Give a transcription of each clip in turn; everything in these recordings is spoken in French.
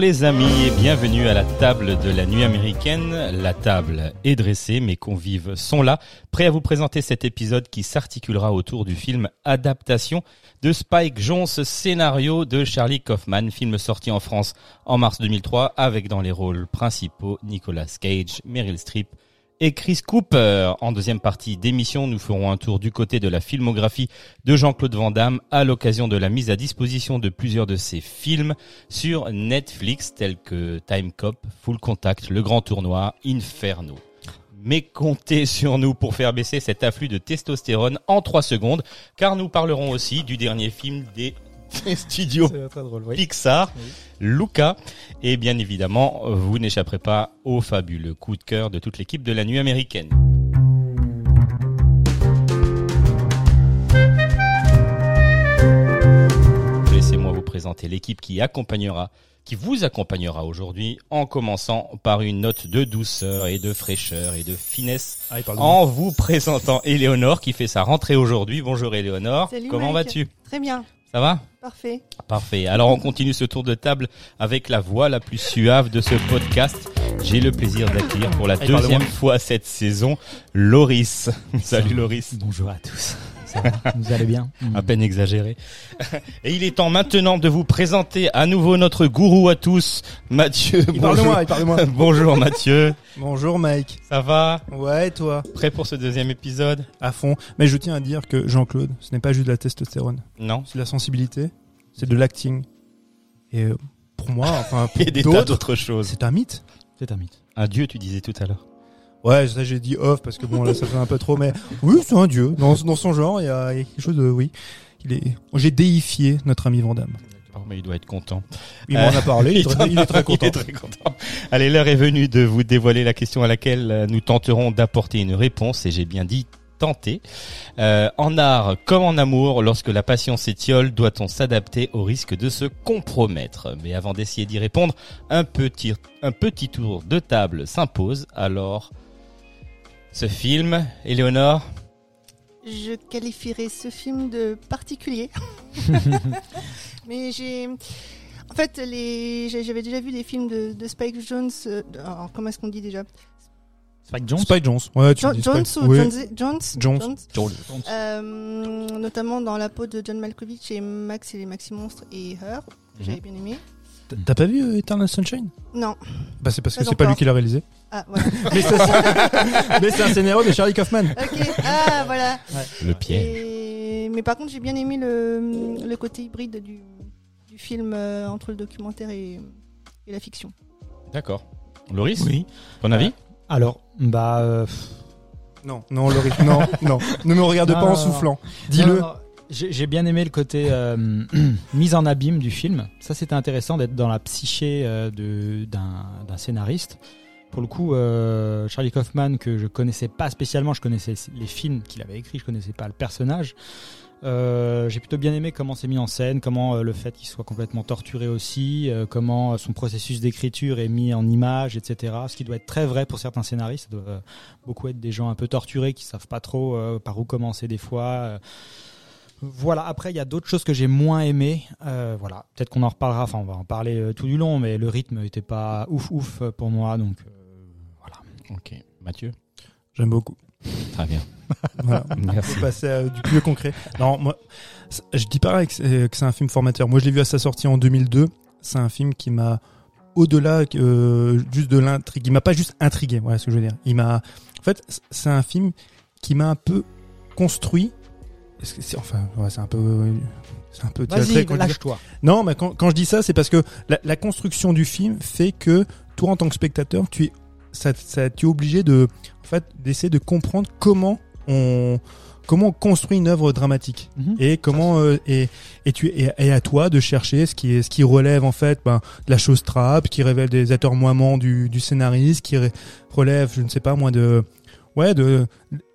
Les amis et bienvenue à la table de la nuit américaine. La table est dressée, mes convives sont là, prêts à vous présenter cet épisode qui s'articulera autour du film Adaptation de Spike Jones, scénario de Charlie Kaufman, film sorti en France en mars 2003 avec dans les rôles principaux Nicolas Cage, Meryl Streep, et Chris Cooper. En deuxième partie d'émission, nous ferons un tour du côté de la filmographie de Jean-Claude Van Damme à l'occasion de la mise à disposition de plusieurs de ses films sur Netflix tels que Time Cop, Full Contact, Le Grand Tournoi, Inferno. Mais comptez sur nous pour faire baisser cet afflux de testostérone en 3 secondes, car nous parlerons aussi du dernier film des studios Pixar, Luca, et bien évidemment, vous n'échapperez pas au fabuleux coup de cœur de toute l'équipe de la nuit américaine. Laissez-moi vous présenter l'équipe qui accompagnera, qui vous accompagnera aujourd'hui, en commençant par une note de douceur et de fraîcheur et de finesse, Ah, en vous présentant Éléonore qui fait sa rentrée aujourd'hui. Bonjour Éléonore, Salut, comment vas-tu? Très bien, Ça va parfait. Parfait. Alors on continue ce tour de table avec la voix la plus suave de ce podcast. J'ai le plaisir d'accueillir pour la Allez, deuxième fois cette saison Loris. Salut Loris. Bonjour à tous. Ça va Vous allez bien À peine exagéré. Et il est temps maintenant de vous présenter à nouveau notre gourou à tous, Mathieu. Il parle de moi, il parle de moi. Bonjour Mathieu. Bonjour Mike. Ça va? Ouais, et toi? Prêt pour ce deuxième épisode? À fond. Mais je tiens à dire que Jean-Claude, ce n'est pas juste de la testostérone. Non C'est de la sensibilité, c'est de l'acting. Et euh, pour moi, enfin, pour Et des tas d'autres, d'autres choses. c'est un mythe. C'est un mythe. Un dieu, tu disais tout à l'heure. Ouais, ça j'ai dit off parce que bon là ça fait un peu trop, mais oui c'est un dieu. Dans, dans son genre, il y a, il y a quelque chose de oui. Il est. J'ai déifié notre ami Vandamme. Oh, mais il doit être content. Il m'en a parlé. Il, est très- il est très content. Il est très content. Allez, l'heure est venue de vous dévoiler la question à laquelle euh, nous tenterons d'apporter une réponse, et j'ai bien dit tenter. Euh, en art comme en amour, lorsque la passion s'étiole, doit-on s'adapter au risque de se compromettre? Mais avant d'essayer d'y répondre, un petit, un petit tour de table s'impose. Alors, ce film, Éléonore, Je qualifierais ce film de particulier. Mais j'ai. En fait, les... j'avais déjà vu des films de, de Spike Jones. euh, Alors, comment est-ce qu'on dit déjà? Spike Jones Spike Jones. Ouais, tu Jo- dis Jones Spike. ou Oui. Jones Jones. Jones. Euh, notamment dans la peau de John Malkovich et Max et les Maxi Monstres et Her. que Mhm. J'avais bien aimé. T'as pas vu euh, Eternal Sunshine? Non. Bah c'est parce que c'est pas lui qui l'a réalisé. Ah, voilà. Mais c'est mais c'est un scénario de Charlie Kaufman. ok. Ah, voilà. le pied. Et- Mais par contre, j'ai bien aimé le, le côté hybride du, du film euh, entre le documentaire et, et la fiction. D'accord. Loris, Oui. ton avis Alors, bah. euh, pff, Non, non, Laurie, non, non. Ne me regarde Non, pas en non, soufflant. non, Dis-le. non, J'ai j'ai bien aimé le côté euh, mise en abîme du film. Ça, c'était intéressant d'être dans la psyché euh, de- d'un d'un scénariste. Pour le coup, euh, Charlie Kaufman, que je connaissais pas spécialement, je connaissais les films qu'il avait écrits, je connaissais pas le personnage. Euh, J'ai plutôt bien aimé comment c'est mis en scène, comment euh, le fait qu'il soit complètement torturé aussi, euh, comment son processus d'écriture est mis en image, etc. Ce qui doit être très vrai pour certains scénaristes. Ça doit beaucoup être des gens un peu torturés qui savent pas trop par où commencer des fois. Voilà, après il y a d'autres choses que j'ai moins aimées. Euh, voilà, peut-être qu'on en reparlera, enfin on va en parler euh, tout du long, mais le rythme était pas ouf ouf euh, pour moi, donc euh, voilà. Ok. Mathieu? J'aime beaucoup. Très bien. Voilà. Merci. Faut passer à du plus concret. Non, moi, je dis pas que c'est que c'est un film formateur. Moi, je l'ai vu à sa sortie en 2002. C'est un film qui m'a, au-delà euh, juste de l'intrigue, il m'a pas juste intrigué. Voilà ce que je veux dire. Il m'a, en fait, c'est un film qui m'a un peu construit. Est-ce que c'est- Enfin, ouais, c'est un peu, c'est un peu lâche-toi. Non, mais quand, quand je dis ça, c'est parce que la, la construction du film fait que toi, en tant que spectateur, tu es, ça, ça, tu es obligé de, en fait, d'essayer de comprendre comment on comment on construit une œuvre dramatique Mhm. et comment euh, et et tu et, et à toi de chercher ce qui est ce qui relève en fait ben, de la chose trappe, qui révèle des atermoiements du du scénariste, qui relève je ne sais pas moi de ouais de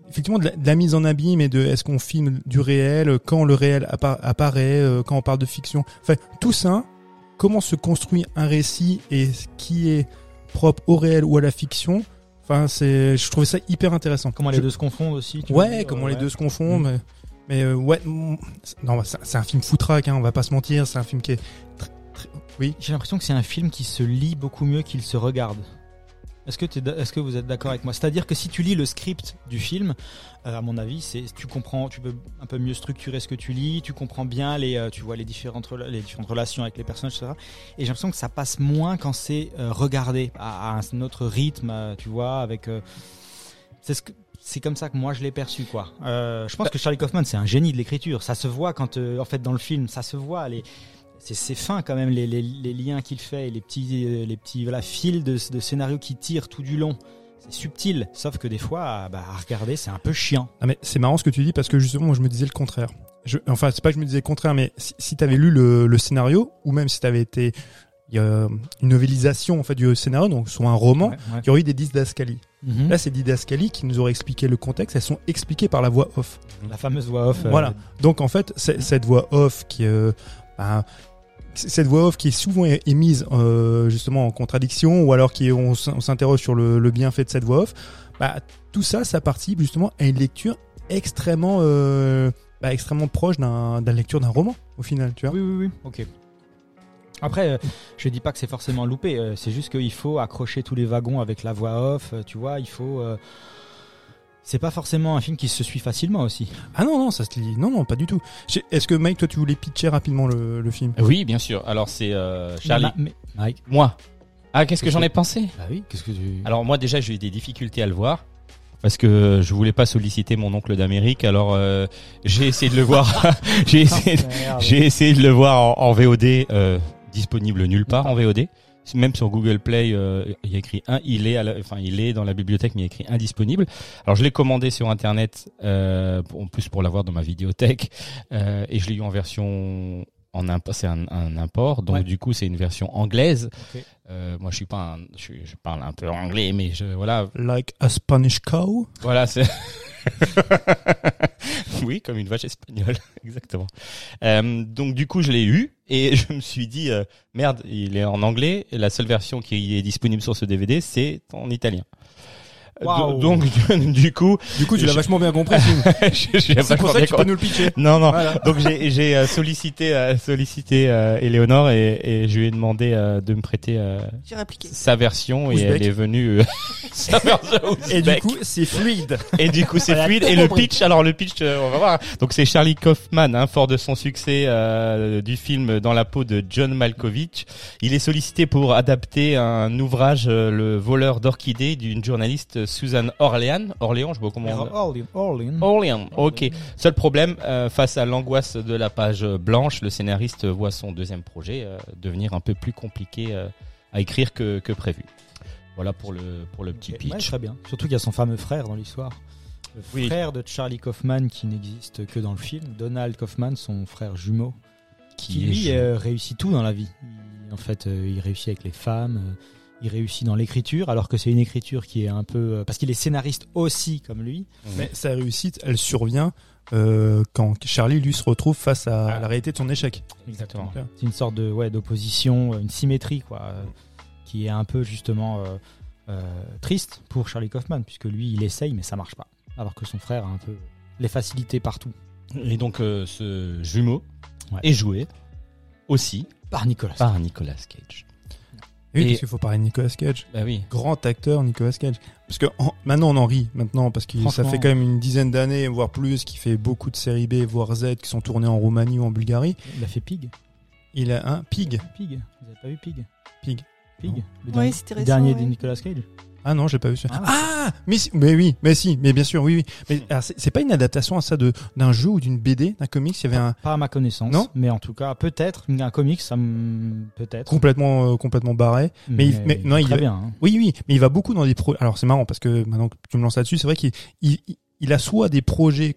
effectivement de la, de la mise en abîme et de est-ce qu'on filme du réel quand le réel appa- apparaît euh, quand on parle de fiction enfin tout ça comment se construit un récit et ce qui est propre au réel ou à la fiction enfin c'est je trouvais ça hyper intéressant Comment les deux se confondent aussi. tu Ouais, comment les ouais. deux se confondent. Mm. Mais, mais euh, ouais, mm, non, bah, c'est un film foutraque, hein, on va pas se mentir. C'est un film qui est. très- très- Oui. J'ai l'impression que c'est un film qui se lit beaucoup mieux qu'il se regarde. Est-ce que, est-ce que vous êtes d'accord avec moi? C'est-à-dire que si tu lis le script du film, euh, à mon avis, c'est tu comprends, tu peux un peu mieux structurer ce que tu lis, tu comprends bien les, euh, tu vois les différentes, les différentes relations avec les personnages, etc. Et j'ai l'impression que ça passe moins quand c'est euh, regardé à, à un autre rythme, tu vois, avec. c'est ce que c'est comme ça que moi je l'ai perçu quoi. Euh, je pense que Charlie Kaufman c'est un génie de l'écriture. Ça se voit quand euh, en fait dans le film, ça se voit les c'est fin quand même les, les, les liens qu'il fait et les petits euh, les petits voilà fils de, de scénario qui tirent tout du long. C'est subtil, sauf que des fois bah, à regarder c'est un peu chiant. Ah, mais c'est marrant ce que tu dis parce que justement, moi, je me disais le contraire. Je, enfin, c'est pas que je me disais le contraire, mais si, si t'avais lu le, le scénario ou même si t'avais été il y a une novélisation en fait du scénario, donc soit un roman, Ouais, ouais. il y aurait eu des didascalies. Mhm. Là, c'est didascalies qui nous auraient expliqué le contexte. Elles sont expliquées par la voix off. la fameuse voix off. euh, Voilà. Donc en fait, cette voix off qui, euh, ben, cette voix off qui est souvent émise euh, justement en contradiction, ou alors qui on, s'interroge sur le, bienfait de cette voix off. Bah, tout ça, ça participe justement à une lecture extrêmement, euh, bah, extrêmement proche d'un, lecture d'un roman au final, tu vois. Oui, oui, oui. Ok. Après, euh, je dis pas que c'est forcément loupé. c'est juste qu'il faut accrocher tous les wagons avec la voix off. tu vois, il faut. C'est pas forcément un film qui se suit facilement aussi. Ah non non, ça se lit. Non non, pas du tout. Est-ce que Mike, toi, tu voulais pitcher rapidement le, le film? Oui, bien sûr. Alors c'est euh, Charlie. Ma- mais- Mike. Moi. Ah, qu'est-ce que j'en ai pensé? Bah oui. Qu'est-ce que tu. Alors moi déjà j'ai eu des difficultés à le voir parce que je voulais pas solliciter mon oncle d'Amérique. Alors euh, j'ai essayé de le voir. j'ai essayé, de- Merde. j'ai essayé de le voir en, en VOD, euh, disponible nulle part en VOD. Même sur Google Play, euh, il y a écrit un, il est, à la- enfin il est dans la bibliothèque, mais il y a écrit indisponible. Alors je l'ai commandé sur internet, euh, en plus pour l'avoir dans ma vidéothèque, euh, et je l'ai eu en version en imp- c'est un, un import, donc Ouais. du coup c'est une version anglaise. Euh, moi je suis pas, un, je, suis- je parle un peu anglais, mais je voilà, Like a Spanish cow? Voilà, c'est. oui, comme une vache espagnole, exactement. Euh, donc du coup, je l'ai eu et je me suis dit euh, merde, il est en anglais. La seule version qui est disponible sur ce DVD, c'est en italien. Donc du coup, Du coup, tu l'as vachement bien compris. C'est pour ça que tu peux nous le pitcher. non, non. Voilà. Donc j'ai j'ai euh, sollicité euh, sollicité euh, Éléonore et, et je lui ai demandé euh, de me prêter euh, sa version et elle est venue euh, sa version Et du coup, c'est fluide. Et du coup, c'est fluide. Et le compris. pitch, alors le pitch, euh, on va voir. Donc c'est Charlie Kaufman, hein, fort de son succès euh, du film Dans la peau de John Malkovich. Il est sollicité pour adapter un ouvrage, euh, Le voleur d'orchidées, d'une journaliste Susan Orlean. Orléans, je pas comment. Orleans. Orleans, ok. Seul problème, euh, face à l'angoisse de la page blanche, le scénariste voit son deuxième projet euh, devenir un peu plus compliqué euh, à écrire que, que prévu. Voilà pour le pour le petit pitch. ouais, très bien. Surtout qu'il y a son fameux frère dans l'histoire. Le Oui. frère de Charlie Kaufman qui n'existe que dans le film, Donald Kaufman, son frère jumeau, qui, lui réussit tout dans la vie. Il- en fait, il réussit avec les femmes, il réussit dans l'écriture, alors que c'est une écriture qui est un peu euh, parce qu'il est scénariste aussi comme lui. Mais sa réussite, elle survient euh, quand Charlie lui se retrouve face à Ah. la réalité de son échec. Exactement. Bien. C'est une sorte de ouais d'opposition, euh, une symétrie quoi, euh, qui est un peu justement euh, euh, triste pour Charlie Kaufman puisque lui il essaye mais ça marche pas, alors que son frère a un peu les facilités partout. Et donc euh, ce jumeau Ouais. est joué aussi Par Nicolas. par Nicolas Cage. Oui, Et- parce qu'il faut parler de Nicolas Cage. Bah oui. Grand acteur, Nicolas Cage. Parce que en- maintenant, on en rit, maintenant, parce que ça fait quand même une dizaine d'années, voire plus, qu'il fait beaucoup de séries B, voire Z, qui sont tournées en Roumanie ou en Bulgarie. Il a fait Pig. Il a un Pig. Pig. Vous avez pas vu Pig? Pig. Pig. Oui, dernier, c'était le récent. dernier ouais. de Nicolas Cage. Ah non, j'ai pas vu ça. Ah. Ah, mais, si- mais oui, mais si, mais bien sûr, oui, oui. Mais alors, c'est pas une adaptation à ça de d'un jeu ou d'une BD, d'un comics? Il y avait un Pas à ma connaissance. Non? Mais en tout cas, peut-être un comics, ça me peut-être. complètement euh, complètement barré. mais il- mais non, il- très bien. hein. Oui, oui, mais il va beaucoup dans des pro. Alors c'est marrant parce que maintenant que tu me lances là-dessus, c'est vrai qu'il il, il- a soit des projets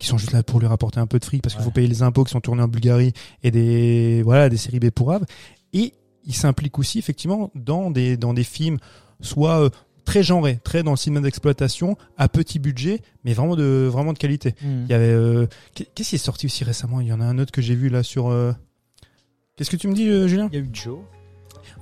qui sont juste là pour lui rapporter un peu de fric parce qu'il faut payer les impôts qui sont tournés en Bulgarie et des voilà des séries B pour. Et il s'implique aussi effectivement dans des dans des films soit euh, très genrés, très dans le cinéma d'exploitation, à petit budget, mais vraiment de vraiment de qualité. Hmm. Il y avait euh, qu'est-ce qui est sorti aussi récemment? Il y en a un autre que j'ai vu là sur. euh, Qu'est-ce que tu me dis, euh, Julien? Il y a eu Joe,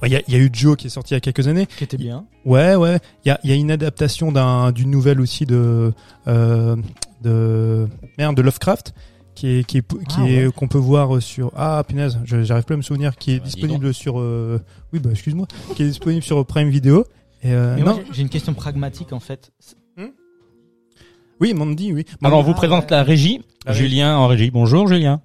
Ouais, Il y, a, il y a eu Joe qui est sorti il y a quelques années. qui était bien. Ouais, ouais. Il y a, il y a une adaptation d'un d'une nouvelle aussi de euh, de merde de Lovecraft qui est qui est qui Ah, est qu'on peut voir sur ah punaise, j'arrive plus à me souvenir qui est Bah, dis disponible sur euh, oui bah excuse-moi, qui est disponible sur Prime Video. Et euh, non, j'ai- une question pragmatique en fait. oui, Mandy, oui. Alors on vous Ah, présente la régie. La régie. Julien en régie. Bonjour Julien.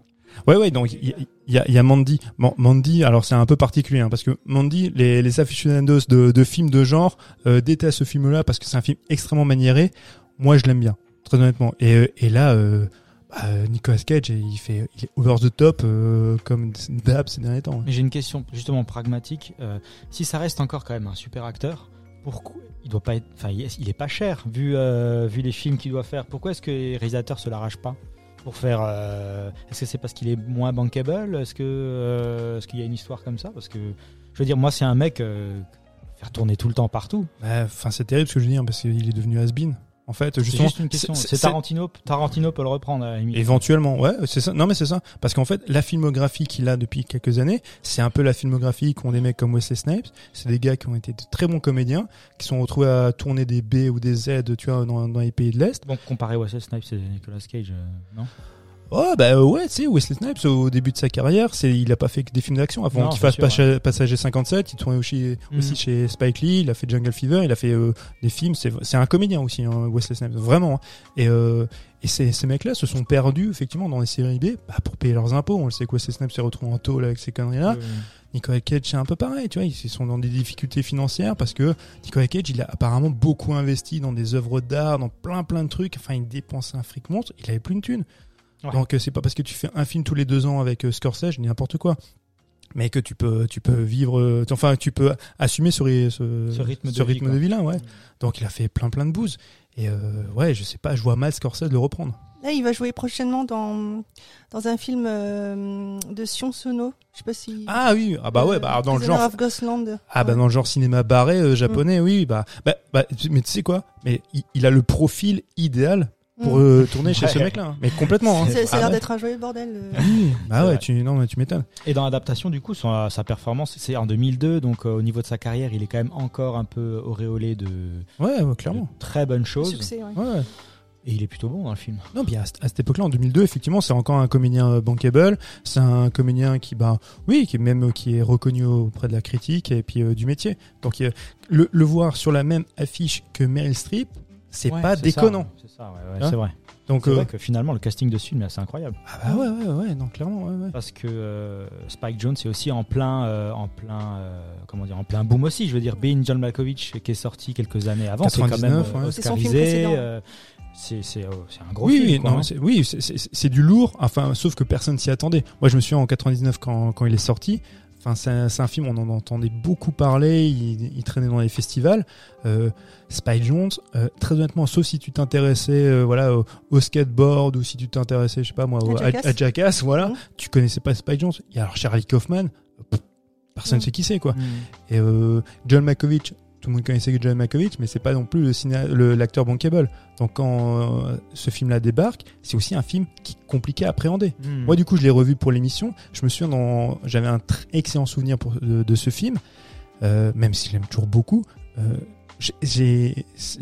Ouais, ouais, donc il y, a- il y a, il y a Mandy. Bon, Mandy, alors c'est un peu particulier, hein, parce que Mandy, les, les aficionados de, de films de genre euh, détestent ce film-là parce que c'est un film extrêmement maniéré. Moi, je l'aime bien, très honnêtement. Et, euh, et là, euh, bah, Nicolas Cage, il fait, il est over the top euh, comme d'hab ces derniers temps. Mais j'ai une question justement pragmatique. Euh, si ça reste encore quand même un super acteur, pourquoi il doit pas être, enfin il est, pas cher vu euh, vu les films qu'il doit faire. Pourquoi est-ce que les réalisateurs se l'arrachent pas pour faire euh, Est-ce que c'est parce qu'il est moins bankable? Est-ce que euh, est-ce qu'il y a une histoire comme ça? Parce que je veux dire, moi c'est un mec faire tourner tout le temps partout. Enfin, c'est terrible ce que je veux dire, parce qu'il est devenu has-been. En fait, justement, juste une question. c'est- Tarantino. Tarantino peut le reprendre à la limite. Éventuellement, ouais, c'est ça. Non, mais c'est ça. Parce qu'en fait, la filmographie qu'il a depuis quelques années, c'est un peu la filmographie qu'ont des mecs comme Wesley Snipes. C'est des gars qui ont été de très bons comédiens, qui sont retrouvés à tourner des B ou des Z, tu vois, dans, dans les pays de l'Est. Bon, comparé Wesley Snipes et Nicolas Cage, euh, non? Oh, bah euh, ouais, tu sais, Wesley Snipes, au début de sa carrière, c'est, il a pas fait que des films d'action. Avant qu'il fasse sûr, Passager- Passager 57, il tournait aussi, Mhm. aussi chez Spike Lee, il a fait Jungle Fever, il a fait euh, des films. C'est, c'est un comédien aussi, hein, Wesley Snipes, vraiment. hein. Et, euh, et ces, ces mecs-là se sont perdus, effectivement, dans les séries B, bah, pour payer leurs impôts. On le sait que Wesley Snipes s'est retrouvé en tôle avec ces conneries-là. Nicolas Cage, c'est un peu pareil, tu vois, ils sont dans des difficultés financières parce que Nicolas Cage, il a apparemment beaucoup investi dans des œuvres d'art, dans plein plein de trucs. Enfin, il dépense un fric monstre. Il avait plus une thune. Ouais. Donc, euh, c'est pas parce que tu fais un film tous les deux ans avec euh, Scorsese, n'importe quoi. Mais que tu peux, tu peux vivre, euh, enfin, tu peux assumer ce, ce, Ce rythme de ce rythme de vie là, ouais. Mm. Donc, il a fait plein plein de bouses. Et euh, ouais, je sais pas, je vois mal Scorsese le reprendre. Là, il va jouer prochainement dans, dans un film euh, de Sion Sono. Je sais pas si. Ah oui, ah bah ouais, bah dans le genre, of Ghostland. Ah bah dans le genre cinéma barré euh, japonais, oui, bah, bah, bah, mais tu sais quoi Mais il, il a le profil idéal pour euh, tourner chez ce mec-là, hein. mais complètement. Hein. C'est- Ça Ah a l'air ouais. d'être un joyeux bordel. euh. Oui, bah ouais, tu non mais tu m'étonnes. Et dans l'adaptation, du coup, son- sa performance, c'est en 2002, donc euh, au niveau de sa carrière, il est quand même encore un peu auréolé de, Ouais, ouais, de clairement. très bonnes choses. Succès, ouais. Ouais. Et il est plutôt bon dans le film. Non, puis à, cette- à cette époque-là, en 2002, effectivement, c'est encore un comédien euh, bankable. C'est un comédien qui, bah, oui, qui est même euh, qui est reconnu auprès de la critique et puis euh, du métier. Donc euh, le, le voir sur la même affiche que Meryl Streep, c'est Ouais, pas ça, déconnant. C'est ça, ouais, ouais, Hein c'est vrai. Donc C'est euh, vrai que finalement, le casting de ce film est assez incroyable. ah bah ouais, ouais, ouais, non, clairement, ouais, ouais. Parce que euh, Spike Jones est aussi en plein, euh, en plein, euh, comment dire, en plein boom aussi. Je veux dire, Being John Malkovich, qui est sorti quelques années avant, c'est quand même 99, euh, ouais. C'est son film oscarisé. euh, c'est c'est oh, c'est un gros oui, film. oui, quoi, non, hein. c'est- oui, c'est- c'est c'est du lourd. Enfin, sauf que personne s'y attendait. Moi, je me souviens en 99 quand, quand il est sorti. Enfin, c'est un, film, on en entendait beaucoup parler. Il, il traînait dans les festivals. Euh, Spike Jones, euh, très honnêtement, sauf si tu t'intéressais, euh, voilà, au, au skateboard ou si tu t'intéressais, je sais pas moi, À à, Jackass. à Jackass, voilà, Mhm. tu connaissais pas Spike Jones. Et alors Charlie Kaufman, pff, personne Mhm. sait qui c'est quoi. Mm. Et euh, John Malkovich, tout le monde connaissait John Malkovich, mais c'est pas non plus le l'acteur bankable. Donc quand euh, ce film-là débarque, c'est aussi un film qui est compliqué à appréhender. Mm. Moi, du coup, je l'ai revu pour l'émission. Je me souviens, dans... j'avais un très excellent souvenir pour, de, de ce film, euh, même si je l'aime toujours beaucoup. Euh, j'ai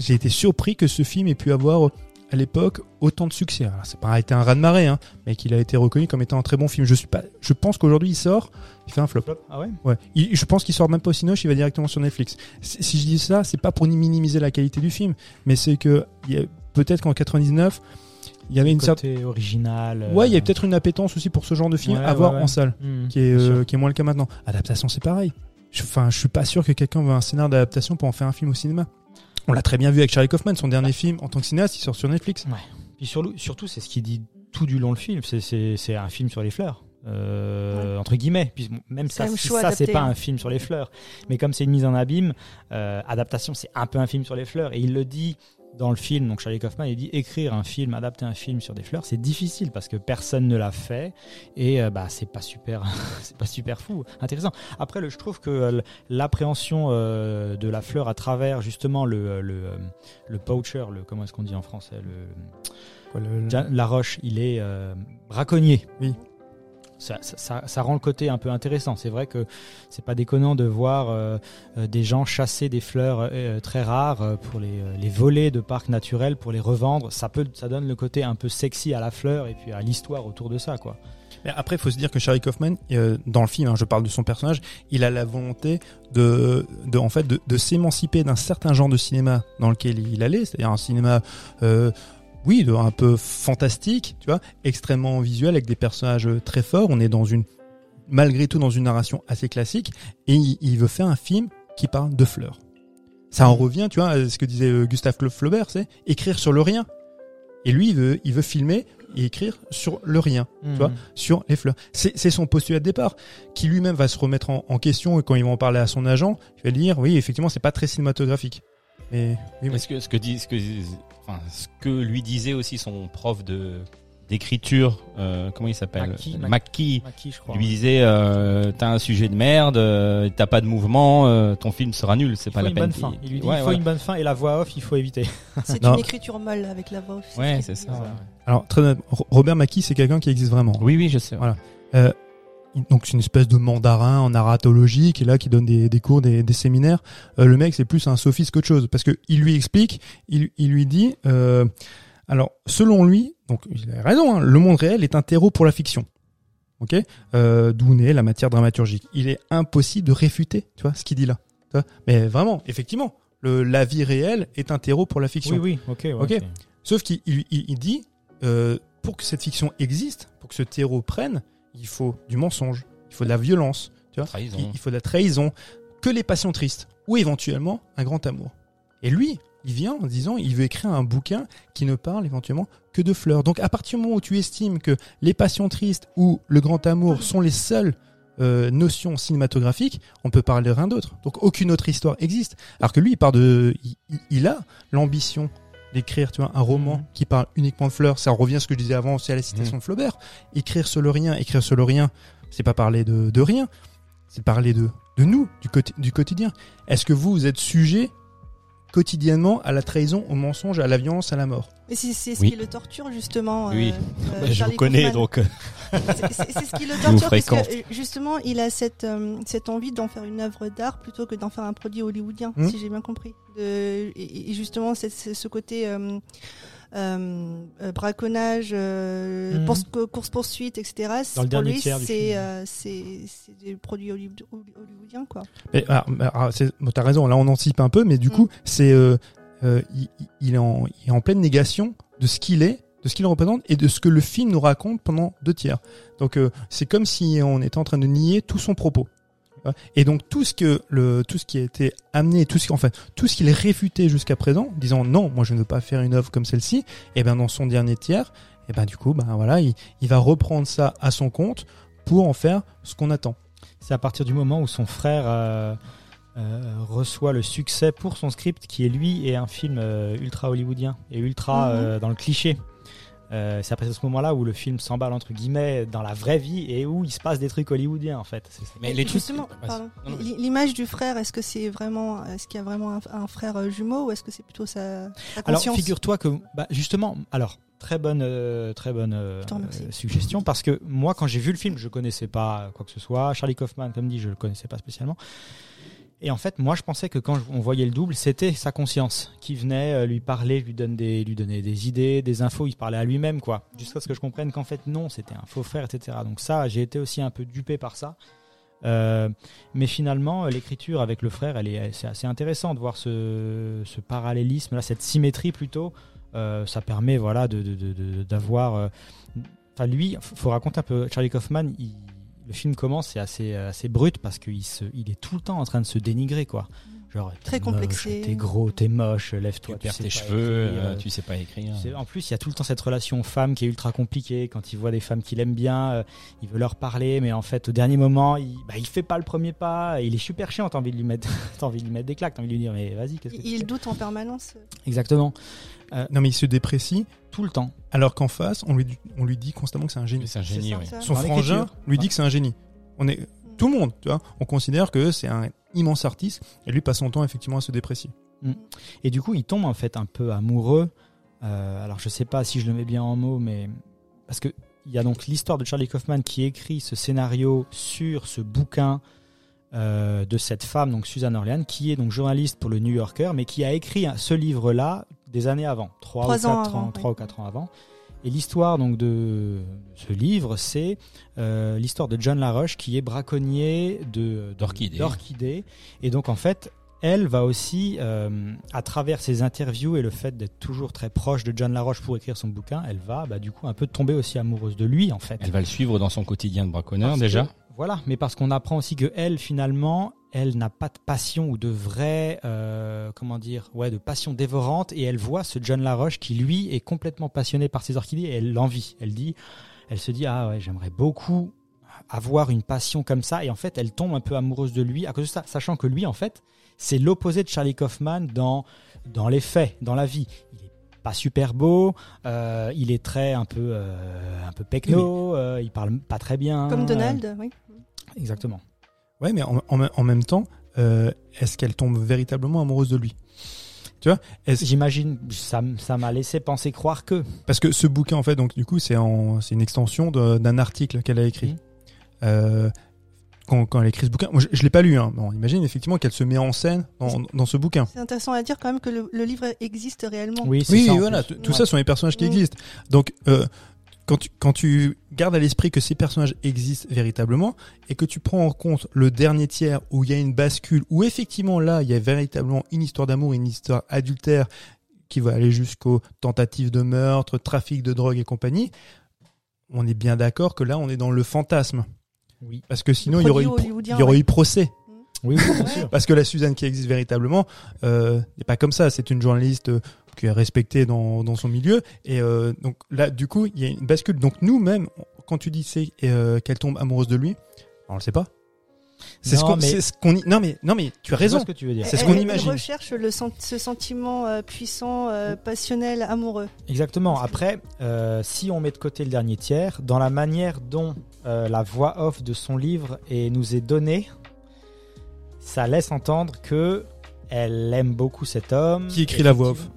été surpris que ce film ait pu avoir à l'époque autant de succès. Alors, c'est pas été un raz de marée, hein, mais qu'il a été reconnu comme étant un très bon film. Je suis pas, je pense qu'aujourd'hui il sort, il fait un flop. Ah ouais? Ouais, il- je pense qu'il sort même pas au Cinoche, il va directement sur Netflix. Si si je dis ça, c'est pas pour ni minimiser la qualité du film, mais c'est que il y a- peut-être qu'en 99, il y avait une certaine original. euh, Ouais, il y a peut-être une appétence aussi pour ce genre de film Ouais, à voir ouais, en salle, mm, qui est, bien sûr. euh, qui est moins le cas maintenant. Adaptation, c'est pareil. Je- Enfin, je suis pas sûr que quelqu'un veut un scénario d'adaptation pour en faire un film au cinéma. On l'a très bien vu avec Charlie Kaufman, son dernier film en tant que cinéaste, il sort sur Netflix. Puis sur- surtout, c'est ce qui dit tout du long le film. C'est- un film sur les fleurs. Euh, entre guillemets puis même ça, si ça c'est pas hein. un film sur les fleurs mais comme c'est une mise en abîme euh, adaptation c'est un peu un film sur les fleurs et il le dit dans le film, donc Charlie Kaufman, il dit écrire un film, adapter un film sur des fleurs, c'est difficile parce que personne ne l'a fait et euh, bah c'est pas super, c'est pas super fou, intéressant. Après, le, je trouve que euh, l'appréhension euh, de la fleur à travers justement le le, euh, le poacher, le comment est-ce qu'on dit en français, le Quoi, le- le- la roche, il est braconnier. Oui. Ça, rend le côté un peu intéressant. C'est vrai que c'est pas déconnant de voir euh, euh, des gens chasser des fleurs euh, très rares pour les, voler de parcs naturels pour les revendre. Ça peut, ça donne le côté un peu sexy à la fleur et puis à l'histoire autour de ça, quoi. Mais après, il faut se dire que Charlie Kaufman, dans le film, hein, je parle de son personnage, il a la volonté de, en fait, de, s'émanciper d'un certain genre de cinéma dans lequel il allait, c'est-à-dire un cinéma, oui, de- un peu fantastique, tu vois, extrêmement visuel avec des personnages euh, très forts. On est dans une, malgré tout, dans une narration assez classique, et il, il veut faire un film qui parle de fleurs. Ça en revient, tu vois, à ce que disait euh, Gustave Flaubert, c'est écrire sur le rien. Et lui, il veut, il veut filmer et écrire sur le rien Tu vois, sur les fleurs. C'est c'est son postulat de départ, qui lui-même va se remettre en, en question et quand il va en parler à son agent, il va dire oui, effectivement, c'est pas très cinématographique. Mais oui, oui. Est-ce que ce que dit ce que enfin ce que lui disait aussi son prof de d'écriture euh, comment il s'appelle Mackie, je crois. lui disait euh, t'as un sujet de merde euh, t'as pas de mouvement euh, ton film sera nul c'est il pas la peine fin. Il lui dit Ouais, il faut une bonne fin et la voix off, il faut éviter. C'est une écriture molle avec la voix off. ouais c'est ça. Alors très Robert Mackie, c'est quelqu'un qui existe vraiment. oui oui je sais Voilà. Donc c'est une espèce de mandarin en narratologie qui est là, qui donne des, des cours, des, des séminaires. Euh, le mec, c'est plus un sophiste qu'autre chose parce que il lui explique, il, il lui dit. Euh, alors selon lui, donc il a raison, hein, le monde réel est un terreau pour la fiction. Ok, euh, d'où naît la matière dramaturgique. Il est impossible de réfuter, tu vois, ce qu'il dit là. Tu vois? Mais vraiment, effectivement, le, la vie réelle est un terreau pour la fiction. Oui, oui, ok. ouais, Ok? Sauf qu'il il, il- il dit, euh, pour que cette fiction existe, pour que ce terreau prenne, il faut du mensonge, il faut de la violence, tu vois, trahison il, il faut de la trahison, que les passions tristes, ou éventuellement un grand amour. Et lui, il vient en disant, il veut écrire un bouquin qui ne parle éventuellement que de fleurs. Donc à partir du moment où tu estimes que les passions tristes ou le grand amour sont les seules euh, notions cinématographiques, on peut parler de rien d'autre. Donc aucune autre histoire existe. Alors que lui, il part de, il a l'ambition d'écrire, tu vois, un roman Mhm. qui parle uniquement de fleurs. Ça revient à ce que je disais avant, c'est à la citation de Flaubert. Écrire sur le rien, écrire sur le rien, c'est pas parler de, de rien, c'est parler de, de nous, du, du quotidien. Est-ce que vous, vous êtes sujet quotidiennement à la trahison, au mensonge, à la violence, à la mort Mais c'est c'est ce Oui. qui le torture justement. Oui. euh, Bah, je vous connais Kaufman. donc euh, C'est- C'est c'est ce qui le torture parce que euh, justement il a cette euh, cette envie d'en faire une œuvre d'art plutôt que d'en faire un produit hollywoodien, Hmm. si j'ai bien compris. De, et, et justement c'est c'est ce côté euh, euh, euh, braconnage, euh, Mhm. course poursuite, etc. c'est- Dans le pour lui c'est euh, c'est des produits hollywood- hollywoodiens quoi. Mais, alors, alors, c'est- bon, t'as raison, là on anticipe un peu, mais du Mm. coup, c'est euh, euh, il, il est en, il est en pleine négation de ce qu'il est, de ce qu'il représente et de ce que le film nous raconte pendant deux tiers. Donc euh, c'est comme si on était en train de nier tout son propos. Et donc tout ce que le tout ce qui a été amené, tout ce enfin tout ce qu'il réfuté jusqu'à présent, disant non, moi je ne veux pas faire une œuvre comme celle-ci, et ben dans son dernier tiers, et ben du coup ben voilà, il, il va reprendre ça à son compte pour en faire ce qu'on attend. C'est à partir du moment où son frère euh, euh, reçoit le succès pour son script, qui est lui et un film euh, ultra hollywoodien et ultra Mhm. euh, dans le cliché. Euh, c'est à partir de ce moment-là où le film s'emballe entre guillemets dans la vraie vie et où il se passe des trucs hollywoodiens en fait. Mais les justement, l'image du frère, est-ce que c'est vraiment, est-ce qu'il y a vraiment un, un frère euh, jumeau ou est-ce que c'est plutôt sa, sa Alors figure-toi que bah, justement, alors très bonne, euh, très bonne euh, suggestion parce que moi quand j'ai vu le film, je connaissais pas quoi que ce soit. Charlie Kaufman, comme dit, je le connaissais pas spécialement. Et en fait, moi, je pensais que quand on voyait le double, c'était sa conscience qui venait euh, lui parler, lui donner des, lui donner des idées, des infos. Il parlait à lui-même, quoi. Jusqu'à ce que je comprenne qu'en fait, non, c'était un faux frère, etc. Donc ça, j'ai été aussi un peu dupé par ça. Euh, mais finalement, euh, l'écriture avec le frère, elle est, c'est assez intéressant de voir ce, parallélisme, là, cette symétrie plutôt. Euh, ça permet, voilà, de, d'avoir. euh, Enfin, lui, f- faut raconter un peu. Charlie Kaufman, il- le film commence, c'est assez, assez brut parce qu'il se, il est tout le temps en train de se dénigrer, quoi. Genre, Très complexé. T'es gros, t'es moche, lève-toi. Tu perds tes cheveux, écrire, euh, tu sais pas écrire. En plus, il y a tout le temps cette relation femme qui est ultra compliquée. Quand il voit des femmes qu'il aime bien, euh, il veut leur parler, mais en fait, au dernier moment, il, bah, il fait pas le premier pas. Il est super chiant. T'as envie de lui mettre, t'as envie de lui mettre des claques. T'as envie de lui dire, mais vas-y, qu'est-ce que tu Il doute en permanence. Exactement. Non, mais il se déprécie, Tout le temps. alors qu'en face, on lui, dit- on lui dit constamment que c'est un génie. C'est un génie, oui. Son Dans frangin lui dit que c'est un génie. On est tout le monde, tu vois. On considère que c'est un immense artiste et lui passe son temps effectivement à se déprécier. Et du coup, il tombe en fait un peu amoureux. Euh, alors, je sais pas si je le mets bien en mots, mais parce que il y a donc l'histoire de Charlie Kaufman qui écrit ce scénario sur ce bouquin euh, de cette femme, donc Suzanne Orlean, qui est donc journaliste pour le New Yorker, mais qui a écrit ce livre-là des années avant, trois ou Trois ans quatre avant, ans, trois oui. ou quatre ans avant. Et l'histoire donc de ce livre, c'est euh, l'histoire de John Laroche qui est braconnier de D'orchidées. d'orchidées. Et donc en fait, elle va aussi, euh, à travers ses interviews et le fait d'être toujours très proche de John Laroche pour écrire son bouquin, elle va bah, du coup un peu tomber aussi amoureuse de lui en fait. Elle va le suivre dans son quotidien de braconneur Parce déjà. Voilà, mais parce qu'on apprend aussi que elle finalement, elle n'a pas de passion ou de vraie, euh, comment dire, ouais, de passion dévorante, et elle voit ce John Laroche qui lui est complètement passionné par ses orchidées, et elle l'envie. Elle dit, elle se dit ah ouais, j'aimerais beaucoup avoir une passion comme ça, et en fait, elle tombe un peu amoureuse de lui à cause de ça, sachant que lui, en fait, c'est l'opposé de Charlie Kaufman dans dans les faits, dans la vie. Pas super beau, euh, il est très un peu euh, un peu pecno, euh, il parle pas très bien. Comme euh, Donald, oui. Exactement. Ouais, mais en, en- en même temps, euh, est-ce qu'elle tombe véritablement amoureuse de lui? Tu vois J'imagine, ça, ça m'a laissé penser croire que. Parce que ce bouquin, en fait, donc du coup, c'est en, c'est une extension d'un article qu'elle a écrit. Euh, quand, quand elle écrit ce bouquin, moi, je, je l'ai pas lu. Hein. Bon, imagine effectivement qu'elle se met en scène dans, dans ce bouquin. C'est intéressant à dire quand même que le, le livre existe réellement. Oui, c'est Oui, ça. voilà, tout Ouais. ça sont des personnages qui existent. Donc, euh, quand tu, quand tu gardes à l'esprit que ces personnages existent véritablement et que tu prends en compte le dernier tiers où il y a une bascule, où effectivement là, il y a véritablement une histoire d'amour, une histoire adultère qui va aller jusqu'aux tentatives de meurtre, trafic de drogue et compagnie, on est bien d'accord que là, on est dans le fantasme. Oui. Parce que sinon, il y aurait eu, il y aurait eu procès. Oui, oui, bien sûr. Parce que la Suzanne qui existe véritablement euh, n'est pas comme ça. C'est une journaliste euh, qui est respectée dans, dans son milieu. Et euh, donc là, du coup, il y a une bascule. Donc nous-mêmes, quand tu dis c'est euh, qu'elle tombe amoureuse de lui, on le sait pas. C'est ce Non, qu'on mais- ce y- non mais non mais tu as raison. ce que tu veux dire. C'est ce Elle- qu'on imagine. Elle recherche le sen- ce sentiment euh, puissant, euh, passionnel, amoureux. Exactement. Après, euh, si on met de côté le dernier tiers, dans la manière dont euh, la voix off de son livre est, nous est donnée, ça laisse entendre que elle aime beaucoup cet homme. Qui écrit la voix off.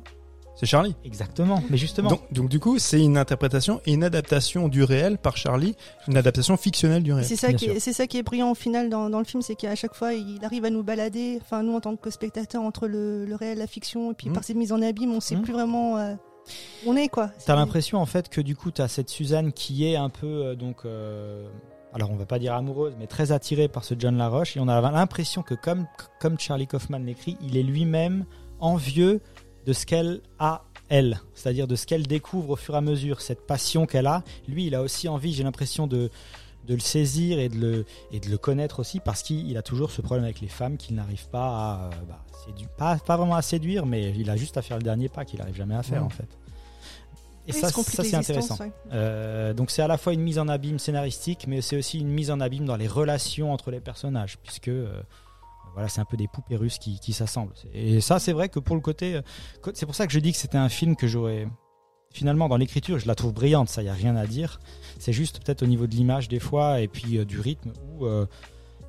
C'est Charlie. Exactement. Mais justement, Donc, donc du coup, c'est une interprétation et une adaptation du réel par Charlie, une adaptation fictionnelle du réel. C'est ça, qui est, c'est ça qui est brillant au final dans, dans le film, c'est qu'à chaque fois, il arrive à nous balader, enfin nous en tant que spectateurs, entre le, le réel, la fiction, et puis Mhm. par cette mise en abîme, on sait Mhm. plus vraiment euh, on est quoi. T'as l'impression en fait que du coup t'as cette Suzanne qui est un peu euh, donc euh, alors on va pas dire amoureuse mais très attirée par ce John Laroche et on a l'impression que comme comme Charlie Kaufman l'écrit il est lui-même envieux de ce qu'elle a elle c'est-à-dire de ce qu'elle découvre au fur et à mesure cette passion qu'elle a lui il a aussi envie j'ai l'impression de de le saisir et de le et de le connaître aussi parce qu'il il a toujours ce problème avec les femmes qu'il n'arrive pas à euh, bah, sédu- pas pas vraiment à séduire mais il a juste à faire le dernier pas qu'il n'arrive jamais à faire Ouais. en fait et ça, c'est intéressant. ouais. Euh, donc c'est à la fois une mise en abîme scénaristique, mais c'est aussi une mise en abîme dans les relations entre les personnages, puisque euh, voilà, c'est un peu des poupées russes qui, qui s'assemblent. Et ça, c'est vrai que pour le côté, c'est pour ça que je dis que c'était un film que j'aurais finalement dans l'écriture, je la trouve brillante, ça y a rien à dire. C'est juste peut-être au niveau de l'image des fois et puis euh, du rythme où euh,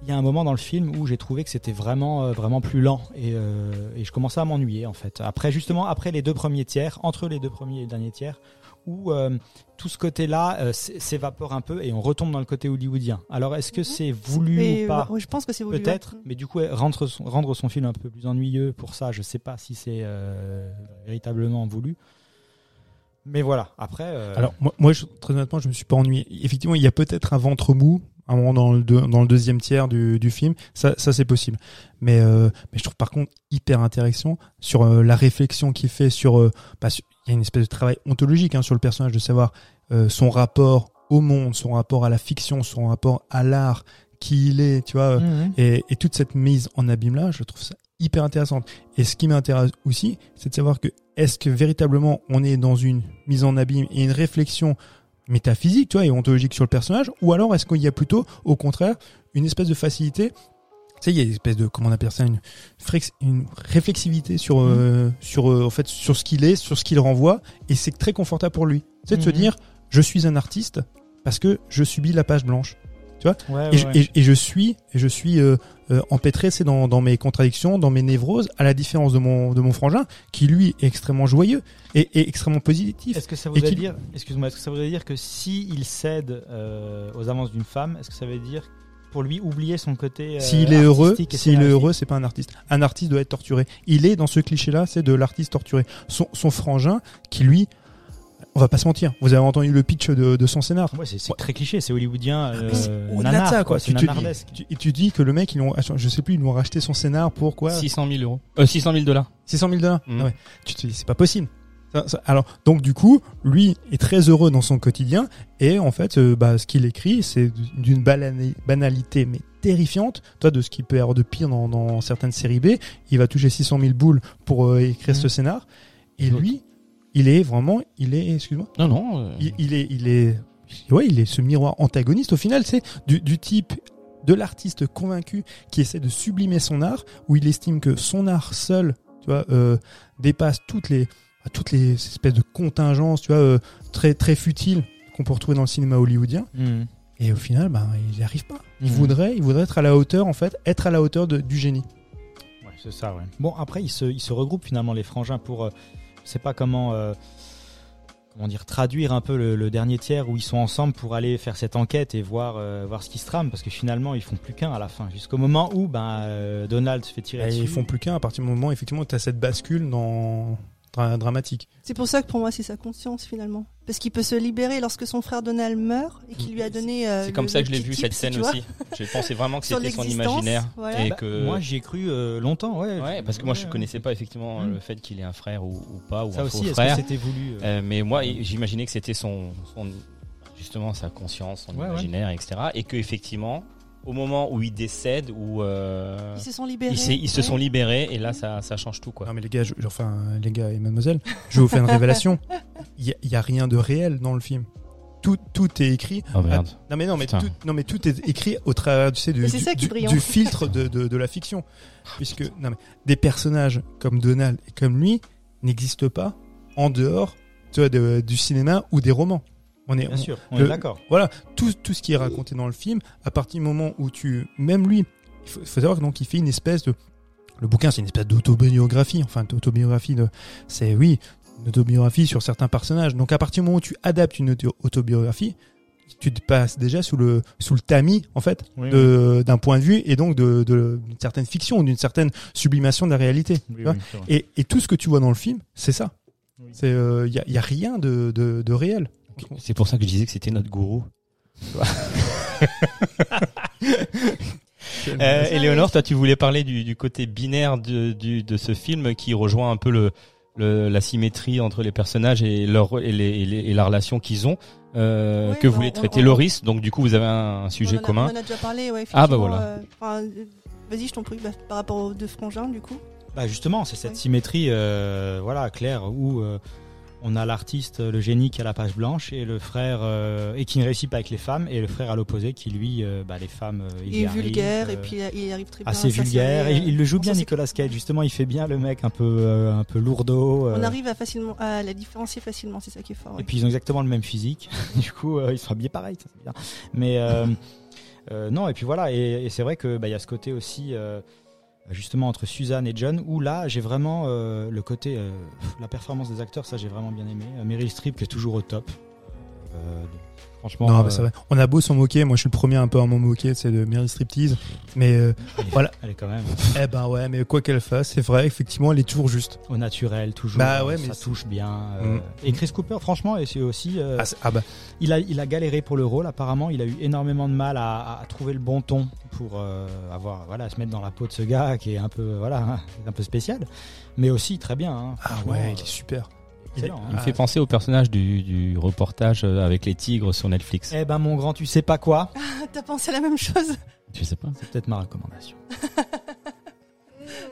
il y a un moment dans le film où j'ai trouvé que c'était vraiment euh, vraiment plus lent et, euh, et je commençais à m'ennuyer en fait. Après justement après les deux premiers tiers, entre les deux premiers et le dernier tiers, où euh, tout ce côté-là s'évapore un peu et on retombe dans le côté hollywoodien. Alors est-ce que Mhm. c'est voulu ou pas ouais, je pense que c'est voulu. Peut-être, mais du coup rendre son, rendre son film un peu plus ennuyeux pour ça, je sais pas si c'est véritablement voulu. Mais voilà, après. euh, Alors moi, moi je, très honnêtement, je me suis pas ennuyé. Effectivement, il y a peut-être un ventre mou à un moment dans le, deux- dans le deuxième tiers du, du film. Ça, ça c'est possible. Mais, euh, mais je trouve par contre hyper intéressant sur euh, la réflexion qu'il fait sur. euh, bah, sur- il y a une espèce de travail ontologique hein, sur le personnage de savoir euh, son rapport au monde, son rapport à la fiction, son rapport à l'art, qui il est, tu vois. euh, mhm. et, et toute cette mise en abîme là, je trouve ça hyper intéressante. Et ce qui m'intéresse aussi, c'est de savoir que est-ce que véritablement on est dans une mise en abîme et une réflexion métaphysique, tu vois, et ontologique sur le personnage, ou alors est-ce qu'il y a plutôt, au contraire, une espèce de facilité tu sais, il y a une espèce de, comment on appelle ça, une, une réflexivité sur, euh, sur, euh, en fait, sur ce qu'il est, sur ce qu'il renvoie, et c'est très confortable pour lui. C'est de se Mhm. dire, je suis un artiste parce que je subis la page blanche. Ouais, Et, je, et- et je suis, et je suis euh, euh, empêtré, c'est dans, dans mes contradictions, dans mes névroses, à la différence de mon, de mon frangin, qui lui est extrêmement joyeux et, et extrêmement positif. Est-ce que ça voudrait dire, excuse-moi, est-ce que ça voudrait dire que si il cède euh, aux avances d'une femme, est-ce que ça veut dire pour lui oublier son côté euh, S'il est heureux, s'il est heureux, c'est pas un artiste. Un artiste doit être torturé. Il est dans ce cliché-là, c'est de l'artiste torturé. Son, son frangin, qui lui, on va pas se mentir. Vous avez entendu le pitch de, de son scénar. Ouais, c'est très cliché, c'est hollywoodien. Ah, Euh, mais c'est Au-delà de ça, quoi. C'est Tu te tu, et tu dis que le mec, ils l'ont, je sais plus, ils lui ont racheté son scénar pour quoi? 600 000 euros. Euh, 600 000 dollars. 600 000 dollars? Mm. Ah ouais. Tu te dis, c'est pas possible. Ça- ça- alors, donc du coup, lui est très heureux dans son quotidien et en fait, euh, bah, ce qu'il écrit, c'est d'une banalité mais terrifiante. Toi, de ce qui peut y avoir de pire dans, dans certaines séries B, il va toucher 600 000 boules pour euh, écrire Mm. ce scénar. Et lui, il est vraiment, il est, excuse-moi, Non, non. euh, il, il est, il est, ouais, il est ce miroir antagoniste au final, c'est du, du type de l'artiste convaincu qui essaie de sublimer son art, où il estime que son art seul, tu vois, euh, dépasse toutes les, toutes les espèces de contingences, tu vois, euh, très très futiles qu'on peut retrouver dans le cinéma hollywoodien. Mhm. Et au final, ben, il n'y arrive pas. Il Mhm. voudrait, il voudrait être à la hauteur, en fait, être à la hauteur de- du génie. Ouais, c'est ça, ouais. Bon, après, ils se, ils se regroupent finalement, les frangins, pour. euh, je sais pas comment. euh, comment dire, traduire un peu le, le dernier tiers où ils sont ensemble pour aller faire cette enquête et voir, euh, voir ce qui se trame, parce que finalement, ils font plus qu'un à la fin, jusqu'au moment où ben, euh, Donald se fait tirer Et dessus. ils font plus qu'un à partir du moment, effectivement, où tu as cette bascule dans dra- dramatique. C'est pour ça que pour moi, c'est sa conscience finalement. Parce qu'il peut se libérer lorsque son frère Donald meurt et qu'il lui a donné. euh, C'est comme le- ça que je l'ai vu cette scène aussi. J'ai pensé vraiment que c'était son imaginaire voilà. et Bah, que Moi, j'y ai cru euh, longtemps, ouais. ouais parce que moi je connaissais pas effectivement Mm. le fait qu'il ait un frère ou, ou pas ou Ça un aussi, faux est-ce que frère. c'était voulu euh, Euh, mais moi j'imaginais que c'était son, son justement sa conscience, son Ouais, ouais. imaginaire, etc. Et que effectivement au moment où il décède ou euh, Ils se sont libérés. ils, ils se ouais. sont libérés et là ça, ça change tout quoi. Non mais les gars, je, enfin les gars et mademoiselle, je vais vous faire une révélation. Il y, a- rien de réel dans le film. Tout, tout est écrit. Oh merde. Non mais non mais Putain. tout, non mais tout est écrit au travers tu sais, du, Mais c'est du, ça qui est du- du filtre de, de, de la fiction, puisque non mais des personnages comme Donald et comme lui n'existent pas en dehors de- du cinéma ou des romans. On est, Bien on- sûr, on le- est d'accord. voilà, tout, tout ce qui est raconté dans le film, à partir du moment où tu, même lui, il faut, faut savoir que donc il fait une espèce de, le bouquin c'est une espèce d'autobiographie, enfin d'autobiographie de, c'est oui, une autobiographie sur certains personnages. Donc à partir du moment où tu adaptes une auto- autobiographie, tu te passes déjà sous le sous le tamis en fait Oui, d'un point de vue et donc de d'une certaine fiction, d'une certaine sublimation de la réalité. Oui. Et, et tout ce que tu vois dans le film, c'est ça. Il y, a, y a rien de, de, de réel. C'est pour ça que je disais que c'était notre gourou. Euh, Éléonore, toi, tu voulais parler du, du côté binaire de, du, de ce film qui rejoint un peu le, le- la symétrie entre les personnages et, leur, et, les, et, les- et la relation qu'ils ont, euh, que bah, voulait on- traiter on- Loris. Donc, du coup, vous avez un, un sujet on en a, commun. On en a déjà parlé, ouais. Ah, bah voilà. euh, euh, Vas-y, je t'en prie, bah, par rapport aux deux frangins, du coup. Bah justement, c'est cette Ouais. symétrie, euh, voilà, claire, où euh, on a l'artiste, le génie qui a la page blanche et le frère euh, et qui ne réussit pas avec les femmes et le frère à l'opposé qui lui, euh, bah, les femmes, euh, il Il est vulgaire et puis il arrive très bien. assez vulgaire. Et il le joue bien, Nicolas Cage. Justement, il fait bien le mec un peu, un peu lourdeau. On arrive à facilement à la différencier facilement, c'est ça qui est fort. Et puis ils ont exactement le même physique. du coup, ils sont habillés pareil, ça c'est bien. Mais non, et puis voilà. Et, et c'est vrai que bah, il y a ce côté aussi, justement entre Suzanne et John, où là j'ai vraiment euh, le côté, euh, la performance des acteurs, ça j'ai vraiment bien aimé. Euh, Meryl Streep est toujours au top. Franchement, Non, euh, mais c'est vrai. On a beau s'en moquer, moi je suis le premier un peu à m'en moquer, c'est de Mary Striptease. Mais euh, elle est- Voilà. Elle est quand même eh ben ouais, mais quoi qu'elle fasse, c'est vrai, effectivement, elle est toujours juste. au naturel, toujours. Bah ouais, ça mais c'est- touche bien. euh, Mm. Et Chris Cooper, franchement, et c'est aussi. euh, Ah, ah bah, Il a, il a galéré pour le rôle, apparemment. Il a eu énormément de mal à, à trouver le bon ton pour euh, avoir, voilà, se mettre dans la peau de ce gars qui est un peu, voilà, un peu spécial. Mais aussi très bien. hein. ah ouais, il euh, est super. Excellent, Il me hein. fait penser au personnage du, du reportage euh, avec les tigres sur Netflix. Eh ben, mon grand, tu sais pas quoi? Ah, T'as pensé à la même chose? Je sais pas? C'est peut-être ma recommandation.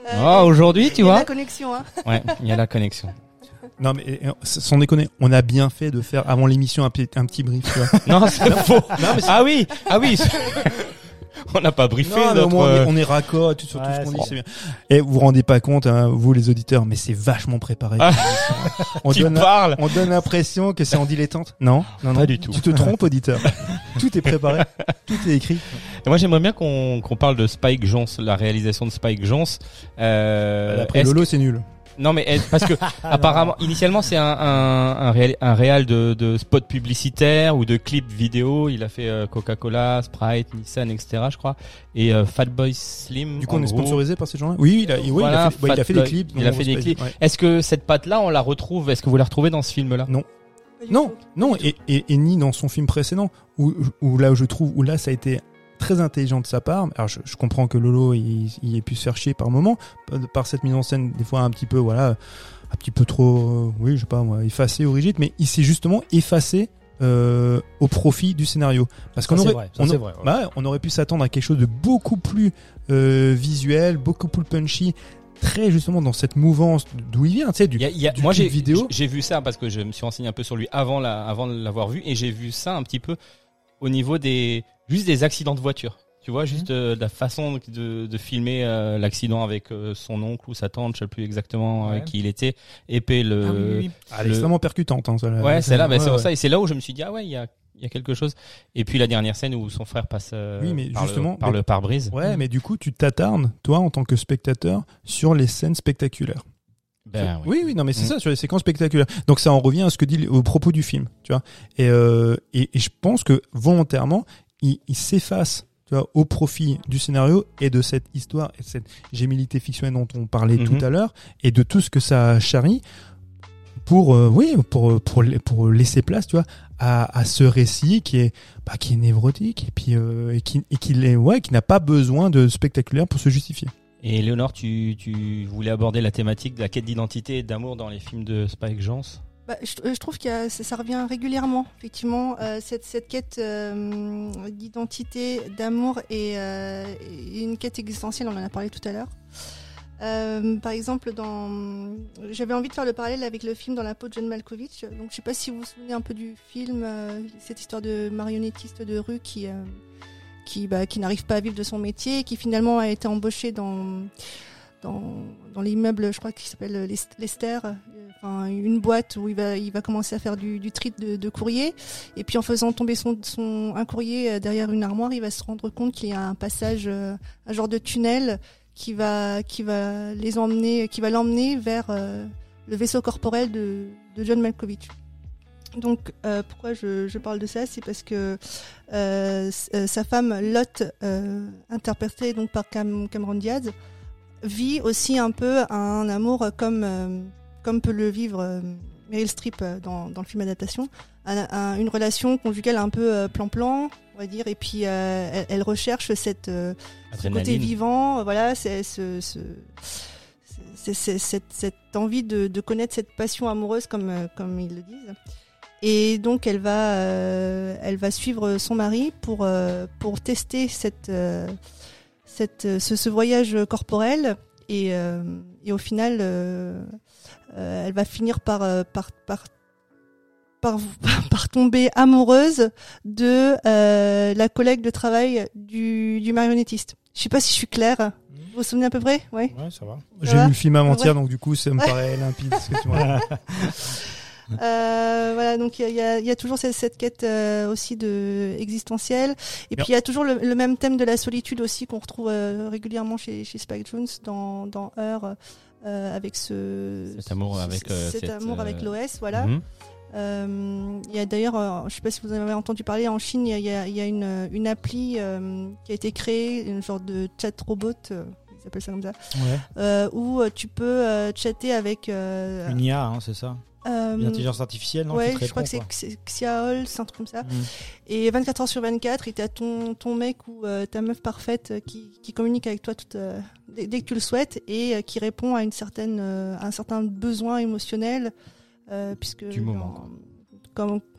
Euh, Ah, aujourd'hui, tu il y a vois La connexion, hein. Ouais, il y a la connexion. Non mais euh, sans déconner, on a bien fait de faire avant l'émission un, petit- un petit brief. Tu vois. Non, c'est faux. Ah oui, ah oui. On n'a pas briefé Non, au notre. moins, on est- euh, on est raccord tout sur tout ce qu'on c'est dit, c'est bien. Et vous vous rendez pas compte, hein, vous les auditeurs, mais c'est vachement préparé. Ah. on, Tu donne, parles. on donne l'impression que c'est en dilettante. Non, non, non. Pas du tout. Tu te trompes, auditeur. tout est préparé, tout est écrit. Et moi, j'aimerais bien qu'on qu'on parle de Spike Jonze, la réalisation de Spike Jonze. Euh, Après Lolo, c'est nul. Non mais parce que apparemment initialement c'est un un un réal, un réal de de spot publicitaire ou de clips vidéo. Il a fait euh, Coca-Cola, Sprite, Nissan, etc. Je crois. Et euh, Fatboy Slim. Du coup, on est gros. sponsorisé par ces gens-là? Oui, il a, oui, Voilà, il a fait, ouais, il a fait des clips. il a fait des clips. ouais. Est-ce que cette patte là on la retrouve? Est-ce que vous la retrouvez dans ce film là Non. Non, non, et, et, et ni dans son film précédent, où, où là où je trouve, où là ça a été très intelligent de sa part. Alors je, je comprends que Lolo il, il ait pu se faire chier par moment, par- cette mise en scène des fois un petit peu, voilà, un petit peu trop, euh, oui, je sais pas moi, effacé ou rigide, mais il s'est justement effacé euh, au profit du scénario. Parce qu'on aurait, vrai, ça, on, c'est a- vrai, ouais. bah on aurait pu s'attendre à quelque chose de beaucoup plus euh, visuel, beaucoup plus punchy, très justement dans cette mouvance d'où il vient, tu sais, du, y a- il y a- du moi j'ai vidéo. j'ai vu ça parce que je me suis renseigné un peu sur lui avant la, avant de l'avoir vu et j'ai vu ça un petit peu au niveau des juste des accidents de voiture. Tu vois, juste Mhm. euh, la façon de, de filmer euh, l'accident avec euh, son oncle ou sa tante, je sais plus exactement euh, Ouais. qui il était, épée le. Ah oui, oui, oui. Elle est le- extrêmement percutante. Hein, ça. Ouais, c'est là, mais Ouais, c'est ça et c'est là où je me suis dit ah ouais, il y a il y a quelque chose. Et puis la dernière scène où son frère passe euh, Oui, mais par justement, le, par mais- le pare-brise. Ouais, mais du coup, tu t'attardes, toi, en tant que spectateur, sur les scènes spectaculaires. Ben, oui. Oui, oui, non, mais c'est Mm. ça, sur les séquences spectaculaires. Donc ça en revient à ce que dit au propos du film, tu vois. Et, euh, et, et je pense que volontairement, il, il s'efface, tu vois, au profit du scénario et de cette histoire et de cette gémilité fictionnelle dont on parlait Mhm. tout à l'heure et de tout ce que ça charrie pour, euh, oui, pour, pour, pour laisser place, tu vois, à, à ce récit qui est, bah, qui est névrotique et puis, euh, et qui, et qui ouais, qui n'a pas besoin de spectaculaire pour se justifier. Et Léonore, tu, tu voulais aborder la thématique de la quête d'identité et d'amour dans les films de Spike Jonze? Bah, je, trouve que ça, ça revient régulièrement, effectivement, euh, cette, cette quête euh, d'identité, d'amour et, euh, et une quête existentielle, on en a parlé tout à l'heure. Par exemple, dans, j'avais envie de faire le parallèle avec le film Dans la peau de John Malkovich. Donc, je sais pas si vous vous souvenez un peu du film, cette histoire de marionnettiste de rue qui, qui, bah, qui n'arrive pas à vivre de son métier, et qui finalement a été embauché dans, dans, dans l'immeuble, je crois qu'il s'appelle l'Est- l'Esther, euh, une boîte où il va, il va commencer à faire du, du tri de, courrier. Et puis en faisant tomber son, son, un courrier euh, derrière une armoire, il va se rendre compte qu'il y a un passage, euh, un genre de tunnel qui va, qui va les emmener, qui va l'emmener vers euh, le vaisseau corporel de, de John Malkovich. Donc, pourquoi je, je parle de ça, c'est parce que sa femme Lot, interprétée donc par Cam- Cameron Diaz, vit aussi un peu un amour comme comme peut le vivre euh, Meryl Streep euh, dans, dans le film adaptation, Un- un- une relation conjugale un peu euh, plan-plan, on va dire, et puis elle, elle recherche cette ce côté vivant, voilà, c'est ce, ce- c'est- c'est- cette, cette envie de, de connaître cette passion amoureuse comme comme ils le disent. Et donc elle va euh, elle va suivre son mari pour euh, pour tester cette euh, cette ce, ce voyage corporel et et au final euh, elle va finir par euh, par par par, par tomber amoureuse de euh, la collègue de travail du, du marionnettiste. Je sais pas si je suis claire. Vous vous souvenez à peu près? Ouais. Ouais, ça va. J'ai vu le film avant-hier, donc du coup, ça me paraît limpide. ce que tu m'as- Euh, voilà, donc il y a, il y a- il y a toujours cette, cette quête euh, aussi de existentielle. Et Bien. puis il y a toujours le, le même thème de la solitude aussi qu'on retrouve euh, régulièrement chez, chez Spike Jones dans, dans Heure, euh, avec ce Cet amour avec, euh, cet amour avec euh, l'OS, voilà. Mhm. Euh, il y a d'ailleurs, euh, je sais pas si vous en avez entendu parler, en Chine, il y a, il y a- une, une appli euh, qui a été créée, une sorte de chat robot, euh, ils appellent ça comme ça, Ouais. euh, où euh, tu peux euh, chatter avec. Euh, Une IA, hein, c'est ça. Euh, Une intelligence artificielle, non ouais, je crois que répond, c'est c'est Xiaol, c'est un truc comme ça. Mm. Et 24 heures sur 24, et t'as ton, ton mec ou euh, ta meuf parfaite euh, qui, qui communique avec toi toute, euh, dès, dès que tu le souhaites et qui répond à une certaine, à un certain besoin émotionnel, puisque Du moment.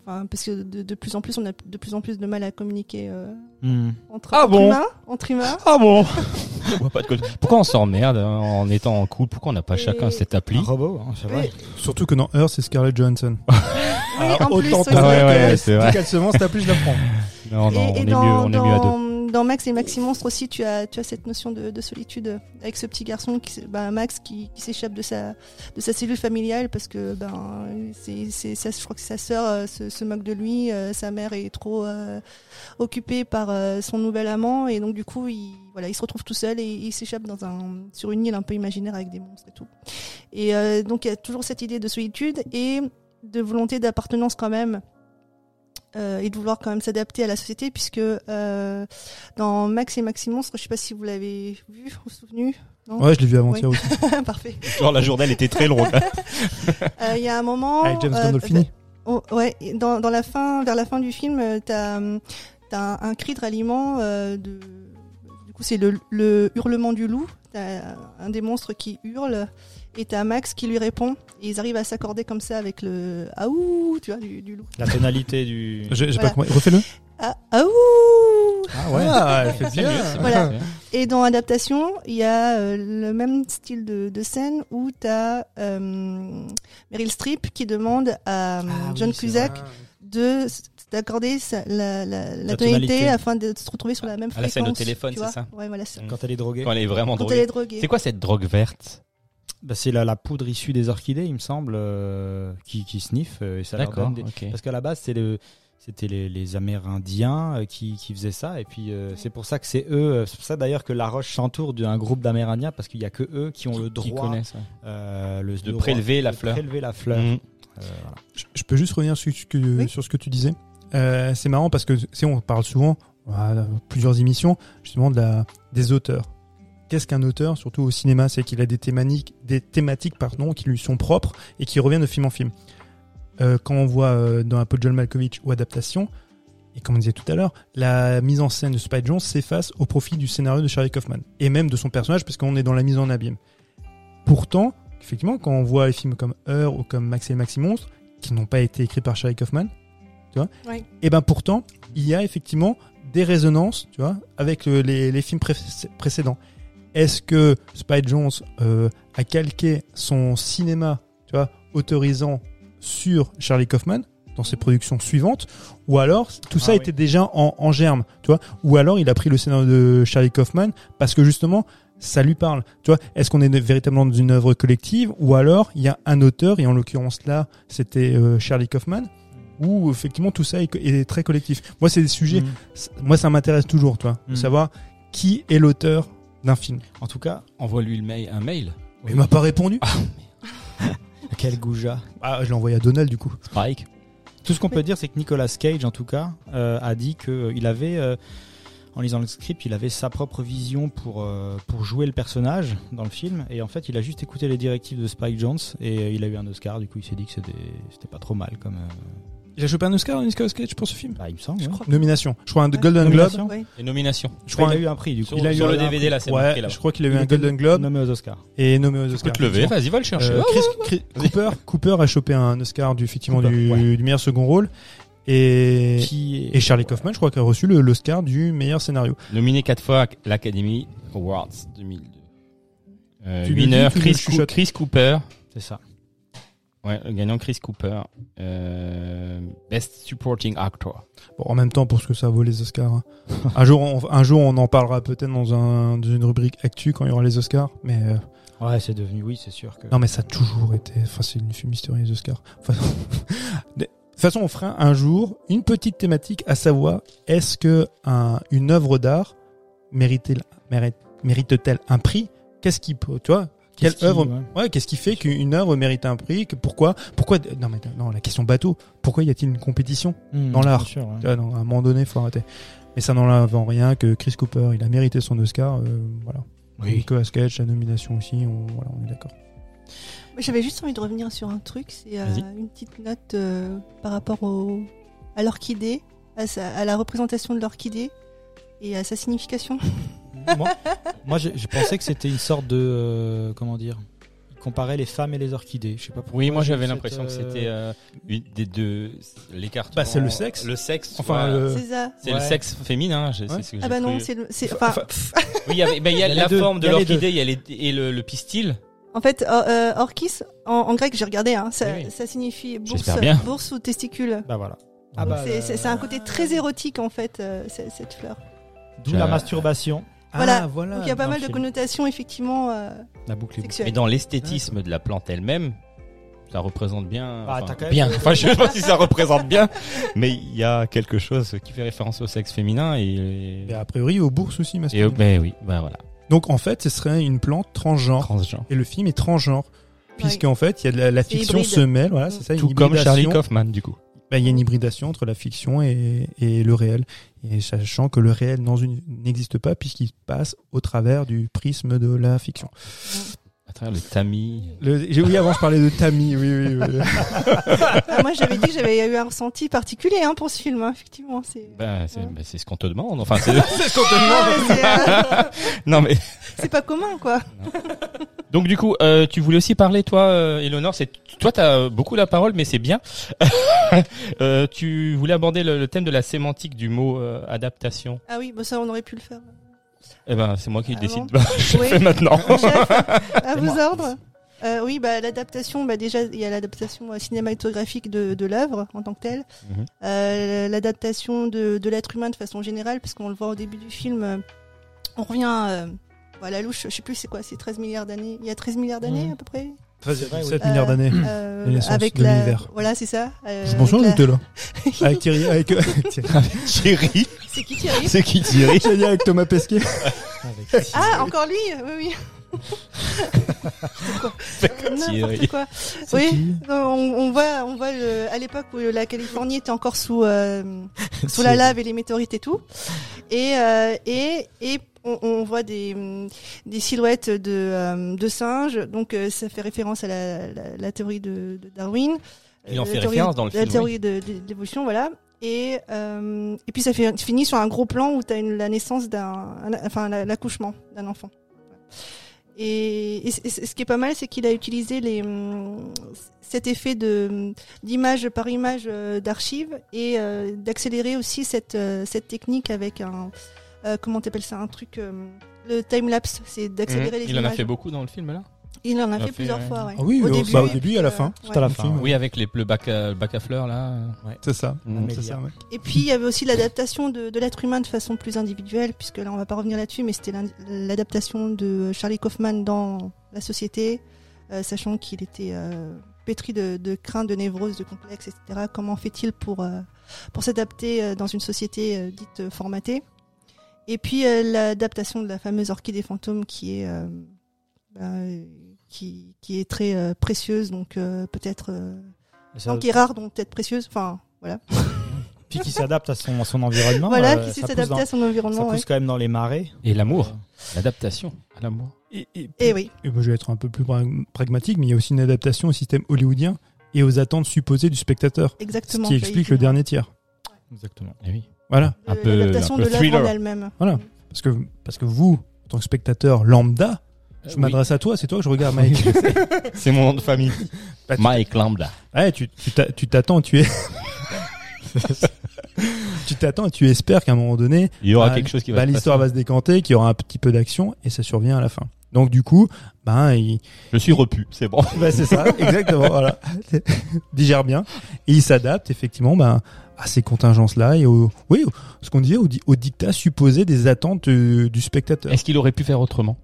Enfin, parce que de, de plus en plus, on a de plus en plus de mal à communiquer euh, Mm. entre, Ah entre bon humains, entre humains. Ah bon Je vois pas de quoi- Pourquoi on s'emmerde hein, en étant en couple? Pourquoi on n'a pas Et- chacun cette appli? Un robot, hein, c'est vrai. Surtout que dans Earth, c'est Scarlett Johansson. oui, en plus, Autant aussi. Ah ouais, ouais, que- c'est vrai. qu'elle se vend, cette appli, je la prends. Non, non, et, on, et est dans, mieux, on est mieux à deux. dans, dans Max et Maxi Monstre aussi, tu as, tu as cette notion de, de solitude avec ce petit garçon, qui, ben, Max, qui, qui s'échappe de sa, de sa cellule familiale parce que ben, c'est, ça, je crois que sa sœur euh, se, se moque de lui, euh, sa mère est trop euh, occupée par son nouvel amant et donc du coup, il, voilà, il se retrouve tout seul et il s'échappe dans un, sur une île un peu imaginaire avec des monstres et tout. Et donc il y a toujours cette idée de solitude et de volonté d'appartenance quand même euh, et de vouloir quand même s'adapter à la société puisque euh, dans Max et Maxi Monstre, je sais pas si vous l'avez vu ou souvenu. Non? Ouais, je l'ai vu avant-hier Oui. aussi. Parfait. Genre la journée elle était très longue. Euh, Il y a un moment. Avec James euh, Gandolfini. Oh, ouais, dans, dans la fin, vers la fin du film, t'as as un, un cri de ralliement. euh, de, du coup, c'est le, le hurlement du loup. T'as un des monstres qui hurle et t'as Max qui lui répond. Et ils arrivent à s'accorder comme ça avec le aouh, tu vois, du, du loup. La tonalité du. J'ai Voilà. pas compris. Refais-le. Ah, aouh Ah ouais. Ah, elle fait c'est Voilà. Et dans Adaptation, il y a euh, le même style de, de scène où tu as Meryl Streep qui demande à euh, Ah John oui, Cusack de d'accorder la, la, la La tonalité, tonalité. afin de se retrouver sur la même Ah, là, fréquence. c'est le téléphone, tu c'est vois. ça Ouais, voilà, c'est- Quand elle est droguée. Quand elle est vraiment Quand droguée. elle est droguée. C'est quoi cette drogue verte? Bah, c'est la, la poudre issue des orchidées, il me semble, euh, qui, qui sniffe euh, et ça leur D'accord. donne des- ok. Parce qu'à la base, c'est le, c'était les, les Amérindiens euh, qui, qui faisaient ça, et puis euh, c'est pour ça que c'est eux. C'est pour ça d'ailleurs que La Roche s'entoure d'un groupe d'Amérindiens parce qu'il y a que eux qui ont le Qui droit connaissent, ouais. euh, le, De le prélever droit la de fleur. Prélever la fleur. Voilà. Je, je peux juste revenir sur, ce que- Oui. sur ce que tu disais. Euh, c'est marrant parce que si on parle souvent, voilà, plusieurs émissions, justement de la, des auteurs. Qu'est-ce qu'un auteur, surtout au cinéma, c'est qu'il a des thématiques, des thématiques pardon, qui lui sont propres et qui reviennent de film en film. Euh, quand on voit euh, dans un peu John Malkovich ou adaptation, et comme on disait tout à l'heure, la mise en scène de Spike Jones s'efface au profit du scénario de Charlie Kaufman et même de son personnage parce qu'on est dans la mise en abîme. Pourtant, effectivement, quand on voit les films comme Heure ou comme Max et Maxi Monstre, qui n'ont pas été écrits par Charlie Kaufman, tu vois, et ben pourtant, il y a effectivement des résonances, tu vois, avec le- les, les films pré- précédents. Est-ce que Spike Jones euh, a calqué son cinéma, tu vois, autorisant sur Charlie Kaufman dans ses productions suivantes, ou alors tout ça Ah oui. était déjà en, en germe, tu vois, ou alors il a pris le scénario de Charlie Kaufman parce que justement ça lui parle, tu vois. Est-ce qu'on est véritablement dans une œuvre collective, ou alors il y a un auteur et en l'occurrence là c'était euh, Charlie Kaufman, où effectivement tout ça est, est très collectif. Moi c'est des sujets, Mm. moi ça m'intéresse toujours, tu vois, de savoir qui est l'auteur d'un film. En tout cas, Envoie-lui le mail, un mail. Mais il m'a pas répondu. quel goujat. Ah, je l'ai envoyé à Donald du coup. Spike. Tout ce qu'on peut dire, c'est que Nicolas Cage, en tout cas, euh, a dit qu'il avait, euh, en lisant le script, il avait sa propre vision pour, euh, pour jouer le personnage dans le film. Et en fait, il a juste écouté les directives de Spike Jones et euh, il a eu un Oscar. Du coup, il s'est dit que c'était c'était pas trop mal comme. Euh, Il a chopé un Oscar, un Nicolas Cage pour ce film. bah, il me semble. Je ouais. crois. Nomination. Je crois un Ouais. Golden Globe. Et nomination. Je Bah, crois il a eu un prix, du coup. Sur, Il a eu sur un le. DVD là, c'est marqué Ouais, là. je crois qu'il a eu Il un Golden Globe Nommé aux Oscars. et nommé aux Tu peux Oscars. te lever, vas-y, va le chercher. Euh, Oh, Chris- Chris- Cooper, Cooper a chopé un Oscar du, effectivement, Cooper, du, ouais. du meilleur second rôle. Et, Qui est- et Charlie Kaufman, je crois, qui a reçu le- l'Oscar du meilleur scénario. Nominé quatre fois à l'Academy Awards 2002. Euh, Tu tu le Chris. Chris Cooper. C'est ça. Ouais, le gagnant Chris Cooper. Euh, Best Supporting Actor. Bon, en même temps, pour ce que ça vaut les Oscars. hein. un, jour, on, un jour, on en parlera peut-être dans, un, dans une rubrique actu quand il y aura les Oscars. Mais euh, Ouais, c'est devenu, oui, c'est sûr que. non, mais ça a toujours été. Enfin, c'est une film historique, les Oscars. Enfin, de toute façon, on fera un jour une petite thématique à savoir est-ce que un, une œuvre d'art mérite- mérite- mérite-t-elle un prix? Qu'est-ce qui peut, tu vois Quelle Qu'est-ce qui- œuvre ouais. Ouais, qu'est-ce qui fait qu'une œuvre mérite un prix que Pourquoi Pourquoi Non, mais non, la question bateau. Pourquoi y a-t-il une compétition Mmh, Dans l'art. ouais. À un moment donné, faut arrêter. Mais ça n'enlève en rien que Chris Cooper, il a mérité son Oscar. euh, voilà. Oui. Nicolas Cage, sa nomination aussi. On, voilà, on est d'accord. J'avais juste envie de revenir sur un truc, c'est euh, Vas-y. une petite note euh, par rapport au, à l'orchidée, à la représentation de l'orchidée et à sa signification. Moi, j'ai pensé que c'était une sorte de. euh, comment dire comparait les femmes et les orchidées. Je sais pas pourquoi. Oui, moi j'avais l'impression que cette, c'était euh, euh, une des deux l'écart. Bah, c'est le sexe. Le sexe. Enfin, le- C'est ça. c'est le sexe féminin. je- c'est Ouais. ce que Ah bah non, cru. c'est le. Enfin, Oui, il y, bah, a Il y a la deux, forme de l'orchidée, il y a les- et le, le pistil. en fait, or- euh, orchis, en, en grec, j'ai regardé, hein, ça, Oui, oui. ça signifie bourse, bourse ou testicule. Bah voilà. Donc bah, c'est- euh, un côté très érotique en fait, euh, cette fleur. D'où Je- la masturbation. Voilà. Ah, voilà. Donc il y a pas mal de connotations effectivement euh, La boucle. est. Mais dans l'esthétisme de la plante elle-même, ça représente bien. Enfin, t'as quand même- bien. Enfin, je sais pas si ça représente bien, mais il y a quelque chose qui fait référence au sexe féminin et. Et a priori, aux bourses aussi, Et masculines. oh, ben oui, ben voilà. Donc, en fait, ce serait une plante transgenre. Transgenre. Et le film est transgenre. Puisqu'en fait, il y a de la, fiction hybride. se mêle, voilà, c'est ça, une Tout comme Charlie. Kaufman, du coup. Bah, il y a une hybridation entre la fiction et, le réel. Sachant que le réel n'existe pas puisqu'il passe au travers du prisme de la fiction. Le tamis. Le, j'ai- oui, avant je parlais de Tammy, oui, oui, oui. Ah, moi j'avais dit que j'avais eu un ressenti particulier hein, pour ce film, hein, effectivement. C'est Ben, c'est Ouais. ce qu'on te demande. Enfin, c'est ce qu'on te Ah, c'est, euh, non mais. c'est pas commun quoi. Donc du coup, euh, tu voulais aussi parler, toi, euh, Eleonore. C'est toi, t'as beaucoup la parole, mais c'est bien. Euh, tu voulais aborder le, le thème de la sémantique du mot euh, adaptation. Ah oui, bah ça on aurait pu le faire. Eh ben, c'est moi qui Ah décide. bon Bah, je le Oui. fais maintenant. Chef, à vos ordres. Euh, oui, bah, l'adaptation, bah, déjà, il y a l'adaptation euh, cinématographique de, de l'œuvre en tant que telle. Mhm. Euh, l'adaptation de, de l'être humain de façon générale, parce qu'on le voit au début du film. on revient euh, à la louche, je sais plus c'est quoi, c'est 13 milliards d'années. Il y a 13 milliards d'années Mhm. à peu près 13,7 Euh, milliards d'années. euh, avec de la... l'univers. Voilà, c'est ça. euh, avec j'étais là. Avec Thierry, avec, euh, Thierry. Thierry. la- C'est qui Thierry? C'est qui Thierry? Dire avec Thomas Pesquet. Avec- Ah, encore lui? Oui, oui. Thierry. N'importe quoi. C'est Oui, on voit, on voit le- à l'époque où la Californie était encore sous euh, sous la lave et les météorites et tout, et euh, et et on, on voit des hum, des silhouettes de euh, de singes, donc euh, ça fait référence à la, la, la théorie de, de Darwin. Il en Euh, fait la théorie- référence dans le La film, théorie de, de, l'évolution, voilà. Et euh, et puis ça fait finit sur un gros plan où tu as la naissance d'un, un- enfin la- l'accouchement d'un enfant. Et, et ce qui est pas mal, c'est qu'il a utilisé les, hum, cet effet de d'image par image d'archives et d'accélérer aussi cette cette technique avec un euh, comment t'appelles ça un truc euh, le time lapse, c'est d'accélérer les Mhm. Il en images. a fait beaucoup dans le film là. Il en a Il fait, fait, plusieurs ouais. fois. Ouais. Ah oui, au au- début, bah, au et début et à la euh, fin. À la fin. Oui, avec les, le bac à, le bac à fleurs là. C'est ça. Ouais. Et puis il y avait aussi l'adaptation de, de l'être humain de façon plus individuelle, puisque là on va pas revenir là-dessus, mais c'était l'adaptation de Charlie Kaufman dans la société, euh, sachant qu'il était euh, pétri de, de craintes, de névroses, de complexes, etc. Comment fait-il pour euh, pour s'adapter euh, dans une société euh, dite euh, formatée? Et puis euh, l'adaptation de la fameuse orchidée fantôme qui est euh, ben, qui, qui est très euh, précieuse, donc euh, peut-être euh, Ça- non, qui est rare, donc peut-être précieuse. Enfin voilà. Puis qui s'adapte à son, à son environnement. voilà, euh, qui ça dans- à son Ça environnement. ouais. pousse quand même dans les marais. Et l'amour, l'adaptation à l'amour. Et, et- Et oui. et moi, je vais être un peu plus pra- pragmatique, mais il y a aussi une adaptation au système hollywoodien et aux attentes supposées du spectateur. Ce Exactement. qui j'allais explique le dernier tiers. Exactement. Eh oui. Voilà. Un peu- L'adaptation de l'œuvre thriller. en elle-même. Voilà. Parce que, parce que vous, en tant que spectateur lambda, je Euh, m'adresse à toi, c'est toi que je regarde, Mike. C'est mon nom de famille. Bah, tu- Mike Lambda. Ouais, tu tu t'a- tu t'attends, tu es. tu t'attends et tu espères qu'à un moment donné, Il y aura Bah, quelque chose qui va bah, l'histoire va se décanter, qu'il y aura un petit peu d'action et ça survient à la fin. Donc du coup, ben il, Je suis repu, c'est bon. bah, c'est ça, exactement, voilà. Digère bien et il s'adapte effectivement ben à ces contingences là et au oui, ce qu'on disait au, au dictat supposé des attentes euh, du spectateur. Est-ce qu'il aurait pu faire autrement?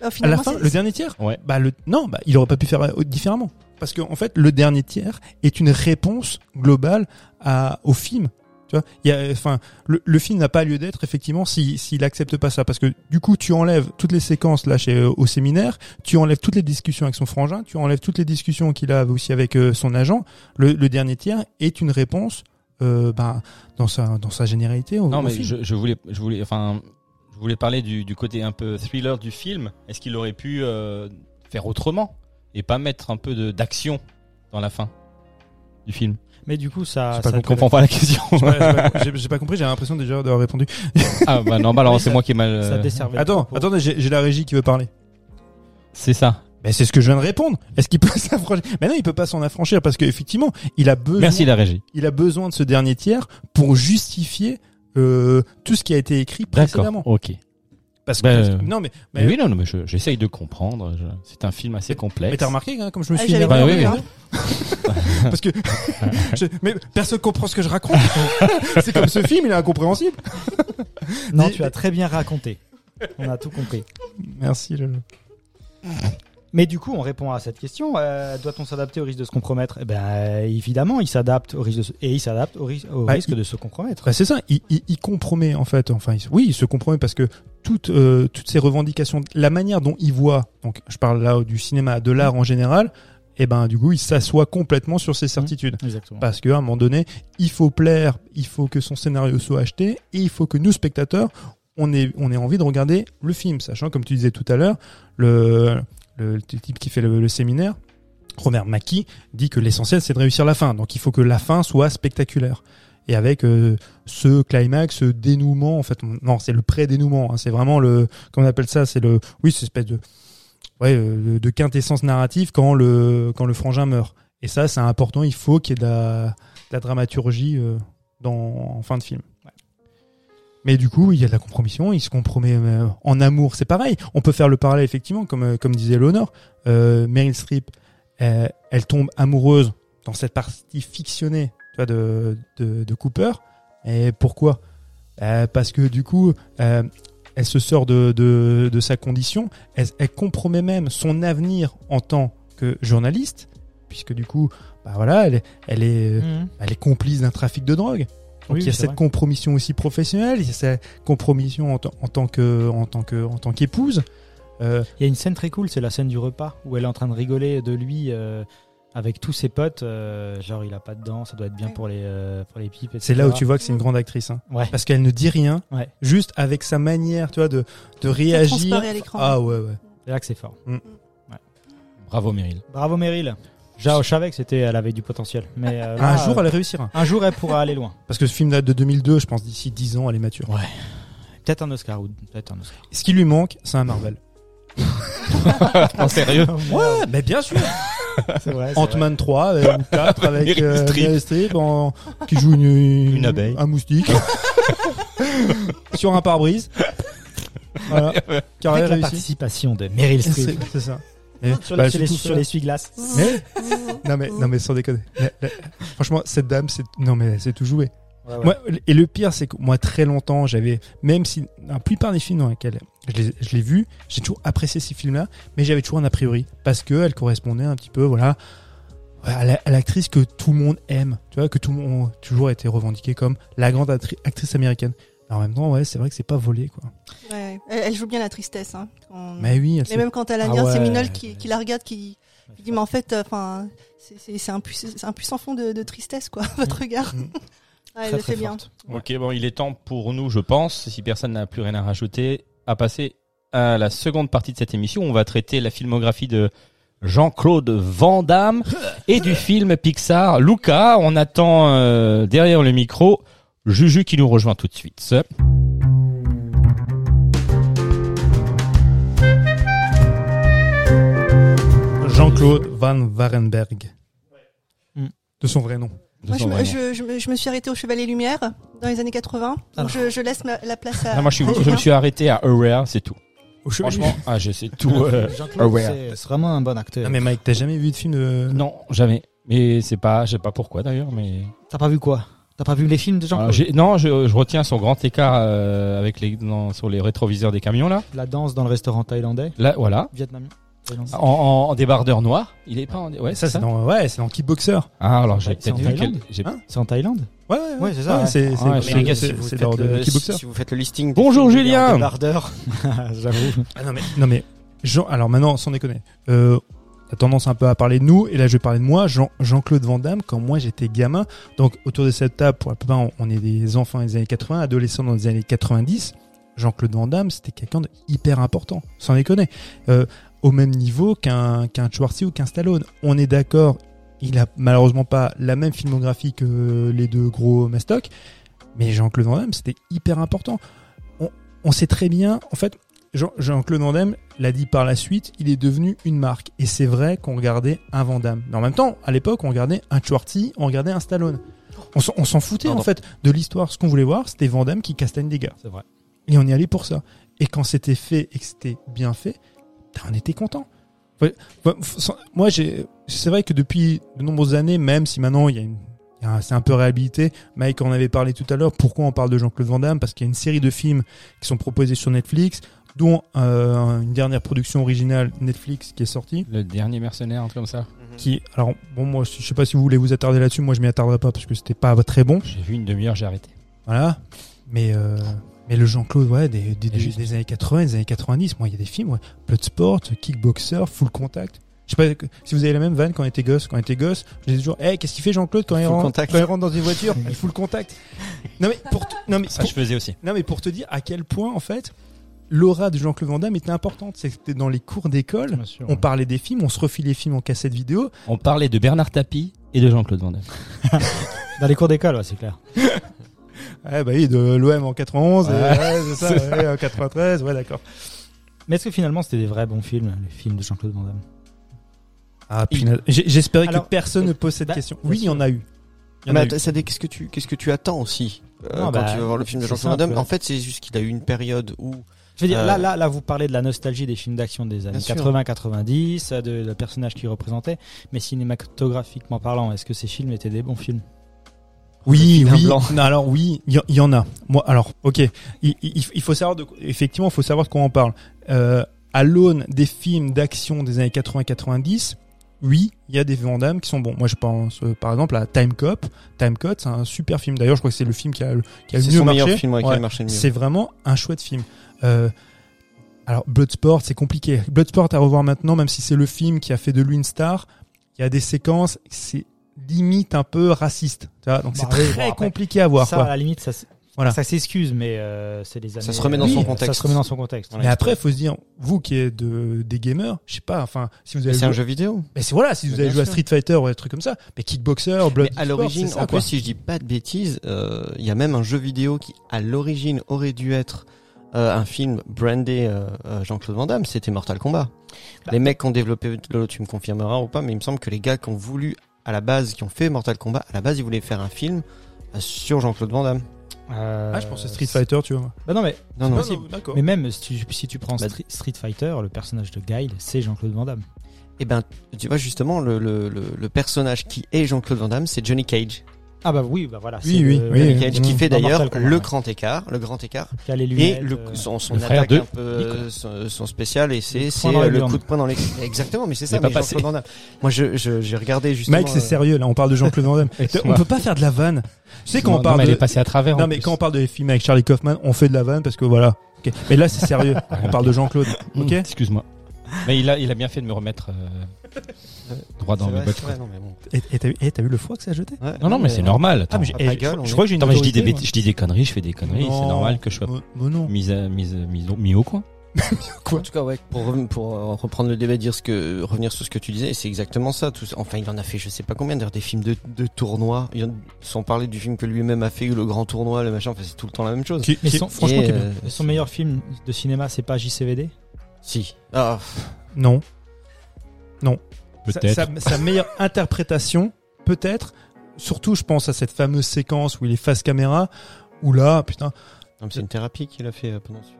Alors, À la fin, le dernier tiers? Ouais. Bah le non, bah il aurait pas pu faire euh, différemment parce que en fait le dernier tiers est une réponse globale à au film. Tu vois, il y a enfin le, le film n'a pas lieu d'être effectivement si s'il accepte pas ça parce que du coup tu enlèves toutes les séquences là chez euh, au séminaire, tu enlèves toutes les discussions avec son frangin, tu enlèves toutes les discussions qu'il a aussi avec euh, son agent. Le, le dernier tiers est une réponse euh, bah, dans sa dans sa généralité au, Non, au mais film. je, je voulais, je voulais, enfin, je voulais parler du, du côté un peu thriller du film. Est-ce qu'il aurait pu euh, faire autrement et pas mettre un peu de d'action dans la fin du film? Mais du coup, ça. Je comprends pas la question. J'ai pas- compris, j'ai l'impression déjà d'avoir répondu. ah bah non, bah alors c'est moi qui ai mal. Ça euh, desservait. Attends, attendez, j'ai la régie qui veut parler. C'est ça. Ben, c'est ce que je viens de répondre. Est-ce qu'il peut s'affranchir? Mais non, il peut pas s'en affranchir parce qu'effectivement, il a besoin, Merci la régie. il a besoin de ce dernier tiers pour justifier euh, tout ce qui a été écrit D'accord. précédemment. Ok. Parce que Ben, non, mais Mais oui, non, non, mais je- j'essaye de comprendre. Je- C'est un film assez complexe. mais t'as remarqué hein, comme je me Ah, suis j'avais Bah oui, oui. parce que je- mais personne comprend ce que je raconte. c'est comme ce film, il est incompréhensible. Non, tu as très bien raconté. On a tout compris. Merci. Lolo. Mais du coup, on répond à cette question. euh, Doit-on s'adapter au risque de se compromettre? Eh ben, évidemment, il s'adapte au risque de se... et il s'adapte au, ris- au Bah, risque il- de se compromettre. Bah, c'est ça, il, il, il compromet en fait. Enfin, oui, il se compromet parce que toutes euh, toutes ces revendications, la manière dont il voit, donc je parle là du cinéma, de l'art en général, et ben du coup, il s'assoit complètement sur ses certitudes. Exactement. Parce qu'à un moment donné, il faut plaire, il faut que son scénario soit acheté, et il faut que nous spectateurs, on ait on ait envie de regarder le film, sachant comme tu disais tout à l'heure, le le type qui fait le, séminaire, Robert Mackie, dit que l'essentiel c'est de réussir la fin. Donc il faut que la fin soit spectaculaire. Et avec euh, ce climax, ce dénouement, en fait, non, c'est le pré-dénouement. hein, c'est vraiment le, comment on appelle ça, c'est le, oui, c'est espèce de, ouais, euh, de, quintessence narrative quand le, quand le frangin meurt. Et ça, c'est important. Il faut qu'il y ait de la, de la dramaturgie euh, dans, en fin de film. Mais du coup, il y a de la compromission. Il se compromet euh, en amour. C'est pareil. On peut faire le parallèle effectivement, comme euh, comme disait Léonore. Euh, Meryl Streep, elle tombe amoureuse dans cette partie fictionnée, tu vois, de de, de Cooper. Et pourquoi? Euh, Parce que du coup, euh, elle se sort de de, de sa condition. Elle, elle compromet même son avenir en tant que journaliste, puisque du coup, bah voilà, elle est elle est elle est complice d'un trafic de drogue. Donc Oui, il y a cette vrai. compromission aussi professionnelle, il y a cette compromission en, tant- en tant que en tant que en tant qu'épouse. Euh, Il y a une scène très cool, c'est la scène du repas où elle est en train de rigoler de lui euh, avec tous ses potes. euh, genre, il a pas de dents, ça doit être bien pour les euh, pour les pipes. c'est là où tu vois que c'est une grande actrice, hein. Ouais. parce qu'elle ne dit rien, Ouais. juste avec sa manière, tu vois, de de Ça réagir. à l'écran. Ah ouais ouais. C'est là que c'est fort. Bravo Meryl. Bravo Meryl. Jao, je savais que c'était, elle avait du potentiel. Mais euh, un là, jour euh, elle réussira. un jour, elle pourra aller loin. Parce que ce film date de 2002, je pense d'ici 10 ans elle est mature. Peut-être un Oscar ou peut-être un Oscar. Ce qui lui manque, c'est un Marvel. En sérieux Ouais, mais bien sûr. Ant-Man 3 avec, ou 4 avec Meryl euh, Streep. Meryl Streep en- qui joue une, Une abeille. un moustique sur un pare-brise. Voilà. Avec la participation de Meryl C'est Streep c'est ça. Et- sur, bah, les- sur l'essuie-glace. Mais non mais non mais sans déconner. La- la- franchement, cette dame, c'est non mais c'est tout joué. Moi, et le pire, c'est que moi très longtemps, j'avais même si la plupart des films dans lesquels je l'ai- vu, j'ai toujours apprécié ces films-là, mais j'avais toujours un a priori parce que elle correspondait un petit peu, voilà, à la- à l'actrice que tout le monde aime, tu vois, que tout le monde a toujours été revendiquée comme la grande actrice américaine. Mais en même temps, ouais, c'est vrai que c'est pas volé, quoi. Ouais, elle, joue bien la tristesse. Hein, quand- Mais oui, elle Mais même quand elle a Ah ouais. Séminole qui, qui la regarde, qui, qui dit mais en fait, euh, enfin, c'est- un, un puissant fond de, de tristesse quoi, votre regard. Mm. Ouais, elle Très, le très fait bien. Ok, bon, il est temps pour nous, je pense, si personne n'a plus rien à rajouter, à passer à la seconde partie de cette émission. On va traiter la filmographie de Jean-Claude Van Damme et du film Pixar Luca. On attend euh, derrière le micro Juju qui nous rejoint tout de suite. Jean-Claude Van Warenberg. Mm. De son vrai nom. Moi, je me, vrai nom. je, je me, je me suis arrêtée au Chevalier Lumière dans les années 80. Donc je, je laisse ma- la place à. Ah, moi, je, suis, à je me suis arrêté à Aware, c'est tout. Au Chevalier. Franchement, ah, je sais tout. euh, Jean-Claude, Aware. c'est c'est vraiment un bon acteur. Ah mais Mike, t'as jamais vu de film de Non, jamais. Mais c'est pas, je sais pas pourquoi d'ailleurs, mais T'as pas vu quoi? T'as pas vu les films de Alors, Jean-Claude? j'ai- non, je, je retiens son grand écart euh, avec les dans- sur les rétroviseurs des camions là. La danse dans le restaurant thaïlandais, Là, voilà. vietnamien. En, en, en débardeur noir. Il est pas en, ouais, Ça, c'est dans, ouais, c'est dans Kickboxer. Ah, alors j'ai C'est peut-être en vu quel- Hein C'est en Thaïlande Ouais, ouais, Ouais, c'est ça, ouais. c'est, c'est, Ah si dans le, le Kickboxer. si vous faites le listing. Bonjour, films Julien. en Débardeur. J'avoue. Ah non mais, non mais, Jean, alors maintenant, sans déconner, euh, t'as tendance un peu à parler de nous, et là je vais parler de moi, Jean, Jean-Claude Van Damme, quand moi j'étais gamin, donc autour de cette table, pour la plupart, on, on est des enfants des années 80, adolescents dans les années 90, Jean-Claude Van Damme, c'était quelqu'un de hyper important, sans déconner. Euh, au même niveau qu'un qu'un Schwarzy ou qu'un Stallone. On est d'accord, il a malheureusement pas la même filmographie que les deux gros mastocs, mais Jean-Claude Van Damme, c'était hyper important. On, on sait très bien, en fait, Jean- Jean-Claude Van Damme l'a dit par la suite, il est devenu une marque. Et c'est vrai qu'on regardait un Van Damme. Mais en même temps, à l'époque, on regardait un Schwarty, on regardait un Stallone. On s'en- foutait Pardon. en fait de l'histoire. Ce qu'on voulait voir, c'était Van Damme qui castagne des gars. C'est vrai. Et on y allait pour ça. Et quand c'était fait et que c'était bien fait, on était content. Moi, c'est vrai que depuis de nombreuses années, même si maintenant il y a une, c'est un peu réhabilité. Mike en avait parlé tout à l'heure. Pourquoi on parle de Jean-Claude Van Damme? Parce qu'il y a une série de films qui sont proposés sur Netflix, dont euh, une dernière production originale Netflix qui est sortie. Le dernier mercenaire, un truc comme ça. Qui, alors bon, moi, je sais pas si vous voulez vous attarder là-dessus. Moi, je m'y attarderai pas parce que c'était pas très bon. J'ai vu une demi-heure, j'ai arrêté. Voilà. Mais, euh, mais le Jean-Claude, ouais, des, des, des, juste. des années 80, des années 90, moi, il y a des films, ouais. Bloodsport, Kickboxer, Full Contact. Je sais pas si vous avez la même vanne quand on était gosse. Quand on était gosse, je disais toujours, hey, qu'est-ce qu'il fait Jean-Claude quand, il rentre, quand il rentre dans une voiture Il fout le contact. Non, mais pour, te- non, mais Ça, pour- je faisais aussi. non, mais pour te dire à quel point, en fait, l'aura de Jean-Claude Van Damme était importante. C'était dans les cours d'école. On parlait des films, on se refilait les films en cassette vidéo. On parlait de Bernard Tapie et de Jean-Claude Van Damme. Dans les cours d'école, ouais, c'est clair. Ouais, bah oui, de l'OM en 91, et, Ouais. ouais, c'est ça, ouais, en 93, ouais, d'accord. Mais est-ce que finalement c'était des vrais bons films, les films de Jean-Claude Van Damme? Ah, J'espérais que personne ne pose cette bah, question. Oui, il y en a eu. En Mais a eu. attends, ça dé- qu'est-ce que tu qu'est-ce que tu attends aussi euh, Non, quand bah, tu vas voir le film de Jean-Claude Van Damme? En fait, c'est juste qu'il a eu une période où Je veux dire, Euh, là, là, là, vous parlez de la nostalgie des films d'action des années Bien sûr. 80-90, de, de personnages qui représentaient, mais cinématographiquement parlant, est-ce que ces films étaient des bons films? Oui, oui. blanc. Non, alors oui, il y, en a. Moi, alors, ok. Il, il- il faut savoir de, effectivement, il faut savoir de quoi on parle. Euh, à l'aune des films d'action des années 80-90, oui, il y a des Van Damme qui sont bons. Moi, je pense, euh, par exemple, à Time Cop. Time Cop, c'est un super film. D'ailleurs, je crois que c'est le film qui a, le- qui a le c'est mieux marché. meilleur film ouais, qui Ouais. a marché le mieux. C'est vraiment un chouette film. Euh, alors Bloodsport, c'est compliqué. Bloodsport à revoir maintenant, même si c'est le film qui a fait de lui une star. Il y a des séquences, c'est limite un peu raciste. Tu vois Donc Bah c'est oui, très bon, après, compliqué à voir. Ça, quoi. à la limite, ça, Voilà. ça s'excuse, mais euh, c'est les années. Ça se remet dans Oui, son Ça contexte. se remet dans son contexte. Mais après, il faut se dire, vous qui êtes de, des gamers, je sais pas, enfin, si vous Mais avez C'est un joué, jeu vidéo. mais c'est voilà, si vous Mais avez joué à. Street Fighter ou des trucs comme ça, mais Kickboxer, Blood Mais à Sport, l'origine, ça, en quoi. plus, si je dis pas de bêtises, euh, il y a même un jeu vidéo qui, à l'origine, aurait dû être euh, un film brandé euh, euh, Jean-Claude Van Damme. C'était Mortal Kombat. Bah, les mecs qui ont développé, Lolo, tu me confirmeras ou pas, mais il me semble que les gars qui ont voulu, à la base, qui ont fait Mortal Kombat, à la base, ils voulaient faire un film euh, sur Jean-Claude Van Damme. Euh, Ah, je pensais Street Fighter, tu vois. Bah non, mais, Non, non. possible. d'accord. mais même si tu, si tu prends Bah, Street, Street Fighter, le personnage de Guile, c'est Jean-Claude Van Damme. Et ben, tu vois justement, le, le, le, le personnage qui est Jean-Claude Van Damme, c'est Johnny Cage. Ah bah oui, bah voilà. Oui, oui, le- oui. Qui mmh. fait d'ailleurs le grand écart, le grand écart. Et le, son, son le frère attaque de un peu, son, son spécial, et c'est Le euh, le coup de poing dans les. Exactement, mais c'est ça. Mais pas mais passé. Jean-Claude Van Damme. Moi, je je- j'ai regardé justement. Mike, c'est euh, sérieux, là, on parle de Jean-Claude Van Damme. on peut pas faire de la vanne. Tu sais, quand on Non, parle mais elle de, est passée à travers. Non mais plus. quand on parle de films avec Charlie Kaufman, on fait de la vanne parce que voilà. Mais là c'est sérieux. on parle de Jean-Claude. Mmh, Ok. Excuse-moi. Mais il a, il a bien fait de me remettre euh, droit dans mes bottes. quoi. non. Et t'as vu, le foie que ça a jeté Ouais, Non, non, mais c'est normal. Ah je, gueule, crois- on je est- crois que j'ai une Non, mais je dis, des autorité, bêtises, je dis des conneries, je fais des conneries. C'est Non. normal que je sois non. mis, à- mis, mis, au- mis au coin. En tout cas, ouais, pour, pour euh, reprendre le débat, dire ce que, revenir sur ce que tu disais, c'est exactement ça. Tout, enfin, il en a fait, je sais pas combien, d'ailleurs, des films de, de. Il en- sans parler du film que lui-même a fait, le grand tournoi, le machin, enfin, c'est tout le temps la même chose. Qui- Mais qui- son- franchement, euh, son meilleur film de cinéma, c'est pas JCVD Si. Ah, pff, Non. Sa, Peut-être. sa- sa meilleure interprétation, peut-être. Surtout, je pense à cette fameuse séquence où il est face caméra, où là, putain, non, mais c'est une thérapie qu'il a fait euh, pendant ce film.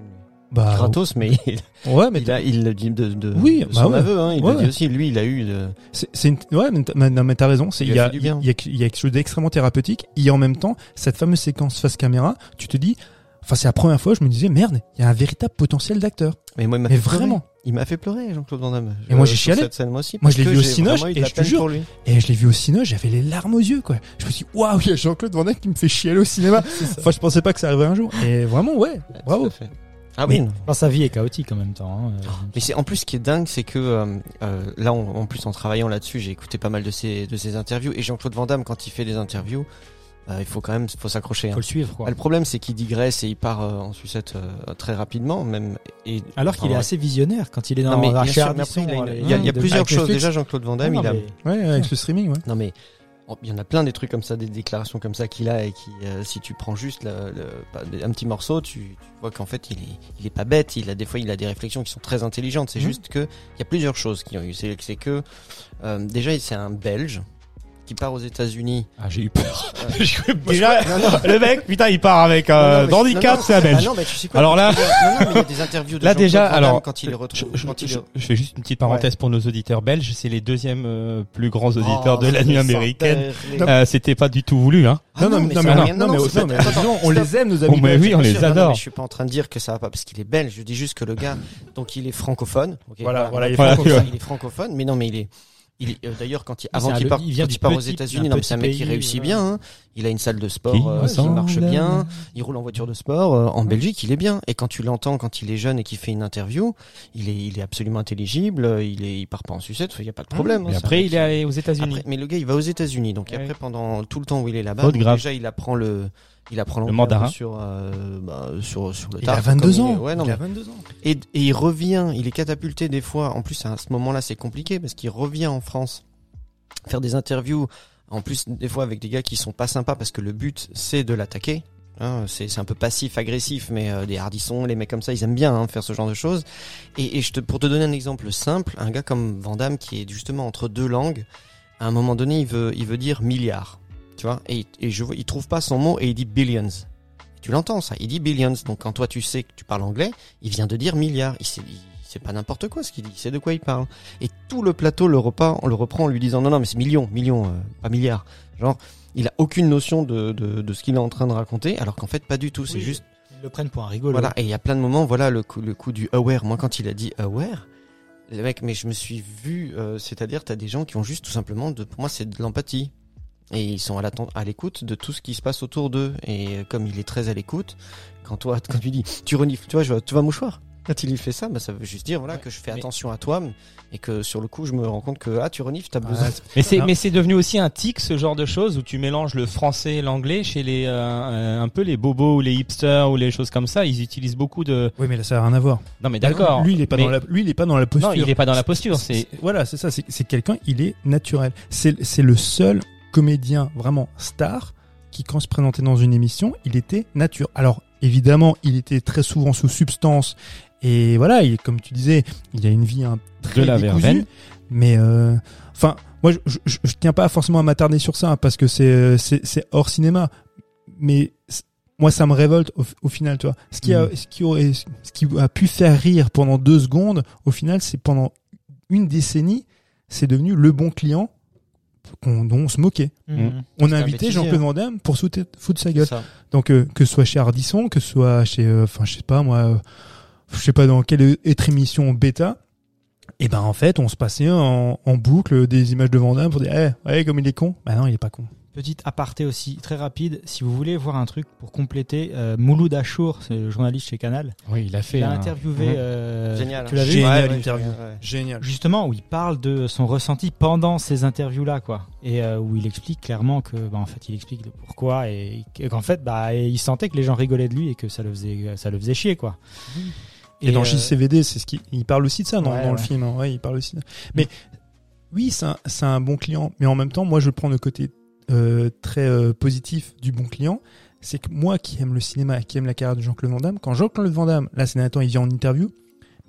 bah, Gratos, mais il, ouais, mais il, a, il le dit de, de, Oui, de bah son ouais. aveu, hein, il Ouais, le dit aussi. Lui, il a eu de, c'est c'est une, ouais, mais t'as- mais non, mais t'as raison. C'est Il il lui y a a, il y a, il y a quelque chose d'extrêmement thérapeutique. Et en même temps, cette fameuse séquence face caméra, tu te dis, enfin, c'est la première fois, je me disais, merde, il y a un véritable potentiel d'acteur. Mais moi, il m'a fait pleurer. vraiment. Il m'a fait pleurer, Jean-Claude Van Damme. Et moi, Euh, j'ai sur chialé. Cette scène, moi aussi. Moi, je l'ai vu au j'ai Cinoche, et je te jure. Et je l'ai vu au cinéma, j'avais les larmes aux yeux, quoi. Je me suis dit, waouh, il y a Jean-Claude Van Damme qui me fait chialer au cinéma. enfin, je pensais pas que ça arriverait un jour. Et vraiment, ouais, Ouais, bravo. Ah oui. Enfin, sa vie est chaotique en même temps. hein. Euh, Mais c'est en plus ce qui est dingue, c'est que euh, euh, là, on- en plus en travaillant là-dessus, j'ai écouté pas mal de ses de ses interviews et Jean-Claude Van Damme quand il fait des interviews, euh, il faut quand même faut s'accrocher. hein. faut le suivre, quoi. Ah, le problème, c'est qu'il digresse et il part euh, en sucette euh, très rapidement, même. Et Alors qu'il est assez visionnaire quand il est dans Non, mais sûr, après, il, a, une- les- il y a, il y a de- plusieurs choses. Déjà, Jean-Claude Van Damme, Non, il a. mais- Ouais, avec le streaming, ouais. Non mais Oh, Il y en a plein des trucs comme ça, des déclarations comme ça qu'il a et qui, euh, si tu prends juste le- le- pas- un petit morceau, tu, tu vois qu'en fait il est, il est pas bête. Il a des fois il a des réflexions qui sont très intelligentes. C'est Mhm. juste que il y a plusieurs choses qui ont eu. C'est c'est que euh, déjà c'est un Belge qui part aux États-Unis. Ah, j'ai eu peur. Euh, J'ai cru- Déjà, le mec, putain, il part avec Non, non, euh, handicap, non, non, c'est un Ah belge. non, mais tu sais quoi Alors là- non, non, mais il y a des interviews de Là déjà, alors, quand il je, retrouve, je- quand il je- est- je fais juste une petite parenthèse pour nos auditeurs belges. C'est les deuxièmes euh, plus grands auditeurs Oh, de la nuit américaine. les- Euh, C'était pas du tout voulu, hein. Ah non, non, mais non, mais, non, mais, non, mais attention, on les aime, nos Oh, amis. belges. oui, on les non, non, adore. je suis pas en train de dire que ça va pas parce qu'il est belge. Je dis juste que le gars, donc il est francophone. Voilà, voilà, il est Voilà, francophone. ouais. Il est francophone, mais non, mais il est. Il euh, d'ailleurs quand il avant qu'il il vient quand il part aux États-Unis, d'un non mais c'est un mec qui réussit bien. hein. Il a une salle de sport Qui euh, qui marche bien. Il roule en voiture de sport euh, en Belgique, il est bien. Et quand tu l'entends, quand il est jeune et qu'il fait une interview, il est, il est absolument intelligible. euh, Il est, il part pas en sucette. Il y a pas de problème. Hein, après, il est allé aux États-Unis. mais le gars, il va aux États-Unis, donc Ouais. après pendant tout le temps où il est là-bas, déjà il apprend le, il apprend l'anglais mandarin. sur, euh, bah, sur sur le Il a tard, 22 comme ans. il est- Ouais, non, il mais- a 22 ans. et, et il revient, il est catapulté des fois. En plus, à ce moment-là, c'est compliqué parce qu'il revient en France faire des interviews. En plus, des fois avec des gars qui sont pas sympas parce que le but c'est de l'attaquer. Hein, c'est c'est un peu passif, agressif, mais euh, des hardissons, les mecs comme ça, ils aiment bien hein, faire ce genre de choses. Et, et je te, pour te donner un exemple simple, un gars comme Van Damme qui est justement entre deux langues, à un moment donné, il veut, il veut dire milliard, tu vois, et, et je il trouve pas son mot et il dit billions. Tu l'entends ça, il dit billions. Donc quand toi tu sais que tu parles anglais, il vient de dire milliard. Il sait, c'est pas n'importe quoi ce qu'il dit, il sait de quoi il parle. Et tout le plateau le repas, on le reprend en lui disant non non mais c'est millions, millions, euh, pas milliards. Genre il a aucune notion de, de, de ce qu'il est en train de raconter, alors qu'en fait pas du tout. C'est Oui, juste Ils le prennent pour un rigolo. voilà. Et il y a plein de moments, voilà le coup, le coup du aware. Moi quand il a dit aware, le mec, mais je me suis vu, euh, c'est-à-dire t'as des gens qui ont juste tout simplement, de, pour moi c'est de l'empathie. Et ils sont à l'écoute de tout ce qui se passe autour d'eux. Et comme il est très à l'écoute, quand toi, quand tu dis, tu renifles, tu vois, je tu vas mouchoir. Quand il lui fait ça, bah, ça veut juste dire voilà que je fais mais- attention à toi et que sur le coup je me rends compte que ah tu renifles, t'as besoin. Mais c'est mais c'est devenu aussi un tic ce genre de choses où tu mélanges le français et l'anglais chez les euh, euh, un peu les bobos ou les hipsters ou les choses comme ça. Ils utilisent beaucoup de. Oui, mais là, ça n'a rien à voir. Non mais d'accord. Lui, il est pas Mais- dans la, lui, il est pas dans la posture. Non, il est pas dans la posture. C'est voilà, c'est ça. C'est c'est quelqu'un, il est naturel. C'est c'est le seul comédien vraiment star qui, quand se présentait dans une émission, il était nature. Alors, évidemment, il était très souvent sous substance. Et voilà, il, comme tu disais, il a une vie un très De la décousue. verveine. Mais, euh, enfin, moi, je, je, je- je tiens pas forcément à m'attarder sur ça hein, parce que c'est euh, c'est c'est hors cinéma. Mais moi, ça me révolte au, au final, toi. Ce qui a, Mhm. ce qui aurait, ce qui a pu faire rire pendant deux secondes, au final, c'est pendant une décennie, c'est devenu le bon client qu'on- dont on se moquait. Mhm. On a invité Jean-Claude hein. Van Damme pour foutre, foutre sa gueule. Ça. Donc euh, que ce soit chez Ardisson, que ce soit chez, euh, enfin je sais pas moi, euh, je sais pas dans quelle autre émission bêta. Et ben en fait, on se passait en, en boucle des images de Van Damme pour dire, eh, ouais, comme il est con. Bah non, il est pas con. Petite aparté aussi, très rapide. Si vous voulez voir un truc pour compléter, euh, Mouloud Achour, c'est le journaliste chez Canal, oui, il a fait. il a un- interviewé. Mhm. euh, Génial. Tu l'as vu Génial Ouais, interview. ouais. Génial. Justement, où il parle de son ressenti pendant ces interviews-là, quoi. Et euh, où il explique clairement que, bah, en fait, il explique le pourquoi et et qu'en fait, bah, et il sentait que les gens rigolaient de lui et que ça le faisait, ça le faisait chier, quoi. Et, dans euh, JCVD, c'est ce qui, il parle aussi de ça dans, Ouais, dans le film. hein. Ouais, il parle aussi. de- Mais oui, c'est un, c'est un bon client, mais en même temps, moi, je prends le côté euh, très euh, positif du bon client. C'est que moi, qui aime le cinéma, qui aime la carrière de Jean-Claude Van Damme, quand Jean-Claude Van Damme, là, ces derniers temps, il vient en interview,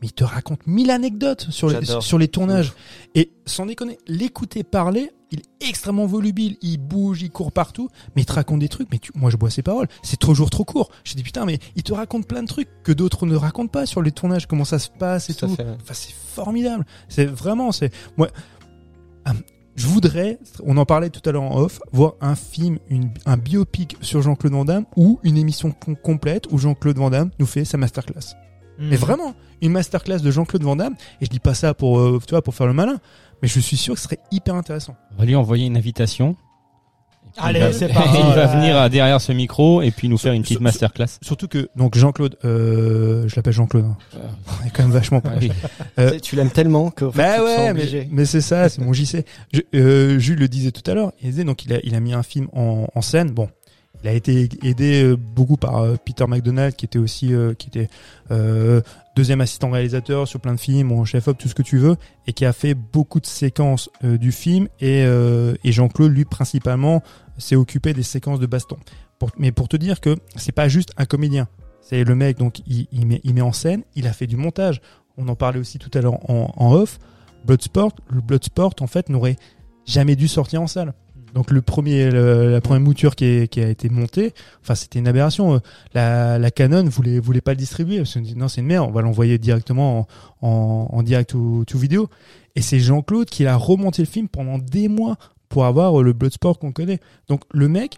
mais il te raconte mille anecdotes sur les, sur les tournages. Et sans déconner, l'écouter parler, il est extrêmement volubile, il bouge, il court partout, mais il te raconte des trucs, mais tu, moi je bois ses paroles, c'est toujours trop court. Je dis putain, mais il te raconte plein de trucs que d'autres ne racontent pas sur les tournages, comment ça se passe et Tout à tout. fait, ouais. Enfin, c'est formidable. C'est vraiment, c'est moi. Je voudrais, on en parlait tout à l'heure en off, voir un film, une, un biopic sur Jean-Claude Van Damme ou une émission com- complète où Jean-Claude Van Damme nous fait sa masterclass. Mhm. Mais vraiment, une masterclass de Jean-Claude Van Damme. Et je dis pas ça pour, euh, tu vois, pour faire le malin, mais je suis sûr que ce serait hyper intéressant. On va lui envoyer une invitation. Allez, il va, c'est parti. il va venir derrière ce micro et puis nous faire une petite masterclass. Surtout que donc Jean-Claude, euh, je l'appelle Jean-Claude. hein. On est quand même vachement Ah oui. Euh, Tu l'aimes tellement que fait, Bah ouais, mais, mais c'est ça, c'est mon JC. Je, euh, Jules le disait tout à l'heure. Il disait donc il a, il a mis un film en, en scène. Bon, Il a été aidé euh, beaucoup par euh, Peter McDonald, qui était aussi euh, qui était euh, deuxième assistant réalisateur sur plein de films, ou chef-op, tout ce que tu veux, et qui a fait beaucoup de séquences euh, du film. Et, euh, et Jean-Claude, lui, principalement, s'est occupé des séquences de baston. Mais pour te dire que c'est pas juste un comédien. C'est le mec, donc il, il met, il met en scène, il a fait du montage. On en parlait aussi tout à l'heure en, en off. Bloodsport, le Bloodsport, en fait, n'aurait jamais dû sortir en salle. Donc le premier, le- la première mouture qui, est- qui a été montée, enfin c'était une aberration. Euh, La, la Canon voulait voulait pas le distribuer. Parce qu'on dit non c'est une merde, on va l'envoyer directement en, en, en direct ou tout vidéo. Et c'est Jean-Claude qui a remonté le film pendant des mois pour avoir euh, le Bloodsport qu'on connaît. Donc le mec,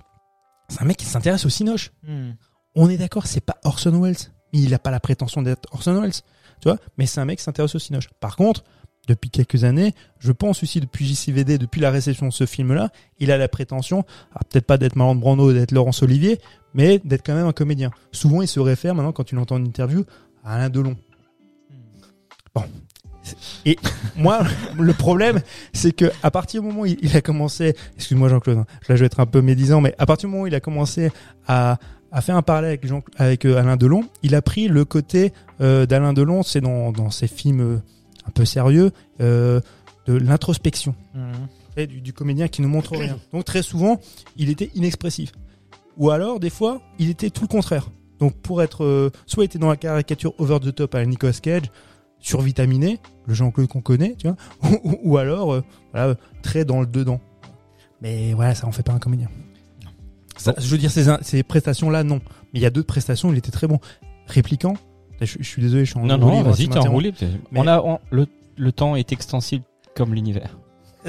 c'est un mec qui s'intéresse au cinoche. Hmm. On est d'accord, c'est pas Orson Welles. Il a pas la prétention d'être Orson Welles, tu vois. Mais c'est un mec qui s'intéresse au cinoche. Par contre, depuis quelques années, je pense aussi depuis JCVD, depuis la réception de ce film-là, il a la prétention, alors peut-être pas d'être Marlon Brando, d'être Laurence Olivier, mais d'être quand même un comédien. Souvent, il se réfère maintenant, quand tu l'entends en interview, à Alain Delon. Bon. Et moi, le problème, c'est que à partir du moment où il a commencé, excuse-moi Jean-Claude, hein, là je vais être un peu médisant, mais à partir du moment où il a commencé à, à faire un parallèle avec, Jean, avec euh, Alain Delon, il a pris le côté euh, d'Alain Delon, c'est dans, dans ses films euh, un peu sérieux, euh, de l'introspection et du, du comédien qui ne montre rien. Donc très souvent, il était inexpressif. Ou alors, des fois, il était tout le contraire. Donc pour être, euh, soit il était dans la caricature over the top à la Nicolas Cage, survitaminé, le Jean-Claude qu'on connaît, tu vois, ou, ou alors, euh, voilà, très dans le dedans. Mais voilà, ça en fait pas un comédien. Ça, je veux dire, ces, ces prestations-là, non. Mais il y a d'autres prestations, il était très bon. Répliquant, je, je suis désolé, je suis en Non, non, vas-y, t'es enroulé. On a, on- le, le temps est extensible comme l'univers.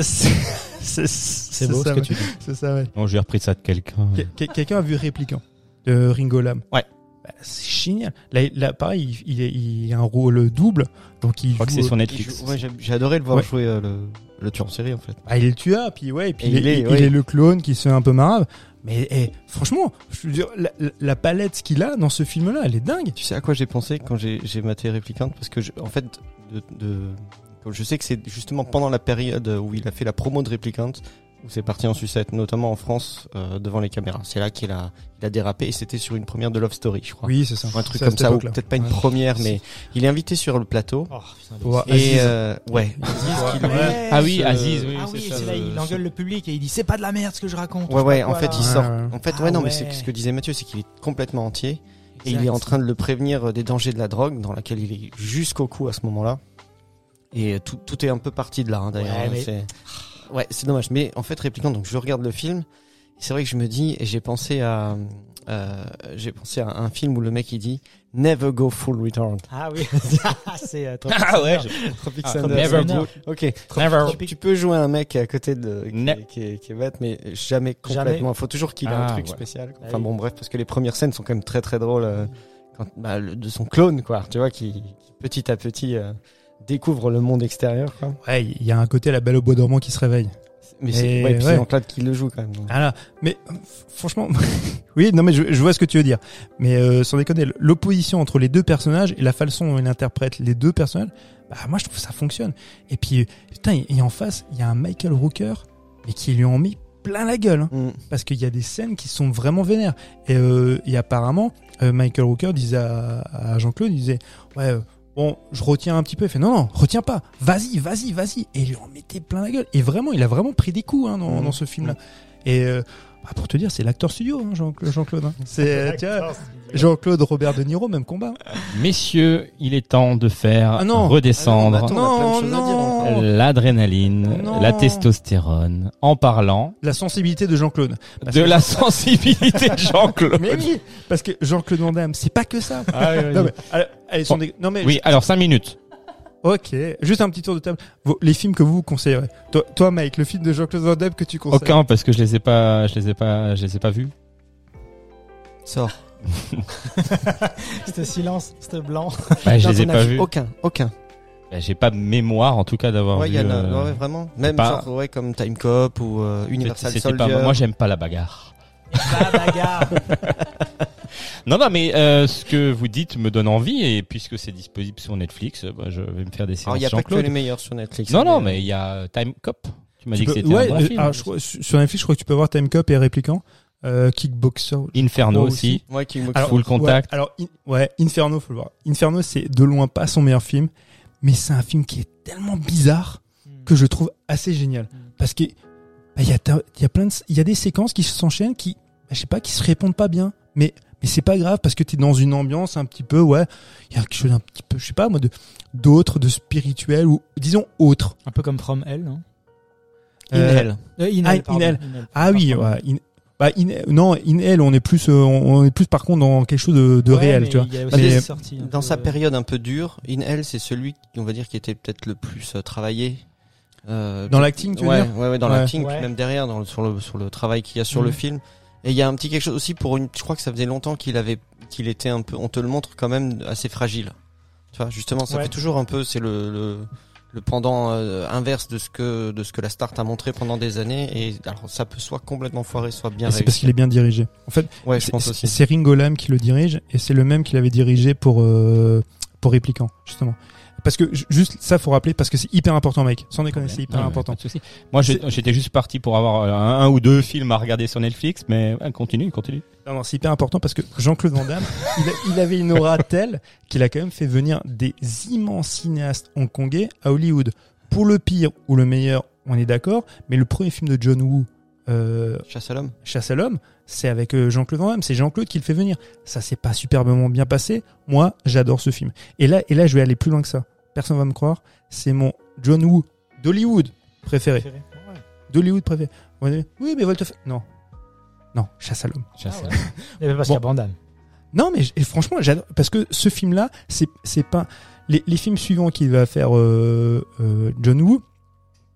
C'est beau ça, ce que ouais. tu dis. C'est ça, ouais. Bon, j'ai repris ça de quelqu'un. Quel- quel- Quelqu'un a vu Répliquant de Ringo Lam? Ouais. Bah, c'est génial. Là, là, pareil, il, il, est- il a un rôle double, donc il Je crois que joue- c'est sur Netflix. joue- ouais, j'ai adoré le voir Ouais. jouer euh, le, le tueur en série en fait. Ah, il est le tueur, puis ouais, et puis Et il, il est, est, il ouais. est le clone qui se fait un peu marave. Mais eh, franchement, je veux dire, la, palette qu'il a dans ce film-là, elle est dingue. Tu sais à quoi j'ai pensé quand j'ai maté Réplicante Parce que je- en fait, je sais que c'est justement pendant la période où il a fait la promo de Réplicante où c'est parti en sucette, notamment en France euh, devant les caméras. C'est là qu'il a, il a dérapé et c'était sur une première de Love Story, je crois. Oui, c'est ça. Ou un truc comme ça, ou peut-être pas une Ouais. première, mais il est invité sur le plateau. Oh, putain, Et Aziz. euh, ouais, Ouais. Ah oui, Aziz, oui, Ah oui, ça. c'est là, il engueule le public et il dit c'est pas de la merde ce que je raconte. Ouais, ouais, en fait, là. il sort. En fait, Ah ouais, non, mais c'est ce que disait Mathieu, c'est qu'il est complètement entier. Et il est en train de le prévenir des dangers de la drogue, dans laquelle il est jusqu'au cou à ce moment-là. Et tout, tout est un peu parti de là, hein, d'ailleurs. Ouais, C'est- dommage. Mais en fait, répliquant, donc je regarde le film. C'est vrai que je me dis, et j'ai pensé à, euh, j'ai pensé à un film où le mec il dit Never go full retard. Ah oui, c'est euh, trop Ah ouais, Tropic Ah, Thunder. never Thunder. go. Ok. Never. Tu, tu peux jouer un mec à côté de qui, Ne- est, qui, est, qui est bête, mais jamais Jamais. complètement. Il faut toujours qu'il ait un Ah, truc ouais. spécial. quoi. Ah Enfin bon, bref, parce que les premières scènes sont quand même très très drôles. euh, quand, bah, le- de son clone, quoi. Tu vois, qui, qui petit à petit euh, découvre le monde extérieur. Quoi. Ouais, il y a un côté la belle au bois dormant qui se réveille. Mais c'est Et ouais, puis ouais. Jean-Claude qui le joue quand même. donc. Voilà. Mais euh, franchement, oui, non mais je, je vois ce que tu veux dire. Mais euh, sans déconner, l'opposition entre les deux personnages et la façon dont il interprète les deux personnages, bah moi je trouve que ça fonctionne. Et puis euh, putain, et, et en face, il y a un Michael Rooker, mais qui lui en met plein la gueule, hein, Mm. parce qu'il y a des scènes qui sont vraiment vénères. Et, euh, et apparemment, euh, Michael Rooker disait à, à Jean-Claude, il disait ouais. Bon, je retiens un petit peu. Il fait non, non, retiens pas. Vas-y, vas-y, vas-y. Et il lui en mettait plein la gueule. Et vraiment, il a vraiment pris des coups hein, dans, Mhm. dans ce film-là. Et euh, bah, pour te dire, c'est l'acteur studio, hein, Jean- Jean-Claude. hein. C'est tu vois, Jean-Claude Robert De Niro, même combat. Messieurs, il est temps de faire Ah non. redescendre Ah non, l'adrénaline, la testostérone, en parlant La sensibilité de Jean-Claude. Parce de que- la sensibilité de Jean-Claude. Mais oui, parce que Jean-Claude Van Damme, c'est pas que ça. Ah oui, vas-y. Non mais, allez, allez, sans dé- non mais, Oui, alors 5 minutes. ok, juste un petit tour de table. Vos- les films que vous vous conseillerez. Toi, toi, Mike, le film de Jean-Claude Van Damme que tu conseilles. Aucun parce que je les ai pas, je les ai pas, je les ai pas vus. Sors. Ce silence, ce blanc. Bah, je Non, les ai t'en as pas vu vus. Aucun, aucun. Bah, j'ai pas mémoire en tout cas d'avoir Ouais, vu. il y en a, euh, ouais, vraiment. Même pas- genre, ouais, comme Time Cop ou euh, Universal c'était Soldier. pas. Moi, j'aime pas la bagarre. La bagarre. Non, non, mais euh, ce que vous dites me donne envie et puisque c'est disponible sur Netflix, euh, bah, je vais me faire des séances il y a pas que les meilleurs sur Netflix. Non, hein, non, mais il y a Time Cop. Tu m'as dit que c'était ouais, un bon euh, film. alors, je crois- sur Netflix, je crois que tu peux voir Time Cop et Répliquant. Euh, Kickboxer. Inferno Moi aussi. Ouais, Kickboxer. Alors, Full Contact. Ouais, alors, in- ouais, Inferno, faut le voir. Inferno, c'est de loin pas son meilleur film, mais c'est un film qui est tellement bizarre que je trouve assez génial. Parce que, bah, il y a, ta- il y a plein de, il y a des séquences qui s'enchaînent qui, bah, je sais pas, qui se répondent pas bien. Mais, mais c'est pas grave parce que t'es dans une ambiance un petit peu, ouais, il y a quelque chose un petit peu, je sais pas, moi, de, d'autre, de spirituel ou, disons, autre. Un peu comme From Hell, non? In Euh, Hell. Euh, In Ah, Hell. In Hell. In Hell. Ah oui, ouais, in- bah, in- non, in Hell, on est plus, euh, on on est plus par contre dans quelque chose de, de Ouais, réel, tu vois. il y a aussi Mais- des sorties un Dans peu, sa période un peu dure, In Hell, c'est celui, on va dire, qui était peut-être le plus euh, travaillé. Euh, Dans l'acting, tu veux ouais, dire? ouais, ouais, dans Ouais. l'acting, même derrière, dans le, sur le sur le travail qu'il y a sur le Mhm. film. Et il y a un petit quelque chose aussi pour une. Je crois que ça faisait longtemps qu'il avait, qu'il était un peu. On te le montre quand même assez fragile. Tu vois, justement, ça Ouais. fait toujours un peu. C'est le, le le pendant euh, inverse de ce que de ce que la star t'a montré pendant des années. Et alors, ça peut soit complètement foiré, soit bien c'est parce qu'il est bien dirigé. En fait, Ouais, je c'est- pense aussi. c'est Ringo Lam qui le dirige et c'est le même qui l'avait dirigé pour euh, pour Répliquant justement. Parce que ju- juste ça faut rappeler parce que c'est hyper important mec. Sans déconner, c'est hyper Ouais, important. pas de souci. Moi, j'étais juste parti pour avoir euh, un, un ou deux films à regarder sur Netflix, mais ouais, continue, continue. Non, non, c'est hyper important parce que Jean-Claude Van Damme, il, a- il avait une aura telle qu'il a quand même fait venir des immenses cinéastes hongkongais à Hollywood. Pour le pire ou le meilleur, on est d'accord, mais le premier film de John Woo, euh, Chasse à l'homme. Chasse à l'homme, c'est avec euh, Jean-Claude Van Damme. C'est Jean-Claude qui le fait venir. Ça s'est pas superbement bien passé. Moi, j'adore ce film. Et là, et là, je vais aller plus loin que ça. Personne va me croire. C'est mon John Woo d'Hollywood préféré. préféré. Ouais. D'Hollywood préféré. Oui, mais Volteface. Non. Non, Chasse à l'homme. Chasse à- ben, parce Bon. qu'il y a Van Damme. Non, mais et franchement, j'adore parce que ce film-là, c'est c'est pas les, les films suivants qu'il va faire euh, euh, John Woo.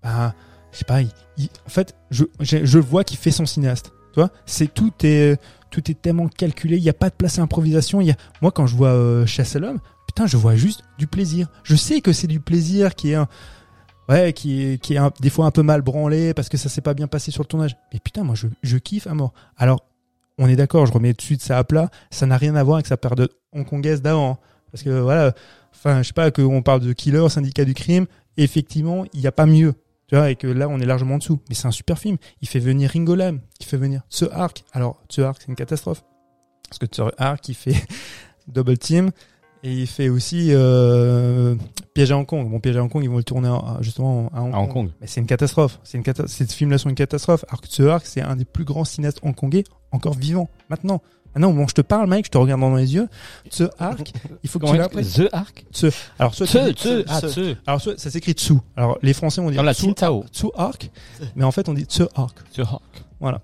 Bah, je sais pas. il- il- en fait, je je, je vois qu'il fait son cinéaste. Tu vois, c'est tout est tout est tellement calculé. Il y a pas de place à improvisation. Il y a moi quand je vois euh, Chasse à l'homme, putain, je vois juste du plaisir. Je sais que c'est du plaisir qui est un ouais qui est qui est un- des fois un peu mal branlé parce que ça s'est pas bien passé sur le tournage. Mais putain, moi je je kiffe à mort. Alors on est d'accord, je remets tout de suite ça à plat. Ça n'a rien à voir avec sa période hongkongaise d'avant. hein. Parce que voilà, enfin, je sais pas, qu'on parle de killer, syndicat du crime, effectivement, il n'y a pas mieux. Tu vois, et que là, on est largement en dessous. Mais c'est un super film. Il fait venir Ringo Lam, il fait venir ce arc. Alors, ce arc, c'est une catastrophe. Parce que ce arc, il fait Double Team. Et il fait aussi euh, Piège à Hong Kong. Bon, Piège à Hong Kong, ils vont le tourner justement à Hong, À Hong Kong. Kong. Mais c'est une catastrophe. C'est une cata- Ces films-là sont une catastrophe. Alors que ce arc, c'est un des plus grands cinéastes hongkongais encore vivant. Maintenant. Maintenant, bon, je te parle, mec, je te regarde dans les yeux. Ce arc, il faut que tu que- The Arc Alors, soit tu Tse, dis- Tse, ah. Tse. Alors, soit, ça s'écrit Tsu. Alors, les Français vont dire Dans la Tsu, Arc. Mais en fait, on dit Tse Arc. The Arc. Voilà.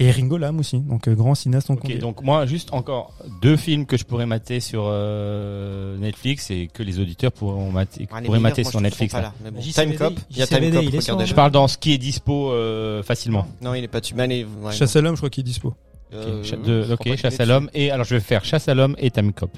Et Ringo Lam aussi. Donc, euh, grand cinéaste hongkongais. donc moi, juste encore deux films que je pourrais mater sur euh, Netflix et que les auditeurs pourront mater, Ah, pourraient mater moi, sur Netflix. là. là, mais bon. JCVD, Time Cop, il y a Time Cop, il est sur- regardez. Je parle dans ce qui est dispo euh, facilement. Non, il est pas tu allez, ouais, Chasse à l'homme, je crois qu'il est dispo. Ok, Euh, cha- oui, de- je crois ok, pas qu'il chasse à l'homme et alors je vais faire chasse à l'homme et Time Cop.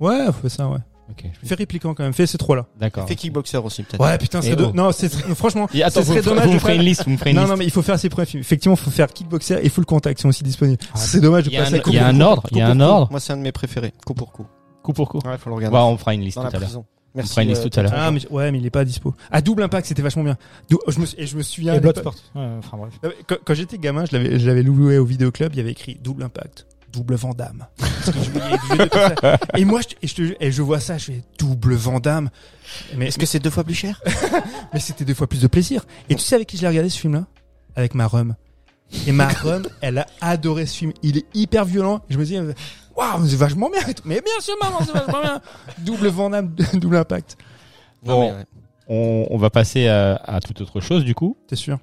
Ouais, faut ça, ouais. Ok, Fais répliquant quand même. Fais ces trois-là. d'accord. Fait Kickboxer aussi, peut-être. Ouais, putain, c'est de... oh. Non, c'est, franchement. Et attends, ce vous, serait vous, dommage vous de me ferez pas- une liste, vous me ferez une Non, liste. non, mais il faut faire ses premiers films. Effectivement, il faut faire Kickboxer et Full Contact. Ils sont aussi disponibles. Ah, c'est dommage de Il y a passer un- à coup il y a un coup. ordre, il y a un ordre. Moi, c'est un de mes préférés. Coup pour coup. Coup pour coup. Ouais, faut le regarder. Bah, on fera une liste Dans tout à l'heure. prison. On Merci. fera une liste euh, tout à l'heure. Ah, mais, ouais, mais il est pas dispo. À double impact, c'était vachement bien. Dou- Je me, et je me souviens. Et Bloodsport. Ouais, enfin bref. Non, mais Quand, quand j'étais gamin, je l'avais, je l'avais loué au vidéoclub, il y avait écrit double impact, double Vandame. Et moi, je, et je, te- et je vois ça, je fais double Vandame. Mais, Est-ce que c'est deux fois plus cher? Mais c'était deux fois plus de plaisir. Et tu sais avec qui je l'ai regardé ce film-là? Avec ma rhum. Et ma rhum, elle a adoré ce film. Il est hyper violent. Je me dis, waouh, c'est vachement bien. Mais bien sûr, maman, c'est vachement bien. Double Vandame, double impact. Bon. ouais. On, on va passer à, à toute autre chose du coup. T'es sûr?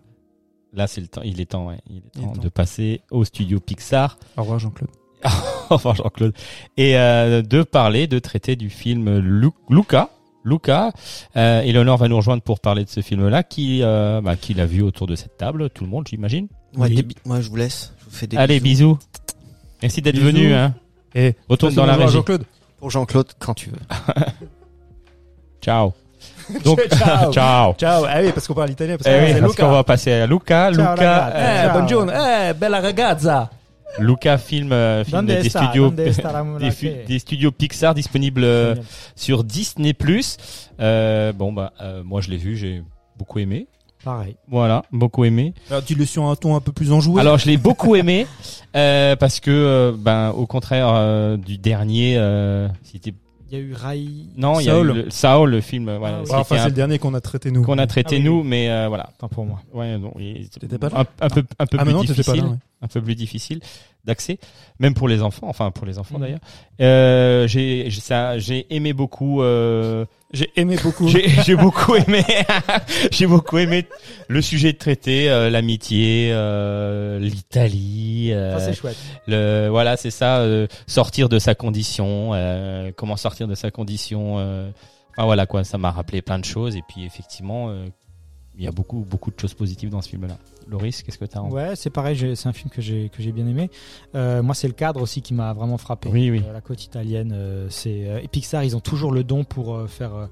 Là, c'est le temps. Il est temps, ouais. Il est Il est temps temps. de passer au studio Pixar. Au revoir, Jean-Claude. enfin Jean-Claude, et euh, de parler, de traiter du film Lu- Luca. Luca, euh, Eleonore va nous rejoindre pour parler de ce film-là, qui, euh, bah, qui l'a vu autour de cette table, tout le monde, j'imagine. Ouais, Oui. Moi, je vous laisse. Je vous fais des Allez, bisous. bisous. Merci d'être venu. Hein. Et Retourne dans la régie. Jean-Claude. Pour Jean-Claude, quand tu veux. Ciao. Donc, Ciao. ciao. Ciao. Ah oui, parce qu'on parle italien. Parce Eh oui, parce qu'on va passer à Luca. Ciao, Luca, Eh, buongiorno. Eh, bella ragazza. Luca film, euh, film des studios, des, fu- monarchie des studios Pixar disponibles euh, sur Disney+. Euh, bon bah, euh, moi je l'ai vu, j'ai beaucoup aimé. Pareil. Voilà, beaucoup aimé. Alors dis-le sur un ton un peu plus enjoué. Alors je l'ai beaucoup aimé euh, parce que euh, ben au contraire euh, du dernier, euh, c'était y a eu Rai. non il y a Saul. eu le, Saul le film, voilà, Ah Ouais, enfin, c'est un- le dernier qu'on a traité nous. qu'on a traité Ah oui, nous, oui. mais euh, voilà. Tant pour moi. Ouais, non, il- pas là un, un peu un peu Ah, plus non, pas difficile, là. ouais. un peu plus difficile d'accès, même pour les enfants, enfin pour les enfants Mhm. d'ailleurs. Euh, j'ai j'ai- ça j'ai aimé beaucoup. Euh, J'ai aimé beaucoup. j'ai j'ai beaucoup aimé j'ai beaucoup aimé le sujet de traité euh, l'amitié euh, l'Italie euh, c'est chouette. le voilà c'est ça euh, sortir de sa condition euh, comment sortir de sa condition euh, enfin voilà quoi ça m'a rappelé plein de choses et puis effectivement euh, il y a beaucoup beaucoup de choses positives dans ce film là Loris qu'est-ce que tu as en... Ouais, c'est pareil, c'est un film que j'ai que j'ai bien aimé. Euh, moi, c'est le cadre aussi qui m'a vraiment frappé. Oui, oui. Euh, la côte italienne, euh, c'est euh, et Pixar, ils ont toujours le don pour euh, faire euh,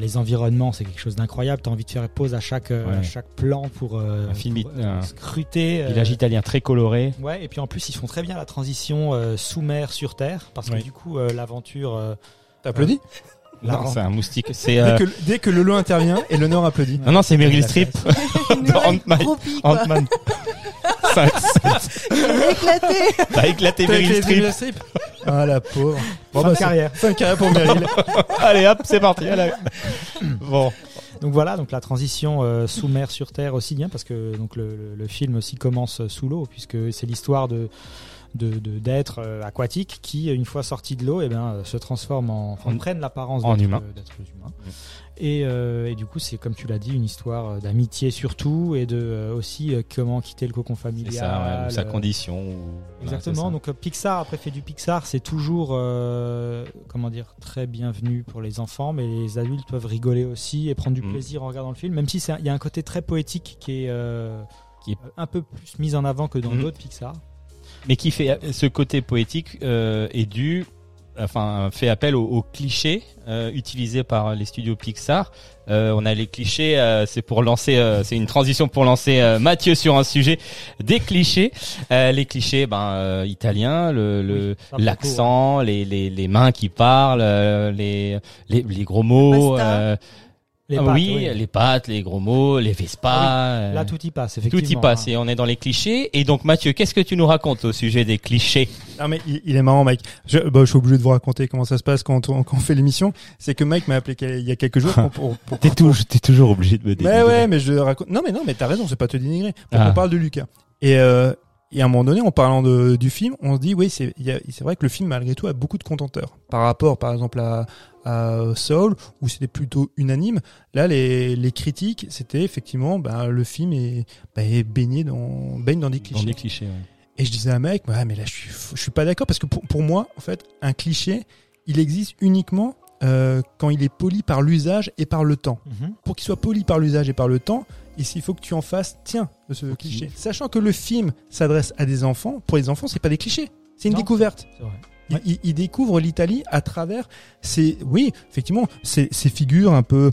les environnements, c'est quelque chose d'incroyable. T'as envie de faire pause à chaque Ouais. à chaque plan pour euh, Un film pour, un scruter. euh, village italien très coloré Ouais, et puis en plus, ils font très bien la transition euh, sous mer sur terre parce que du coup, euh, l'aventure. euh, T'applaudis la non c'est un moustique c'est dès, euh, que, dès que Lolo intervient, et l'honneur applaudit. non non c'est Meryl Streep dans Ant-Man. Ant-Man Ça- ça- Il a éclaté. T'as éclaté Meryl éclaté Streep Meryl Streep Ah la pauvre. Bon, Fin bah, de c'est- carrière. Fin de carrière pour Meryl. Allez hop, c'est parti. allez. Bon. Donc voilà, donc la transition euh, sous mer sur terre aussi bien parce que donc le, le- le film aussi commence sous l'eau puisque c'est l'histoire de de de- d'êtres euh, aquatiques qui une fois sortis de l'eau et ben euh, se transforment en, enfin, En- prennent l'apparence en d'êtres- humain. d'êtres humains. Mm. Et, euh, et du coup c'est comme tu l'as dit une histoire euh, d'amitié surtout et de euh, aussi euh, comment quitter le cocon familial. ça, ouais, ou sa euh, condition. ou- Exactement. Donc euh, Pixar, après fait du Pixar, c'est toujours euh, comment dire très bienvenu pour les enfants, mais les adultes peuvent rigoler aussi et prendre du Mm. plaisir en regardant le film, même si il y a un côté très poétique qui est, euh, Qui est- un peu plus mis en avant que dans Mm. d'autres Pixar. Mais qui fait ce côté poétique euh, est dû, enfin, fait appel aux, aux clichés euh, utilisés par les studios Pixar. Euh, on a les clichés, euh, c'est pour lancer, euh, c'est une transition pour lancer euh, Mathieu sur un sujet des clichés. Euh, les clichés, ben euh, italiens, le, le Oui, ça, pour l'accent, les, les les mains qui parlent, euh, les, les les gros mots. Les ah oui, oui. les pattes, les gros mots, les Vespa. euh, Là, tout y passe, tout effectivement. y passe hein. et on est dans les clichés. Et donc Mathieu, qu'est-ce que tu nous racontes au sujet des clichés? Non mais il, il est marrant Mike. Je, bah, je suis obligé de vous raconter comment ça se passe quand on, quand on fait l'émission. C'est que Mike m'a appelé il y a quelques jours pour, pour, pour- T'es toujours, t'es toujours obligé de me Mais ouais, mais je raconte. Non, mais non, mais t'as raison, c'est pas te dénigrer. Ah. on parle de Lucas. Et, euh, et à un moment donné, en parlant de, du film, on se dit, oui, c'est, il y a- c'est vrai que le film, malgré tout, a beaucoup de contenteurs. Par rapport, par exemple, à, à Soul, où c'était plutôt unanime. Là, les, les critiques, c'était effectivement, bah, le film est, bah, est baigné dans, baigne dans des Dans clichés. des clichés. ouais. Et je disais à un mec, mais là, je suis, je suis pas d'accord parce que pour, pour moi, en fait, un cliché, il existe uniquement euh, quand il est poli par l'usage et par le temps Mhm. pour qu'il soit poli par l'usage et par le temps, ici, il faut que tu en fasses, tiens, de ce cliché. Sachant que le film s'adresse à des enfants, pour les enfants, c'est pas des clichés. C'est une Non. découverte. C'est vrai. Il, il- il découvre l'Italie à travers ces, oui, effectivement, ces, ces figures un peu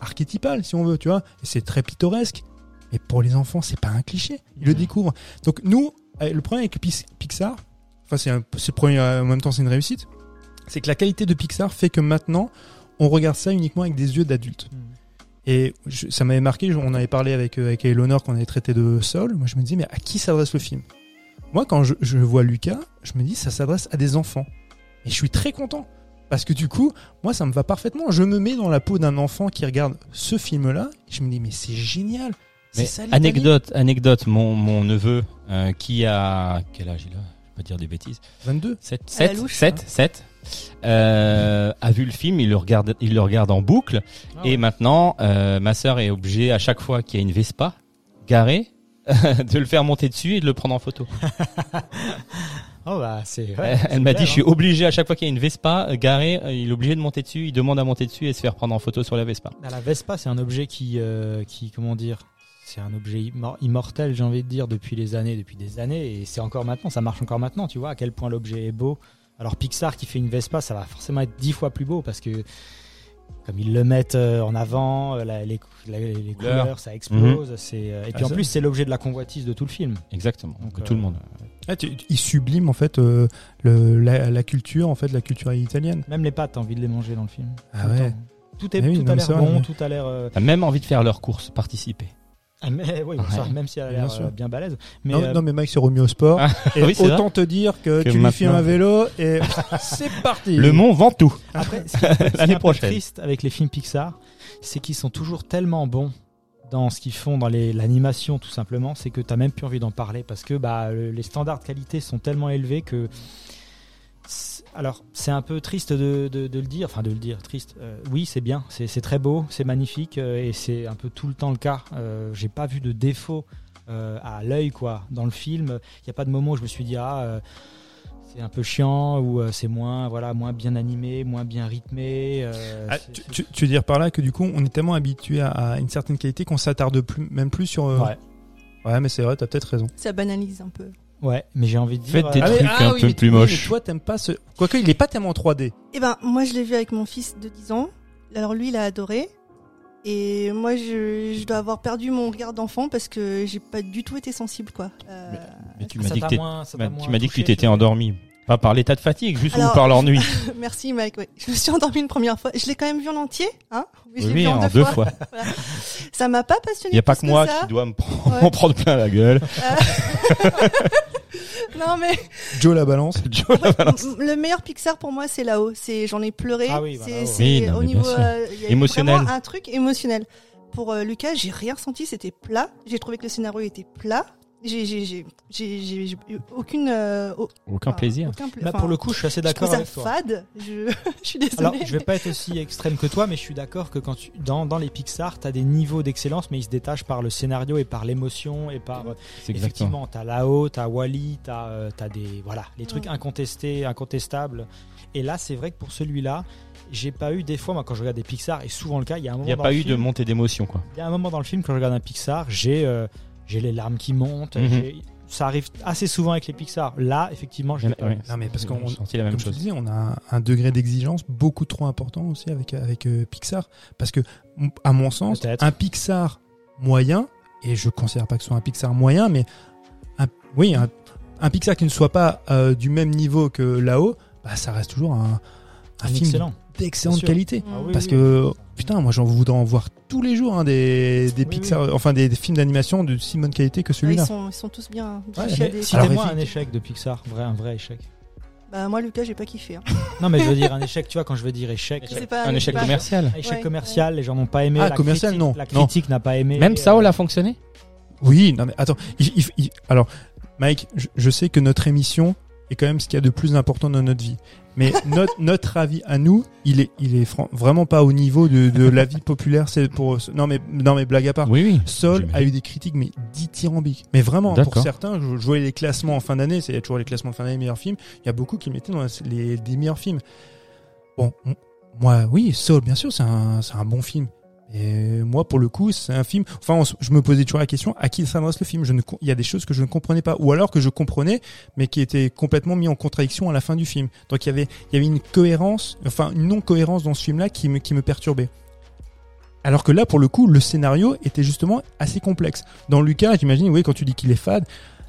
archétypales, si on veut, tu vois. Et c'est très pittoresque. Mais pour les enfants, c'est pas un cliché. Ils le découvrent. Donc, nous, euh, le problème avec Pix- Pixar, enfin, c'est un, c'est premier, euh, en même temps, c'est une réussite. C'est que la qualité de Pixar fait que maintenant, on regarde ça uniquement avec des yeux d'adultes. Mhm. Et je- ça m'avait marqué, on avait parlé avec, euh, avec Eleanor quand on avait traité de Sol. Moi, je me disais, mais à qui s'adresse le film? Moi, quand je, je vois Lucas, je me dis, ça s'adresse à des enfants. Et je suis très content. Parce que du coup, moi, ça me va parfaitement. Je me mets dans la peau d'un enfant qui regarde ce film-là. Je me dis, mais c'est génial. C'est Mais ça, anecdote, anecdote, mon, mon neveu euh, qui a quel âge il a? Je vais pas dire des bêtises. 22. 7 À la 7 louche, 7 7 euh, a vu le film, il le regarde il le regarde en boucle Ah et maintenant euh, ma sœur est obligée à chaque fois qu'il y a une Vespa garée de le faire monter dessus et de le prendre en photo. Oh bah c'est. ouais, Elle- m'a dit je suis hein. obligé à chaque fois qu'il y a une Vespa euh, garée, euh, il est obligé de monter dessus, il demande à monter dessus et se faire prendre en photo sur la Vespa. Ah, La Vespa, c'est un objet qui, euh, qui comment dire, c'est un objet immor- immortel, j'ai envie de dire, depuis les années, depuis des années, et c'est encore maintenant, ça marche encore maintenant, tu vois, à quel point l'objet est beau. Alors Pixar qui fait une Vespa, ça va forcément être dix fois plus beau parce que comme ils le mettent euh, en avant, euh, la- les, la- Couleurs. couleurs, ça explose. c'est euh, et puis Ah, en plus, c'est l'objet de la convoitise de tout le film. Exactement, Donc, de tout le monde. Ah, tu- tu- il sublime, en fait, euh, le, la, la culture, en fait, la culture italienne. Même les pâtes, t'as envie de les manger dans le film. Ah Tout le ouais. temps. Tout est Ah oui, tout a l'air bon, ouais. tout a l'air. euh, T'as même envie de faire leurs courses, participer. Ah, mais oui, même si elle a Bien l'air sûr. euh, bien balèze. Mais non, euh, non, mais Mike s'est remis au sport. Ah, et oui, autant te dire que, Que tu lui filmes un vélo et c'est parti. Le Mont Ventoux. Après, ce qui est un peu- triste avec les films Pixar, c'est qu'ils sont toujours tellement bons dans ce qu'ils font dans l'animation tout simplement, c'est que t'as même plus envie d'en parler parce que bah, le- les standards de qualité sont tellement élevés que alors c'est un peu triste de, de- de le dire, enfin de le dire triste. Euh, oui, c'est bien, c'est très beau, c'est magnifique euh, et c'est un peu tout le temps le cas. Euh, J'ai pas vu de défaut euh, à l'œil quoi dans le film. Il n'y a pas de moment où je me suis dit ah euh, c'est un peu chiant ou euh, c'est moins voilà moins bien animé, moins bien rythmé. euh, Ah, tu, c'est- tu- tu veux dire par là que du coup on est tellement habitué à, à une certaine qualité qu'on s'attarde plus, même plus sur. euh, Ouais. Ouais, mais c'est vrai, t'as peut-être raison. Ça banalise un peu. Ouais, mais j'ai envie de dire. Faites des euh, trucs un peu mais, plus oui, moches. mais toi, t'aimes pas ce. Quoique, il est pas tellement 3D. Eh ben, moi, je l'ai vu avec mon fils de 10 ans. Alors, lui, il a adoré. Et moi, je, je dois avoir perdu mon regard d'enfant parce que j'ai pas du tout été sensible, quoi. Euh, Mais tu ça m'as dit que moins- bah, tu m'as dit que tu t'étais endormi. Pas par l'état de fatigue, juste Alors, ou par l'ennui. Merci, Mike. Je me suis endormie une première fois. Je l'ai quand même vu en entier, hein? Mais je l'ai Oui, vu en deux fois. Ça m'a pas passionné. Il n'y a pas que moi ça. qui dois me prendre, Ouais. m'en prendre plein la gueule. Non, mais Joe la balance. Joe la balance. Le meilleur Pixar pour moi, c'est là-haut. C'est j'en ai pleuré. Ah oui, bah c'est Oui, au niveau sûr. euh, il y a Émotionnel. vraiment un truc émotionnel. Pour euh, Lucas, j'ai rien ressenti. C'était plat. J'ai trouvé que le scénario était plat. J'ai aucune euh, au- Aucun enfin, plaisir. aucun pla- Bah, pour le coup, je suis assez d'accord avec toi. fade. Je, je suis désolée. Alors, je vais pas être aussi extrême que toi, mais je suis d'accord que quand tu, dans, dans les Pixar, tu as des niveaux d'excellence, mais ils se détachent par le scénario et par l'émotion et par. euh, C'est exactement. Effectivement, t'as Lao, t'as Wally, t'as euh, t'as des voilà les trucs Ouais. incontestés, incontestables. Et là, c'est vrai que pour celui-là, j'ai pas eu des fois, moi, quand je regarde des Pixar, et souvent le cas, il y a un moment. Il n'y a dans pas eu de montée d'émotion, quoi. Il y a un moment dans le film quand je regarde un Pixar, j'ai euh, j'ai les larmes qui montent. Mhm. j'ai- Ça arrive assez souvent avec les Pixar. Là, effectivement, je l'ai pas. Ouais, Non, mais parce qu'on- j'ai senti la même Comme je te chose. disais, on a un, degré d'exigence beaucoup trop important aussi avec, avec euh, Pixar. Parce que, à mon sens, un Pixar moyen, et je considère pas que ce soit un Pixar moyen, mais un, oui, un, un Pixar qui ne soit pas euh, du même niveau que là-haut, bah, ça reste toujours un, un Un film excellent. D'excellente qualité. Ah oui, Parce oui, que, oui. putain, moi j'en voudrais en voir tous les jours hein, des, des Oui, Pixar, enfin des, des films d'animation de si bonne qualité que Ouais, celui-là. ils, sont, ils sont tous bien. Ouais, Citez-moi un échec de Pixar, vrai, un vrai échec. Bah, moi, Lucas, j'ai pas kiffé. hein. Non, mais je veux dire un échec, tu vois, quand je veux dire échec, Je sais pas, Un échec pas. commercial. un échec Ouais, commercial, les gens n'ont pas aimé. Ah, la commercial, critique- non. La critique n'a pas aimé. Même ça, euh, a fonctionné? Oui, non mais attends, il- il- il- alors Mike, je, je sais que notre émission est quand même ce qu'il y a de plus important dans notre vie, mais notre notre avis à nous, il est il est vraiment pas au niveau de, de l'avis populaire. C'est pour non mais non mais blague à part. Oui, oui. Sol a eu des critiques mais dithyrambiques. Mais vraiment, pour certains, je, je voyais les classements en fin d'année, c'est toujours les classements de fin d'année meilleurs films. Il y a beaucoup qui mettaient dans les des meilleurs films. Bon, moi, oui, Soul, bien sûr, c'est un c'est un bon film. Et moi, pour le coup, c'est un film. Enfin, on je me posais toujours la question à qui s'adresse le film? Je ne, il y a des choses que je ne comprenais pas, ou alors que je comprenais, mais qui étaient complètement mis en contradiction à la fin du film. Donc il y avait, il y avait une cohérence, enfin une non-cohérence dans ce film-là qui me, qui me perturbait. Alors que là, pour le coup, le scénario était justement assez complexe. Dans Lucas, j'imagine, oui, quand tu dis qu'il est fade,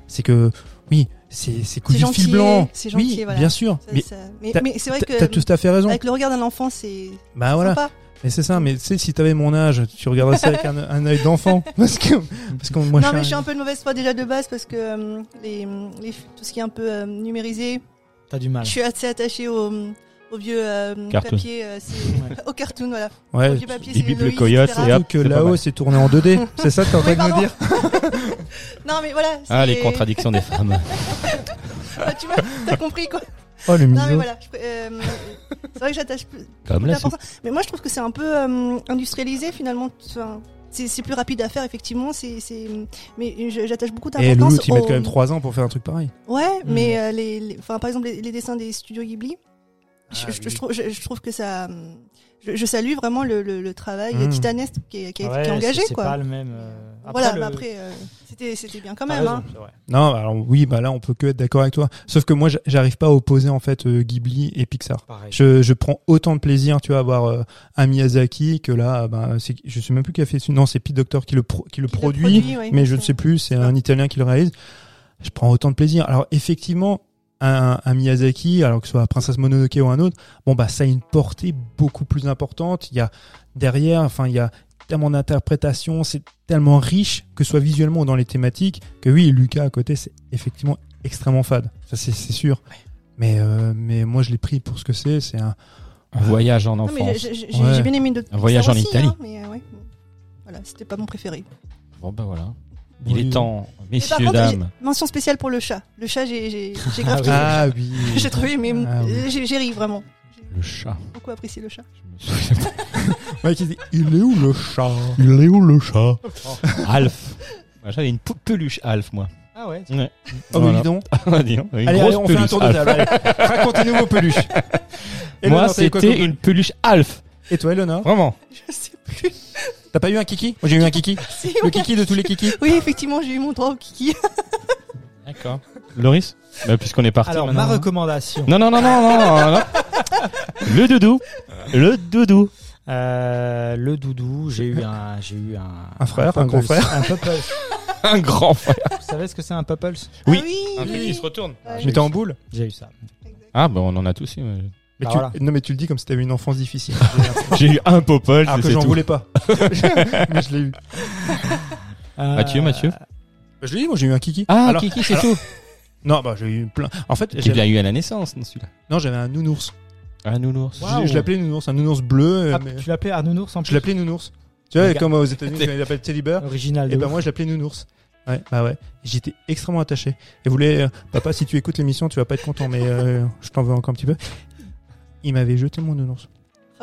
c'est que, oui, c'est c'est cousu de fil blanc. c'est gentil, oui, voilà. bien sûr. Ça- mais ça- mais t'as- mais c'est vrai t'as t'as que tout à fait raison. avec le regard d'un enfant, c'est Bah voilà. sympa. Mais c'est ça, mais tu sais, si t'avais mon âge, tu regarderais ça avec un, un œil d'enfant. Parce que, parce que moi, non, je mais je suis un- peu de mauvaise foi déjà de base parce que euh, les, les, tout ce qui est un peu euh, numérisé, T'as du mal. je suis assez attachée au, au vieux euh, Cartoon. papier, euh, au cartoon, voilà. Au Ouais, vieux papier, c'est le coyote etc. et hop. que là-haut, c'est tourné en 2D. c'est ça que t'es en train de me dire Non, mais voilà. Ah, les contradictions des femmes. Tu vois, t'as compris quoi. Oh, le Non, mais voilà. je pr- euh, c'est vrai que j'attache plus. Comme la soupe. d'importance. Mais moi, je trouve que c'est un peu euh, industrialisé finalement. Enfin, c'est c'est plus rapide à faire, effectivement. C'est, c'est... Mais je- j'attache beaucoup Et d'importance. Loulou, tu au- mets quand même 3 ans pour faire un truc pareil. Ouais, Mhm. mais euh, les, les- enfin, par exemple, les, les dessins des studios Ghibli, je, Ah, je- oui. je trouve, je, je trouve que ça. hum, Je, je salue vraiment le, le, le travail Mhm. titanesque qui est, qui est- qui est Ouais, engagé, c'est- c'est quoi. pas le même. euh, voilà, le- mais après, euh, c'était, c'était bien quand t'as même. raison, Hein. vrai. Non, alors oui, bah là, on peut que être d'accord avec toi. Sauf que moi, j'arrive pas à opposer en fait euh, Ghibli et Pixar. Je, je prends autant de plaisir, tu vois, à voir euh, un Miyazaki que là, bah, c'est, je sais même plus qui a fait. Non, c'est Pete Doctor qui le, pro- qui le Qui le produit, mais je ne sais plus. C'est un. Italien qui le réalise. Je prends autant de plaisir. Alors effectivement, un, un Miyazaki, alors que ce soit Princesse Mononoke ou un autre, bon bah ça a une portée beaucoup plus importante. Il y a derrière, enfin il y a tellement d'interprétation, c'est tellement riche, que ce soit visuellement ou dans les thématiques, que oui, Lucas à côté, c'est effectivement extrêmement fade. Ça, c'est sûr. Mais, euh, mais moi, je l'ai pris pour ce que c'est. C'est un. Un voyage en enfance. j'ai- Ouais. bien aimé de Un voyage en aussi, Italie. hein, mais euh, ouais. Voilà, c'était pas mon préféré. Bon ben voilà. Il Oui. est temps, par messieurs, contre, dames. mention spéciale pour le chat. Le chat, j'ai j'ai- j'ai grave. Ah oui. J'ai trouvé, mais Ah oui. j'ai ri vraiment. Le chat. Beaucoup apprécié le chat? Je me souviens Ouais, qui dit, il est où le chat? Il est où le chat? Pas. Alf. Moi, J'avais une pou- peluche Alf, moi. Ah ouais. Ouais. Oh, dis donc. Dis donc, une Allez, grosse allez, on fait un peluche tour de Alf. table. allez. Racontez-nous vos peluches. Et Moi, Léonore, t'as eu quoi c'était comme- une peluche Alf. Et toi, Eleonore? Vraiment. Je sais plus. T'as pas eu un kiki? Moi, j'ai eu un kiki. Si, Le oui. kiki de tous les kikis. Oui, effectivement, j'ai eu mon droit au kiki. D'accord. Loris bah, Puisqu'on est parti Alors maintenant. ma recommandation. Non, non, non, non, non, non, non. Le doudou. Le doudou. Euh, le doudou, j'ai eu un, j'ai eu un, Un frère, un grand frère. un Pupples. Un grand frère. Vous savez ce que c'est un Pupples Oui. Ah oui, Un truc oui. qui se retourne. Ouais, Mais t'es en boule. J'ai eu ça. Ah, bah on en a tous ouais. Mais Bah tu... voilà. Non, mais tu le dis comme si t'avais une enfance difficile. J'ai eu un popol, Alors que c'est j'en tout. voulais pas. mais je l'ai eu. Euh, Mathieu, Mathieu Bah, je l'ai dit, moi, j'ai eu un kiki. Ah, Alors- Kiki, c'est tout. Non, bah, j'ai eu plein. En fait, Tu l'as eu à la naissance, non, celui-là non, j'avais un nounours. Un nounours. Je, je l'appelais nounours, un nounours bleu. euh, Ah, mais- tu l'appelais Arnounours en Je l'appelais nounours. Tu vois, comme aux États-Unis, ils l'appellent Teddy Bear. original. Et ben ouf. moi, je l'appelais nounours. Ouais, bah ouais. J'étais extrêmement attaché. Et voulait, euh, papa, si tu écoutes l'émission, tu vas pas être content, mais euh, je t'en veux encore un petit peu. Il m'avait jeté mon nounours.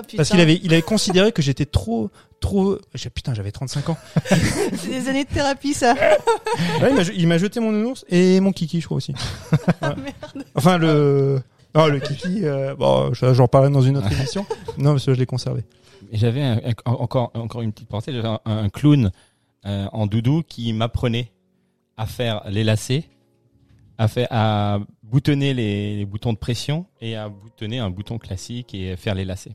Oh. Parce qu'il avait, il avait considéré que j'étais trop, trop. j'ai- Putain, j'avais 35 ans. C'est des années de thérapie, ça. Ouais, il m'a jeté mon nounours et mon kiki, je crois aussi. Ah, merde. Enfin, le. Non, le kiki, euh, bon, je- j'en parlerai dans une autre émission. Non, parce que je l'ai conservé. J'avais encore, encore une petite pensée. J'avais un, un clown euh, en doudou qui m'apprenait à faire les lacets, à, faire, à boutonner les, les boutons de pression et à boutonner un bouton classique et faire les lacets.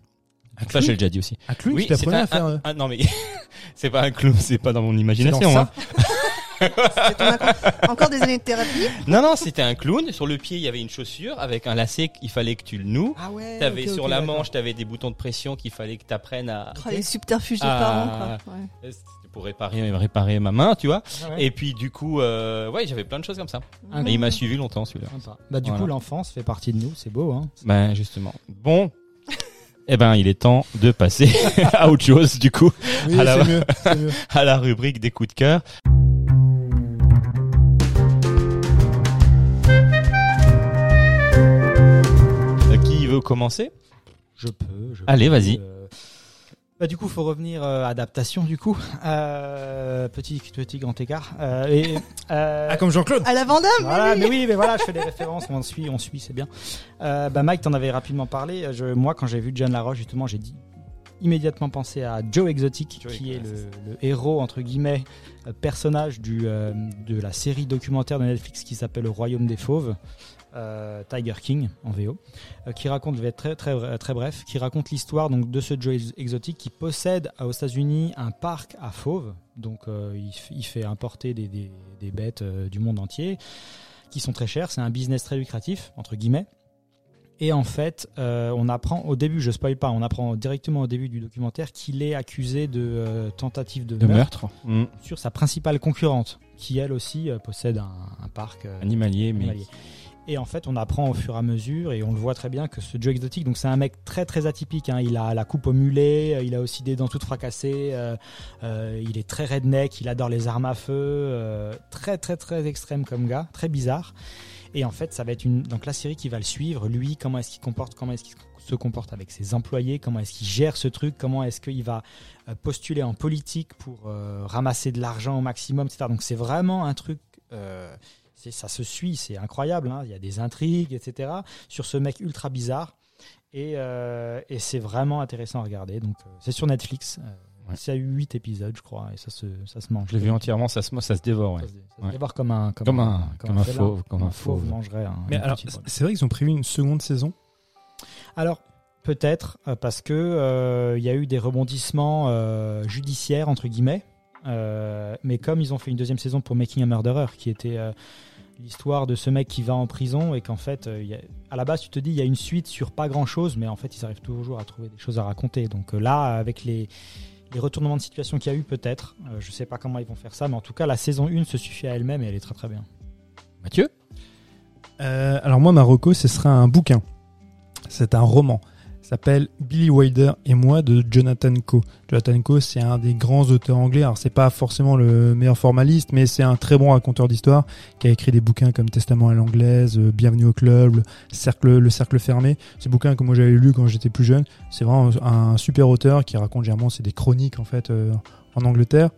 Un Ça, j'ai déjà dit aussi. Un clown Oui, c'est un- à faire. un- euh, un- non mais c'est pas un clown, c'est pas dans mon imagination. hein. Encore, encore des années de thérapie. Non non, c'était un clown. Sur le pied, il y avait une chaussure avec un lacet. Il fallait que tu le noues. Ah ouais. T'avais ok, sur la manche, t'avais des boutons de pression qu'il fallait que t'apprennes à. Oh, les subterfuges des Ah. parents, quoi. Ouais. C'était pour réparer, réparer ma main, tu vois. Ah ouais. Et puis du coup, euh, ouais, j'avais plein de choses comme ça. Un Et il m'a suivi longtemps celui-là. Bah du Voilà. coup l'enfance fait partie de nous, c'est beau hein. Ben justement. Bon. Eh ben, il est temps de passer à autre chose, du coup, Oui, à la- c'est mieux. c'est mieux. à la rubrique des coups de cœur. Euh, Qui veut commencer? Je peux. je Allez, vas-y. euh, Bah, du coup, faut revenir euh, adaptation. Du coup, euh, petit petit grand écart. Euh, et, euh, Ah, comme Jean-Claude. À la Vandame Voilà, oui, mais oui, mais voilà, je fais des références, on suit, on suit, c'est bien. Euh, bah Mike, t'en avais rapidement parlé. Je, moi, quand j'ai vu John Laroche, justement, j'ai dit immédiatement pensé à Joe Exotic, Joe qui est le, le héros entre guillemets personnage du euh, de la série documentaire de Netflix qui s'appelle Le Royaume des Fauves. Euh, Tiger King en VO, euh, qui raconte, je vais être très très très bref, qui raconte l'histoire donc de ce Joe Ex- Exotic qui possède euh, aux États-Unis un parc à fauves, donc euh, il, fait importer des, des, des bêtes euh, du monde entier qui sont très chères. C'est un business très lucratif entre guillemets. Et en fait, euh, on apprend au début, je spoil pas, on apprend directement au début du documentaire qu'il est accusé de euh, tentative de, De meurtre, meurtre. Mm. sur sa principale concurrente, qui elle aussi euh, possède un, un parc euh, Animalier, mais. Et en fait, on apprend au fur et à mesure, et on le voit très bien que ce Joe Exotic, donc c'est un mec très très atypique. hein. Il a la coupe au mulet, euh, il a aussi des dents toutes fracassées, euh, euh, il est très redneck, il adore les armes à feu, très très très extrême comme gars, très bizarre. Et en fait, ça va être une donc la série qui va le suivre. Lui, comment est-ce qu'il comporte, comment est-ce qu'il se comporte avec ses employés, comment est-ce qu'il gère ce truc, comment est-ce qu'il va postuler en politique pour ramasser de l'argent au maximum, etc. Donc c'est vraiment un truc. Euh, c'est- ça se suit, c'est incroyable. hein. Il y a des intrigues, etc. Sur ce mec ultra bizarre. Et, euh, et c'est vraiment intéressant à regarder. Donc euh, c'est sur Netflix. Euh, Ouais. C'est à 8 épisodes, je crois, et ça se, ça se mange. Je l'ai vu entièrement, ça se, ça se dévore, ouais. Ça se, ça se Ouais. dévore comme un comme, Comme un- comme un félin. fauve, comme un fauve. mangerait un. Mais un alors, c'est vrai qu'ils ont prévu une seconde saison? Alors, peut-être, euh, parce que euh, il y a eu des rebondissements euh, judiciaires, entre guillemets. Euh, mais comme ils ont fait une deuxième saison pour Making a Murderer, qui était euh, l'histoire de ce mec qui va en prison et qu'en fait, euh, il y a- à la base, tu te dis, il y a une suite sur pas grand-chose, mais en fait, ils arrivent toujours à trouver des choses à raconter. Donc euh, là, avec les, les retournements de situation qu'il y a eu, peut-être. Euh, je sais pas comment ils vont faire ça, mais en tout cas, la saison 1 se suffit à elle-même et elle est très très bien. Mathieu? Euh, alors moi, Marocco, ce sera un bouquin. C'est un roman. S'appelle Billy Wilder et moi de Jonathan Coe. Jonathan Coe, c'est un des grands auteurs anglais. Alors c'est pas forcément le meilleur formaliste, mais c'est un très bon raconteur d'histoire qui a écrit des bouquins comme Testament à l'anglaise, euh, Bienvenue au club, le cercle, le cercle fermé. Ces bouquins que moi j'avais lu quand j'étais plus jeune. C'est vraiment un super auteur qui raconte généralement c'est des chroniques en fait euh, en Angleterre.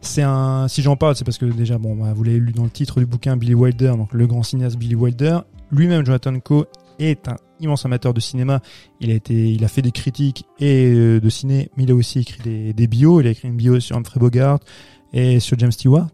C'est un, si j'en parle, c'est parce que déjà, bon, bah, vous l'avez lu dans le titre du bouquin, Billy Wilder, donc le grand cinéaste Billy Wilder. Lui-même, Jonathan Coe, est un immense amateur de cinéma. Il a été, il a fait des critiques et euh, de ciné, mais il a aussi écrit des, des bios. Il a écrit une bio sur Humphrey Bogart et sur James Stewart.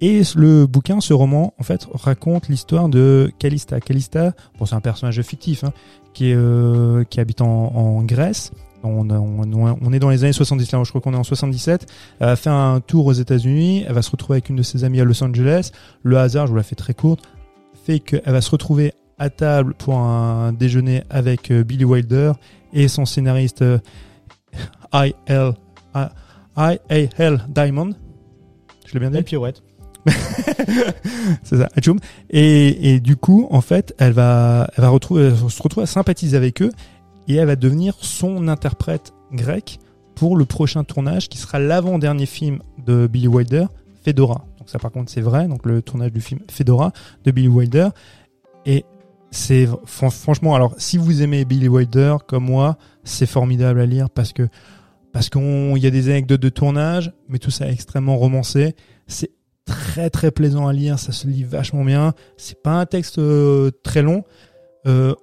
Et le bouquin, ce roman, en fait, raconte l'histoire de Calista. Calista, bon, c'est un personnage fictif, hein, qui, euh, qui habite en, Grèce. On, on, est dans les années 70, là, je crois qu'on est en 77. Elle va faire un tour aux États-Unis. Elle va se retrouver avec une de ses amies à Los Angeles. Le hasard, je vous la fais très courte, fait qu'elle va se retrouver à table pour un déjeuner avec euh, Billy Wilder et son scénariste euh, I.L. I.A.L. Diamond. Je l'ai bien dit? Belle pirouette. c'est ça. Et, et du coup, en fait, elle va, elle va retrouver, elle se retrouver à sympathiser avec eux et elle va devenir son interprète grec pour le prochain tournage qui sera l'avant-dernier film de Billy Wilder, Fedora. Donc ça, par contre, c'est vrai. Donc le tournage du film Fedora de Billy Wilder. Et c'est fran- franchement, alors si vous aimez Billy Wilder comme moi, c'est formidable à lire parce que parce qu'il y a des anecdotes de tournage, mais tout ça est extrêmement romancé. C'est très très plaisant à lire, ça se lit vachement bien. C'est pas un texte euh, très long. Euh,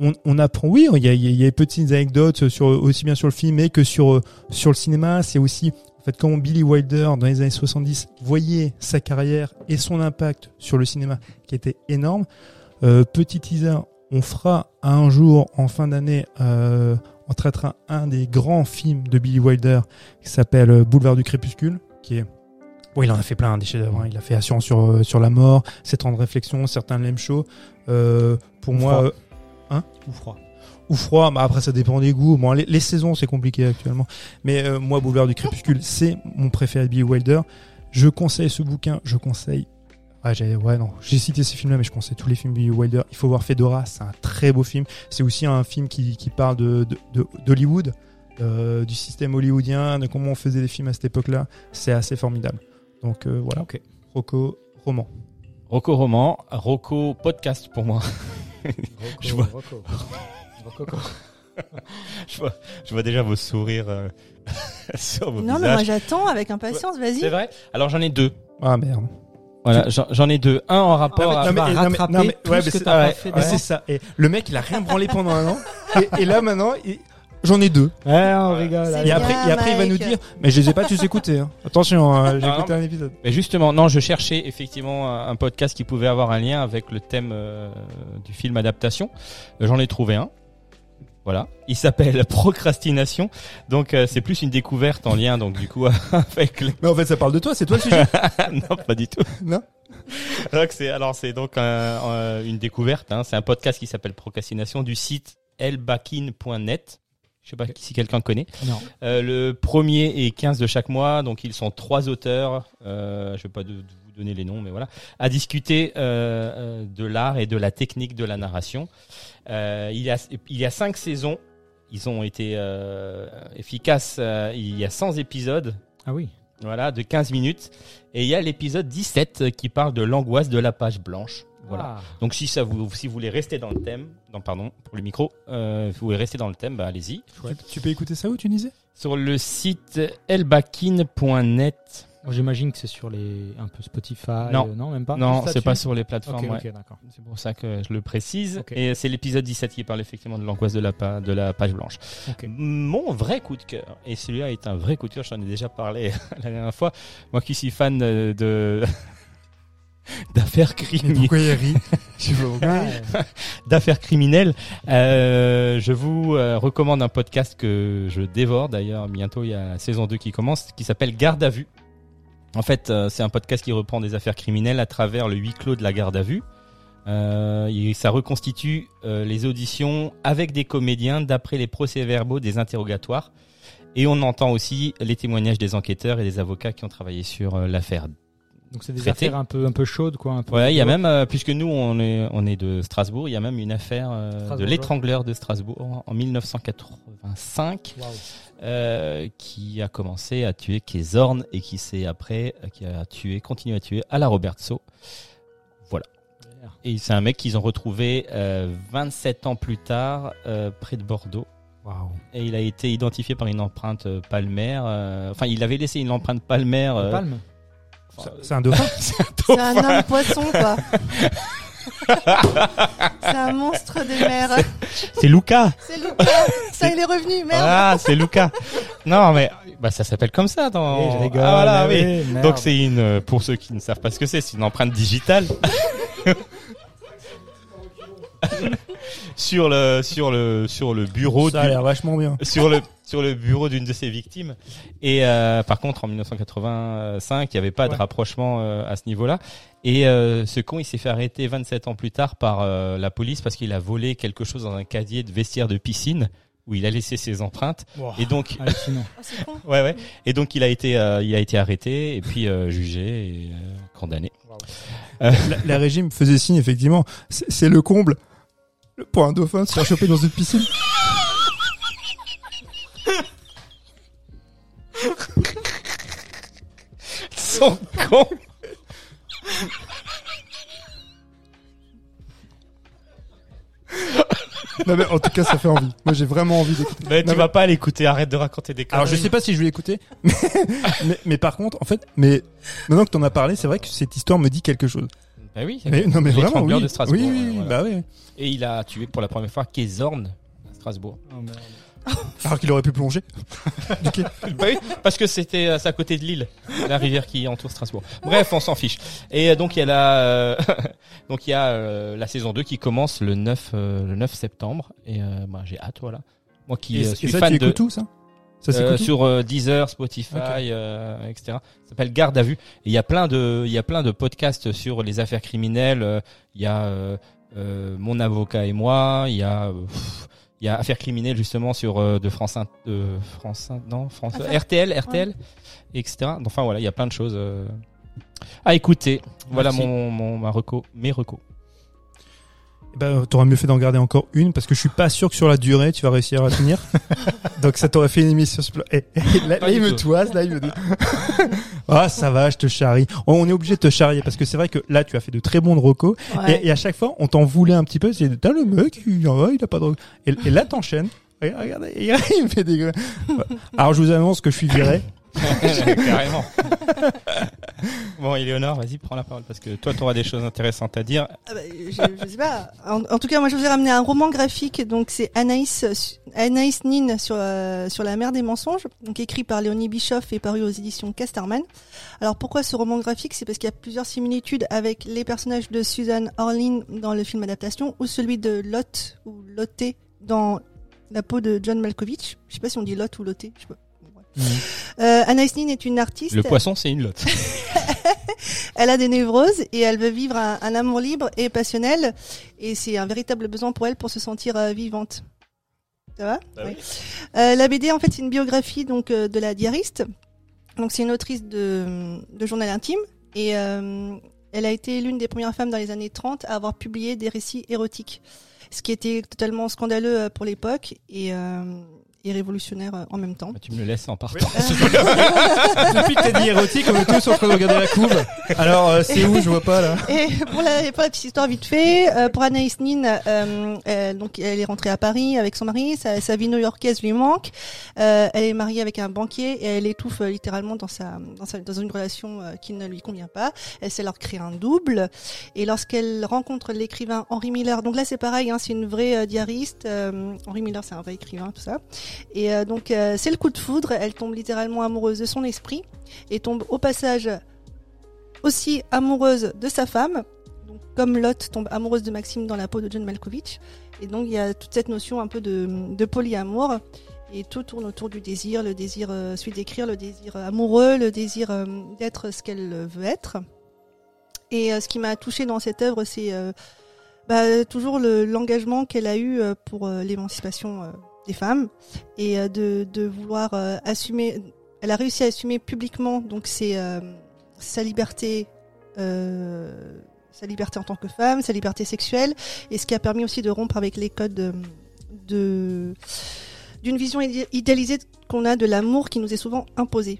on, on apprend, oui, il y a, y a- des petites anecdotes sur aussi bien sur le film mais que sur sur le cinéma. C'est aussi en fait comment Billy Wilder dans les années 70 voyait sa carrière et son impact sur le cinéma qui était énorme. Euh, petit teaser, on fera un jour en fin d'année, euh, on traitera un des grands films de Billy Wilder qui s'appelle euh, Boulevard du crépuscule, qui est Bon, il en a fait plein des chefs-d'œuvre. hein. Il a fait Assurance sur euh, sur la mort, Ses temps de réflexion, certains l'aiment chaud. Euh, pour Ou moi, froid. euh, Ou froid. ou froid. Bah après, ça dépend des goûts. Bon, les, les saisons, c'est compliqué actuellement. Mais moi, Boulevard du Crépuscule, c'est mon préféré de Billy Wilder. Je conseille ce bouquin. Je conseille. Ouais, j'ai, ouais, non. J'ai cité ces films-là, mais je conseille tous les films de Wilder. Il faut voir Fedora. C'est un très beau film. C'est aussi un film qui, qui parle de, de, de- d'Hollywood, euh, du système hollywoodien, de comment on faisait des films à cette époque-là. C'est assez formidable. Donc, euh, voilà. Ok. Rocco, roman. Rocco roman, Rocco podcast pour moi. Je vois. Rocco. Rocco. je, vois, je vois déjà vos sourires euh, sur vos Non, mais moi j'attends avec impatience, C'est vas-y. vrai Alors j'en ai deux. Ah merde. Voilà, j'en j'en ai deux. Un en rapport Ah, à... rattraper tout ce que c'est- t'as pas ouais, fait ouais, d'avant. c'est ça. Et le mec, il a rien branlé pendant un an. Et, et là, maintenant, il- j'en ai deux. Ouais, on rigole. C'est Et bien, après, et après il va nous dire, mais je les ai pas tous écoutés. Hein. Attention, hein, j'ai écouté un épisode. Mais justement, non, je cherchais effectivement un podcast qui pouvait avoir un lien avec le thème euh, du film adaptation. J'en ai trouvé un. Voilà, il s'appelle Procrastination. Donc euh, c'est plus une découverte en lien donc du coup avec le... Mais en fait, ça parle de toi, c'est toi le sujet. non, pas du tout. Non Donc c'est alors c'est donc un- un- une découverte hein. c'est un podcast qui s'appelle Procrastination du site elbakin.net. Je sais pas si quelqu'un connaît. Non. Euh, le premier et 15 de chaque mois, donc ils sont trois auteurs, euh, je vais pas de, de vous donner les noms, mais voilà, à discuter euh, euh, de l'art et de la technique de la narration. Euh, il, y a, il y a cinq saisons, ils ont été euh, efficaces, il y a 100 épisodes, Ah oui. voilà, de 15 minutes, et il y a l'épisode 17 qui parle de l'angoisse de la page blanche. Voilà. Ah. Donc si ça vous, si vous voulez rester dans le thème, non pardon pour le micro, euh, vous voulez rester dans le thème, bah allez-y. Tu, tu peux écouter ça où tu disais? Sur le site elbakin.net. J'imagine que c'est sur les un peu Spotify. Non. euh, non, même pas? Non, c'est pas sur les plateformes. Ok, ouais. C'est pour ça que je le précise. Et c'est l'épisode 17 qui parle effectivement de l'angoisse de la, pa- de la page blanche. Mon vrai coup de cœur, et celui-là est un vrai coup de cœur, j'en ai déjà parlé la dernière fois, moi qui suis fan de... de- d'affaires criminelles. Ah, d'affaires criminelles. Euh, je vous euh, recommande un podcast que je dévore d'ailleurs. Bientôt, il y a la saison 2 qui commence, qui s'appelle Garde à vue. En fait, euh, c'est un podcast qui reprend des affaires criminelles à travers le huis clos de la garde à vue. Euh, et ça reconstitue euh, les auditions avec des comédiens d'après les procès-verbaux des interrogatoires. Et on entend aussi les témoignages des enquêteurs et des avocats qui ont travaillé sur euh, l'affaire. Donc c'est des affaires un peu un peu chaudes quoi. Un peu Ouais, il y a même, euh, puisque nous on est on est de Strasbourg, il y a même une affaire euh, de l'étrangleur de Strasbourg en 1985 Waouh. Euh, qui a commencé à tuer Kézorn et qui s'est après euh, qui a tué, continué à tuer à la Robertso. Voilà. Et c'est un mec qu'ils ont retrouvé euh, 27 ans plus tard euh, près de Bordeaux. Et il a été identifié par une empreinte euh, palmaire. euh, enfin, il avait laissé une empreinte palmaire. euh, Palme. enfin, C'est un dauphin. C'est un homme poisson, quoi. c'est un monstre des mers. c'est Luca. C'est Lucas. Ça, il est revenu, merde. Ah, c'est Luca. non, mais bah ça s'appelle comme ça dans. Eh, je rigole. Ah, voilà, mais oui. oui, merde. Donc c'est une euh, pour ceux qui ne savent pas ce que c'est, c'est une empreinte digitale. sur le sur le sur le bureau Ça a du- l'air vachement bien. sur le sur le bureau d'une de ses victimes. Et euh, par contre, en 1985, il n'y avait pas de rapprochement euh, à ce niveau-là. Et euh, ce con, il s'est fait arrêter 27 ans plus tard par euh, la police parce qu'il a volé quelque chose dans un casier de vestiaire de piscine où il a laissé ses empreintes. Et donc. Ah, ouais, ouais. Et donc, il a été, euh, il a été arrêté et puis euh, jugé et euh, condamné. La, la régime faisait signe, effectivement. C'est le comble. Le- Pour un dauphin, se faire choper dans une piscine. Son con. Non, mais en tout cas, ça fait envie. Moi, j'ai vraiment envie d'écouter. Mais Non, tu vas pas l'écouter. Arrête de raconter des conneries. Alors, je sais pas si je vais l'écouter, mais, mais, mais par contre, en fait, mais maintenant que t'en as parlé, c'est vrai que cette histoire me dit quelque chose. Bah oui. Mais, non, mais vraiment, oui. de Strasbourg. oui, oui, voilà. bah oui. Et il a tué pour la première fois Kézorn à Strasbourg. Oh, merde. Alors qu'il aurait pu plonger. Bah oui, parce que c'était euh, à côté de l'île, la rivière qui entoure Strasbourg. Bref, on s'en fiche. Et euh, donc il y a la euh, donc il y a euh, la saison 2 qui commence le 9 euh, le 9 septembre et euh, bah, j'ai hâte voilà. Moi qui Et, et suis ça, fan tu de tout, ça Ça euh, sur euh, Deezer, Spotify, euh, etc. Ça s'appelle Garde à vue. Et il y a plein de, il y a plein de podcasts sur les affaires criminelles. euh, Il y a euh, euh, mon avocat et moi. Il y a, euh, il y a affaires criminelles justement sur euh, de France, de France, non France, Affaires- RTL, RTL, etc. Enfin voilà, il y a plein de choses euh, à écouter. Voilà Merci. mon, mon ma reco, mes recos. Bah, t'aurais mieux fait d'en garder encore une parce que je suis pas sûr que sur la durée tu vas réussir à tenir. Donc ça t'aurait fait une émission. sur- Eh, eh, là, là, il me toise, là il me dit. ah ça va, je te charrie. On est obligé de te charrier parce que c'est vrai que là tu as fait de très bons recos Ouais. et, et à chaque fois on t'en voulait un petit peu. C'est t'as le mec, il, il a pas de. Et, et là t'enchaînes. Regarde, Regardez, il me fait des. Alors je vous annonce que je suis viré. Carrément. bon, Éléonore, vas-y, prends la parole parce que toi, tu auras des choses intéressantes à dire. Ah bah, je, je sais pas. En, en tout cas, moi, je vous ai ramené un roman graphique. Donc, c'est Anaïs, Anaïs Nin sur euh, sur la mer des mensonges. Donc, écrit par Léonie Bischoff et paru aux éditions Casterman. Alors, pourquoi ce roman graphique? C'est parce qu'il y a plusieurs similitudes avec les personnages de Susan Orlean dans le film adaptation ou celui de Lot ou Lotté dans la peau de John Malkovich. Je sais pas si on dit Lot ou Lotté. Je sais pas. Euh, Anaïs Nin est une artiste. Le poisson, c'est une lotte. Elle a des névroses et elle veut vivre un, un amour libre et passionnel. Et c'est un véritable besoin pour elle pour se sentir euh, vivante. Ça va? Bah Oui. Euh, La BD, en fait, c'est une biographie donc euh, de la diariste. Donc, c'est une autrice de, de journal intime. Et euh, elle a été l'une des premières femmes dans les années 30 à avoir publié des récits érotiques. Ce qui était totalement scandaleux euh, pour l'époque. Et, euh, et révolutionnaire euh, en même temps. Bah, tu me le laisses en partant. Depuis que t'as dit érotique, on est tous en train de regarder la couve. Alors euh, c'est où? Je vois pas là. Et pour la, pour la petite histoire vite fait, euh, pour Anaïs Nin, euh, euh, donc elle est rentrée à Paris avec son mari, sa, sa vie new-yorkaise lui manque. Euh, elle est mariée avec un banquier et elle étouffe littéralement dans sa, dans sa dans une relation euh, qui ne lui convient pas. Elle sait leur créer un double. Et lorsqu'elle rencontre l'écrivain Henry Miller, donc là c'est pareil, hein, c'est une vraie euh, diariste. Euh, Henry Miller c'est un vrai écrivain, tout ça. Et euh, donc euh, c'est le coup de foudre. Elle tombe littéralement amoureuse de son esprit et tombe au passage aussi amoureuse de sa femme, donc comme Lot tombe amoureuse de Maxime dans la peau de John Malkovich. Et donc il y a toute cette notion un peu de, de polyamour. Et tout tourne autour du désir, le désir euh, celui d'écrire, le désir amoureux, le désir euh, d'être ce qu'elle veut être. Et ce qui m'a touché dans cette œuvre, c'est bah, toujours le- l'engagement qu'elle a eu pour l'émancipation des femmes et euh, de, de vouloir euh, assumer. Elle a réussi à assumer publiquement donc c'est euh, sa liberté. sa liberté en tant que femme, sa liberté sexuelle, et ce qui a permis aussi de rompre avec les codes de, de- d'une vision idé- idéalisée qu'on a de l'amour qui nous est souvent imposé.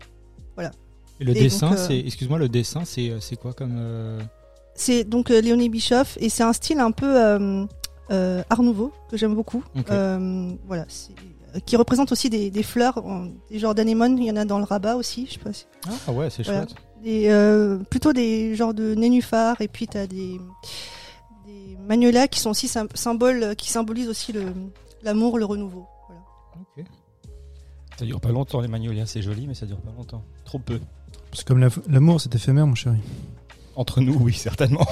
Et le Et dessin, euh, c'est, excuse-moi, le dessin, c'est, c'est quoi comme euh, C'est donc euh, Léonie Bischoff et c'est un style un peu euh, Art Nouveau que j'aime beaucoup. Euh, voilà, c'est- euh, qui représente aussi des, des fleurs, des genres d'anémones. Il y en a dans le rabat aussi, je sais pas si. Ah ouais, c'est Voilà. chouette. Des, euh, plutôt des genres de nénuphars et puis t'as des des magnolas qui sont aussi sym- symboles, qui symbolisent aussi le l'amour, le renouveau. Voilà. Ok. Ça dure pas longtemps les magnolias, c'est joli, mais ça dure pas longtemps. Trop peu. C'est comme la- l'amour, c'est éphémère, mon chéri. Entre nous, oui, certainement.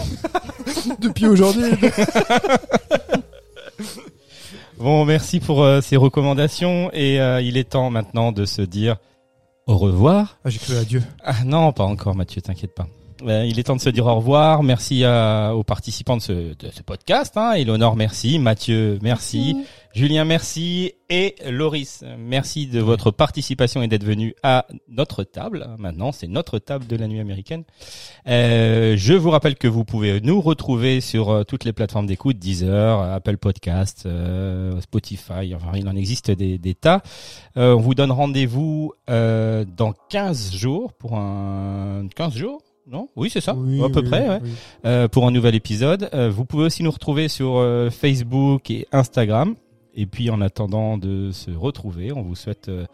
Depuis aujourd'hui. Bon, merci pour euh, ces recommandations et euh, il est temps maintenant de se dire au revoir. Ah, j'ai cru à Dieu. Ah non, pas encore Mathieu, t'inquiète pas. Euh, il est temps de se dire au revoir. Merci à- aux participants de ce, de ce podcast. Hein. Eleonore, merci. Mathieu, merci. Julien, merci. Et Loris, merci de votre participation et d'être venu à notre table. Maintenant, c'est notre table de la nuit américaine. Euh, je vous rappelle que vous pouvez nous retrouver sur euh, toutes les plateformes d'écoute, Deezer, Apple Podcast, euh, Spotify, enfin il en existe des, des tas. Euh, on vous donne rendez-vous euh, dans 15 jours pour un... 15 jours non? Oui, c'est ça, Oui, à peu oui, près, ouais. oui. Euh, pour un nouvel épisode. Euh, vous pouvez aussi nous retrouver sur euh, Facebook et Instagram. Et puis en attendant de se retrouver, on vous souhaite euh,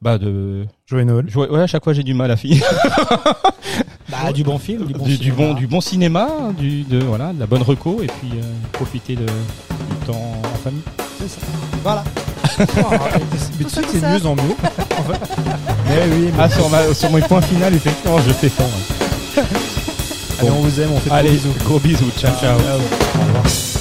bah de Joyeux Noël. jouer. Ouais, à chaque fois j'ai du mal à finir. Bah, du bon film, du bon du, du cinéma. bon du bon cinéma, du de voilà, de la bonne reco et puis euh, profiter de, du temps en famille. C'est ça. Voilà. Mais tu sais que c'est de mieux en mieux. En fait. Mais oui, mais Ah sur ma sur mon point final effectivement je fais fort. ouais. allez, on vous aime, on fait de gros Allez, bisous. gros bisous, ciao ciao. Ciao. Au revoir.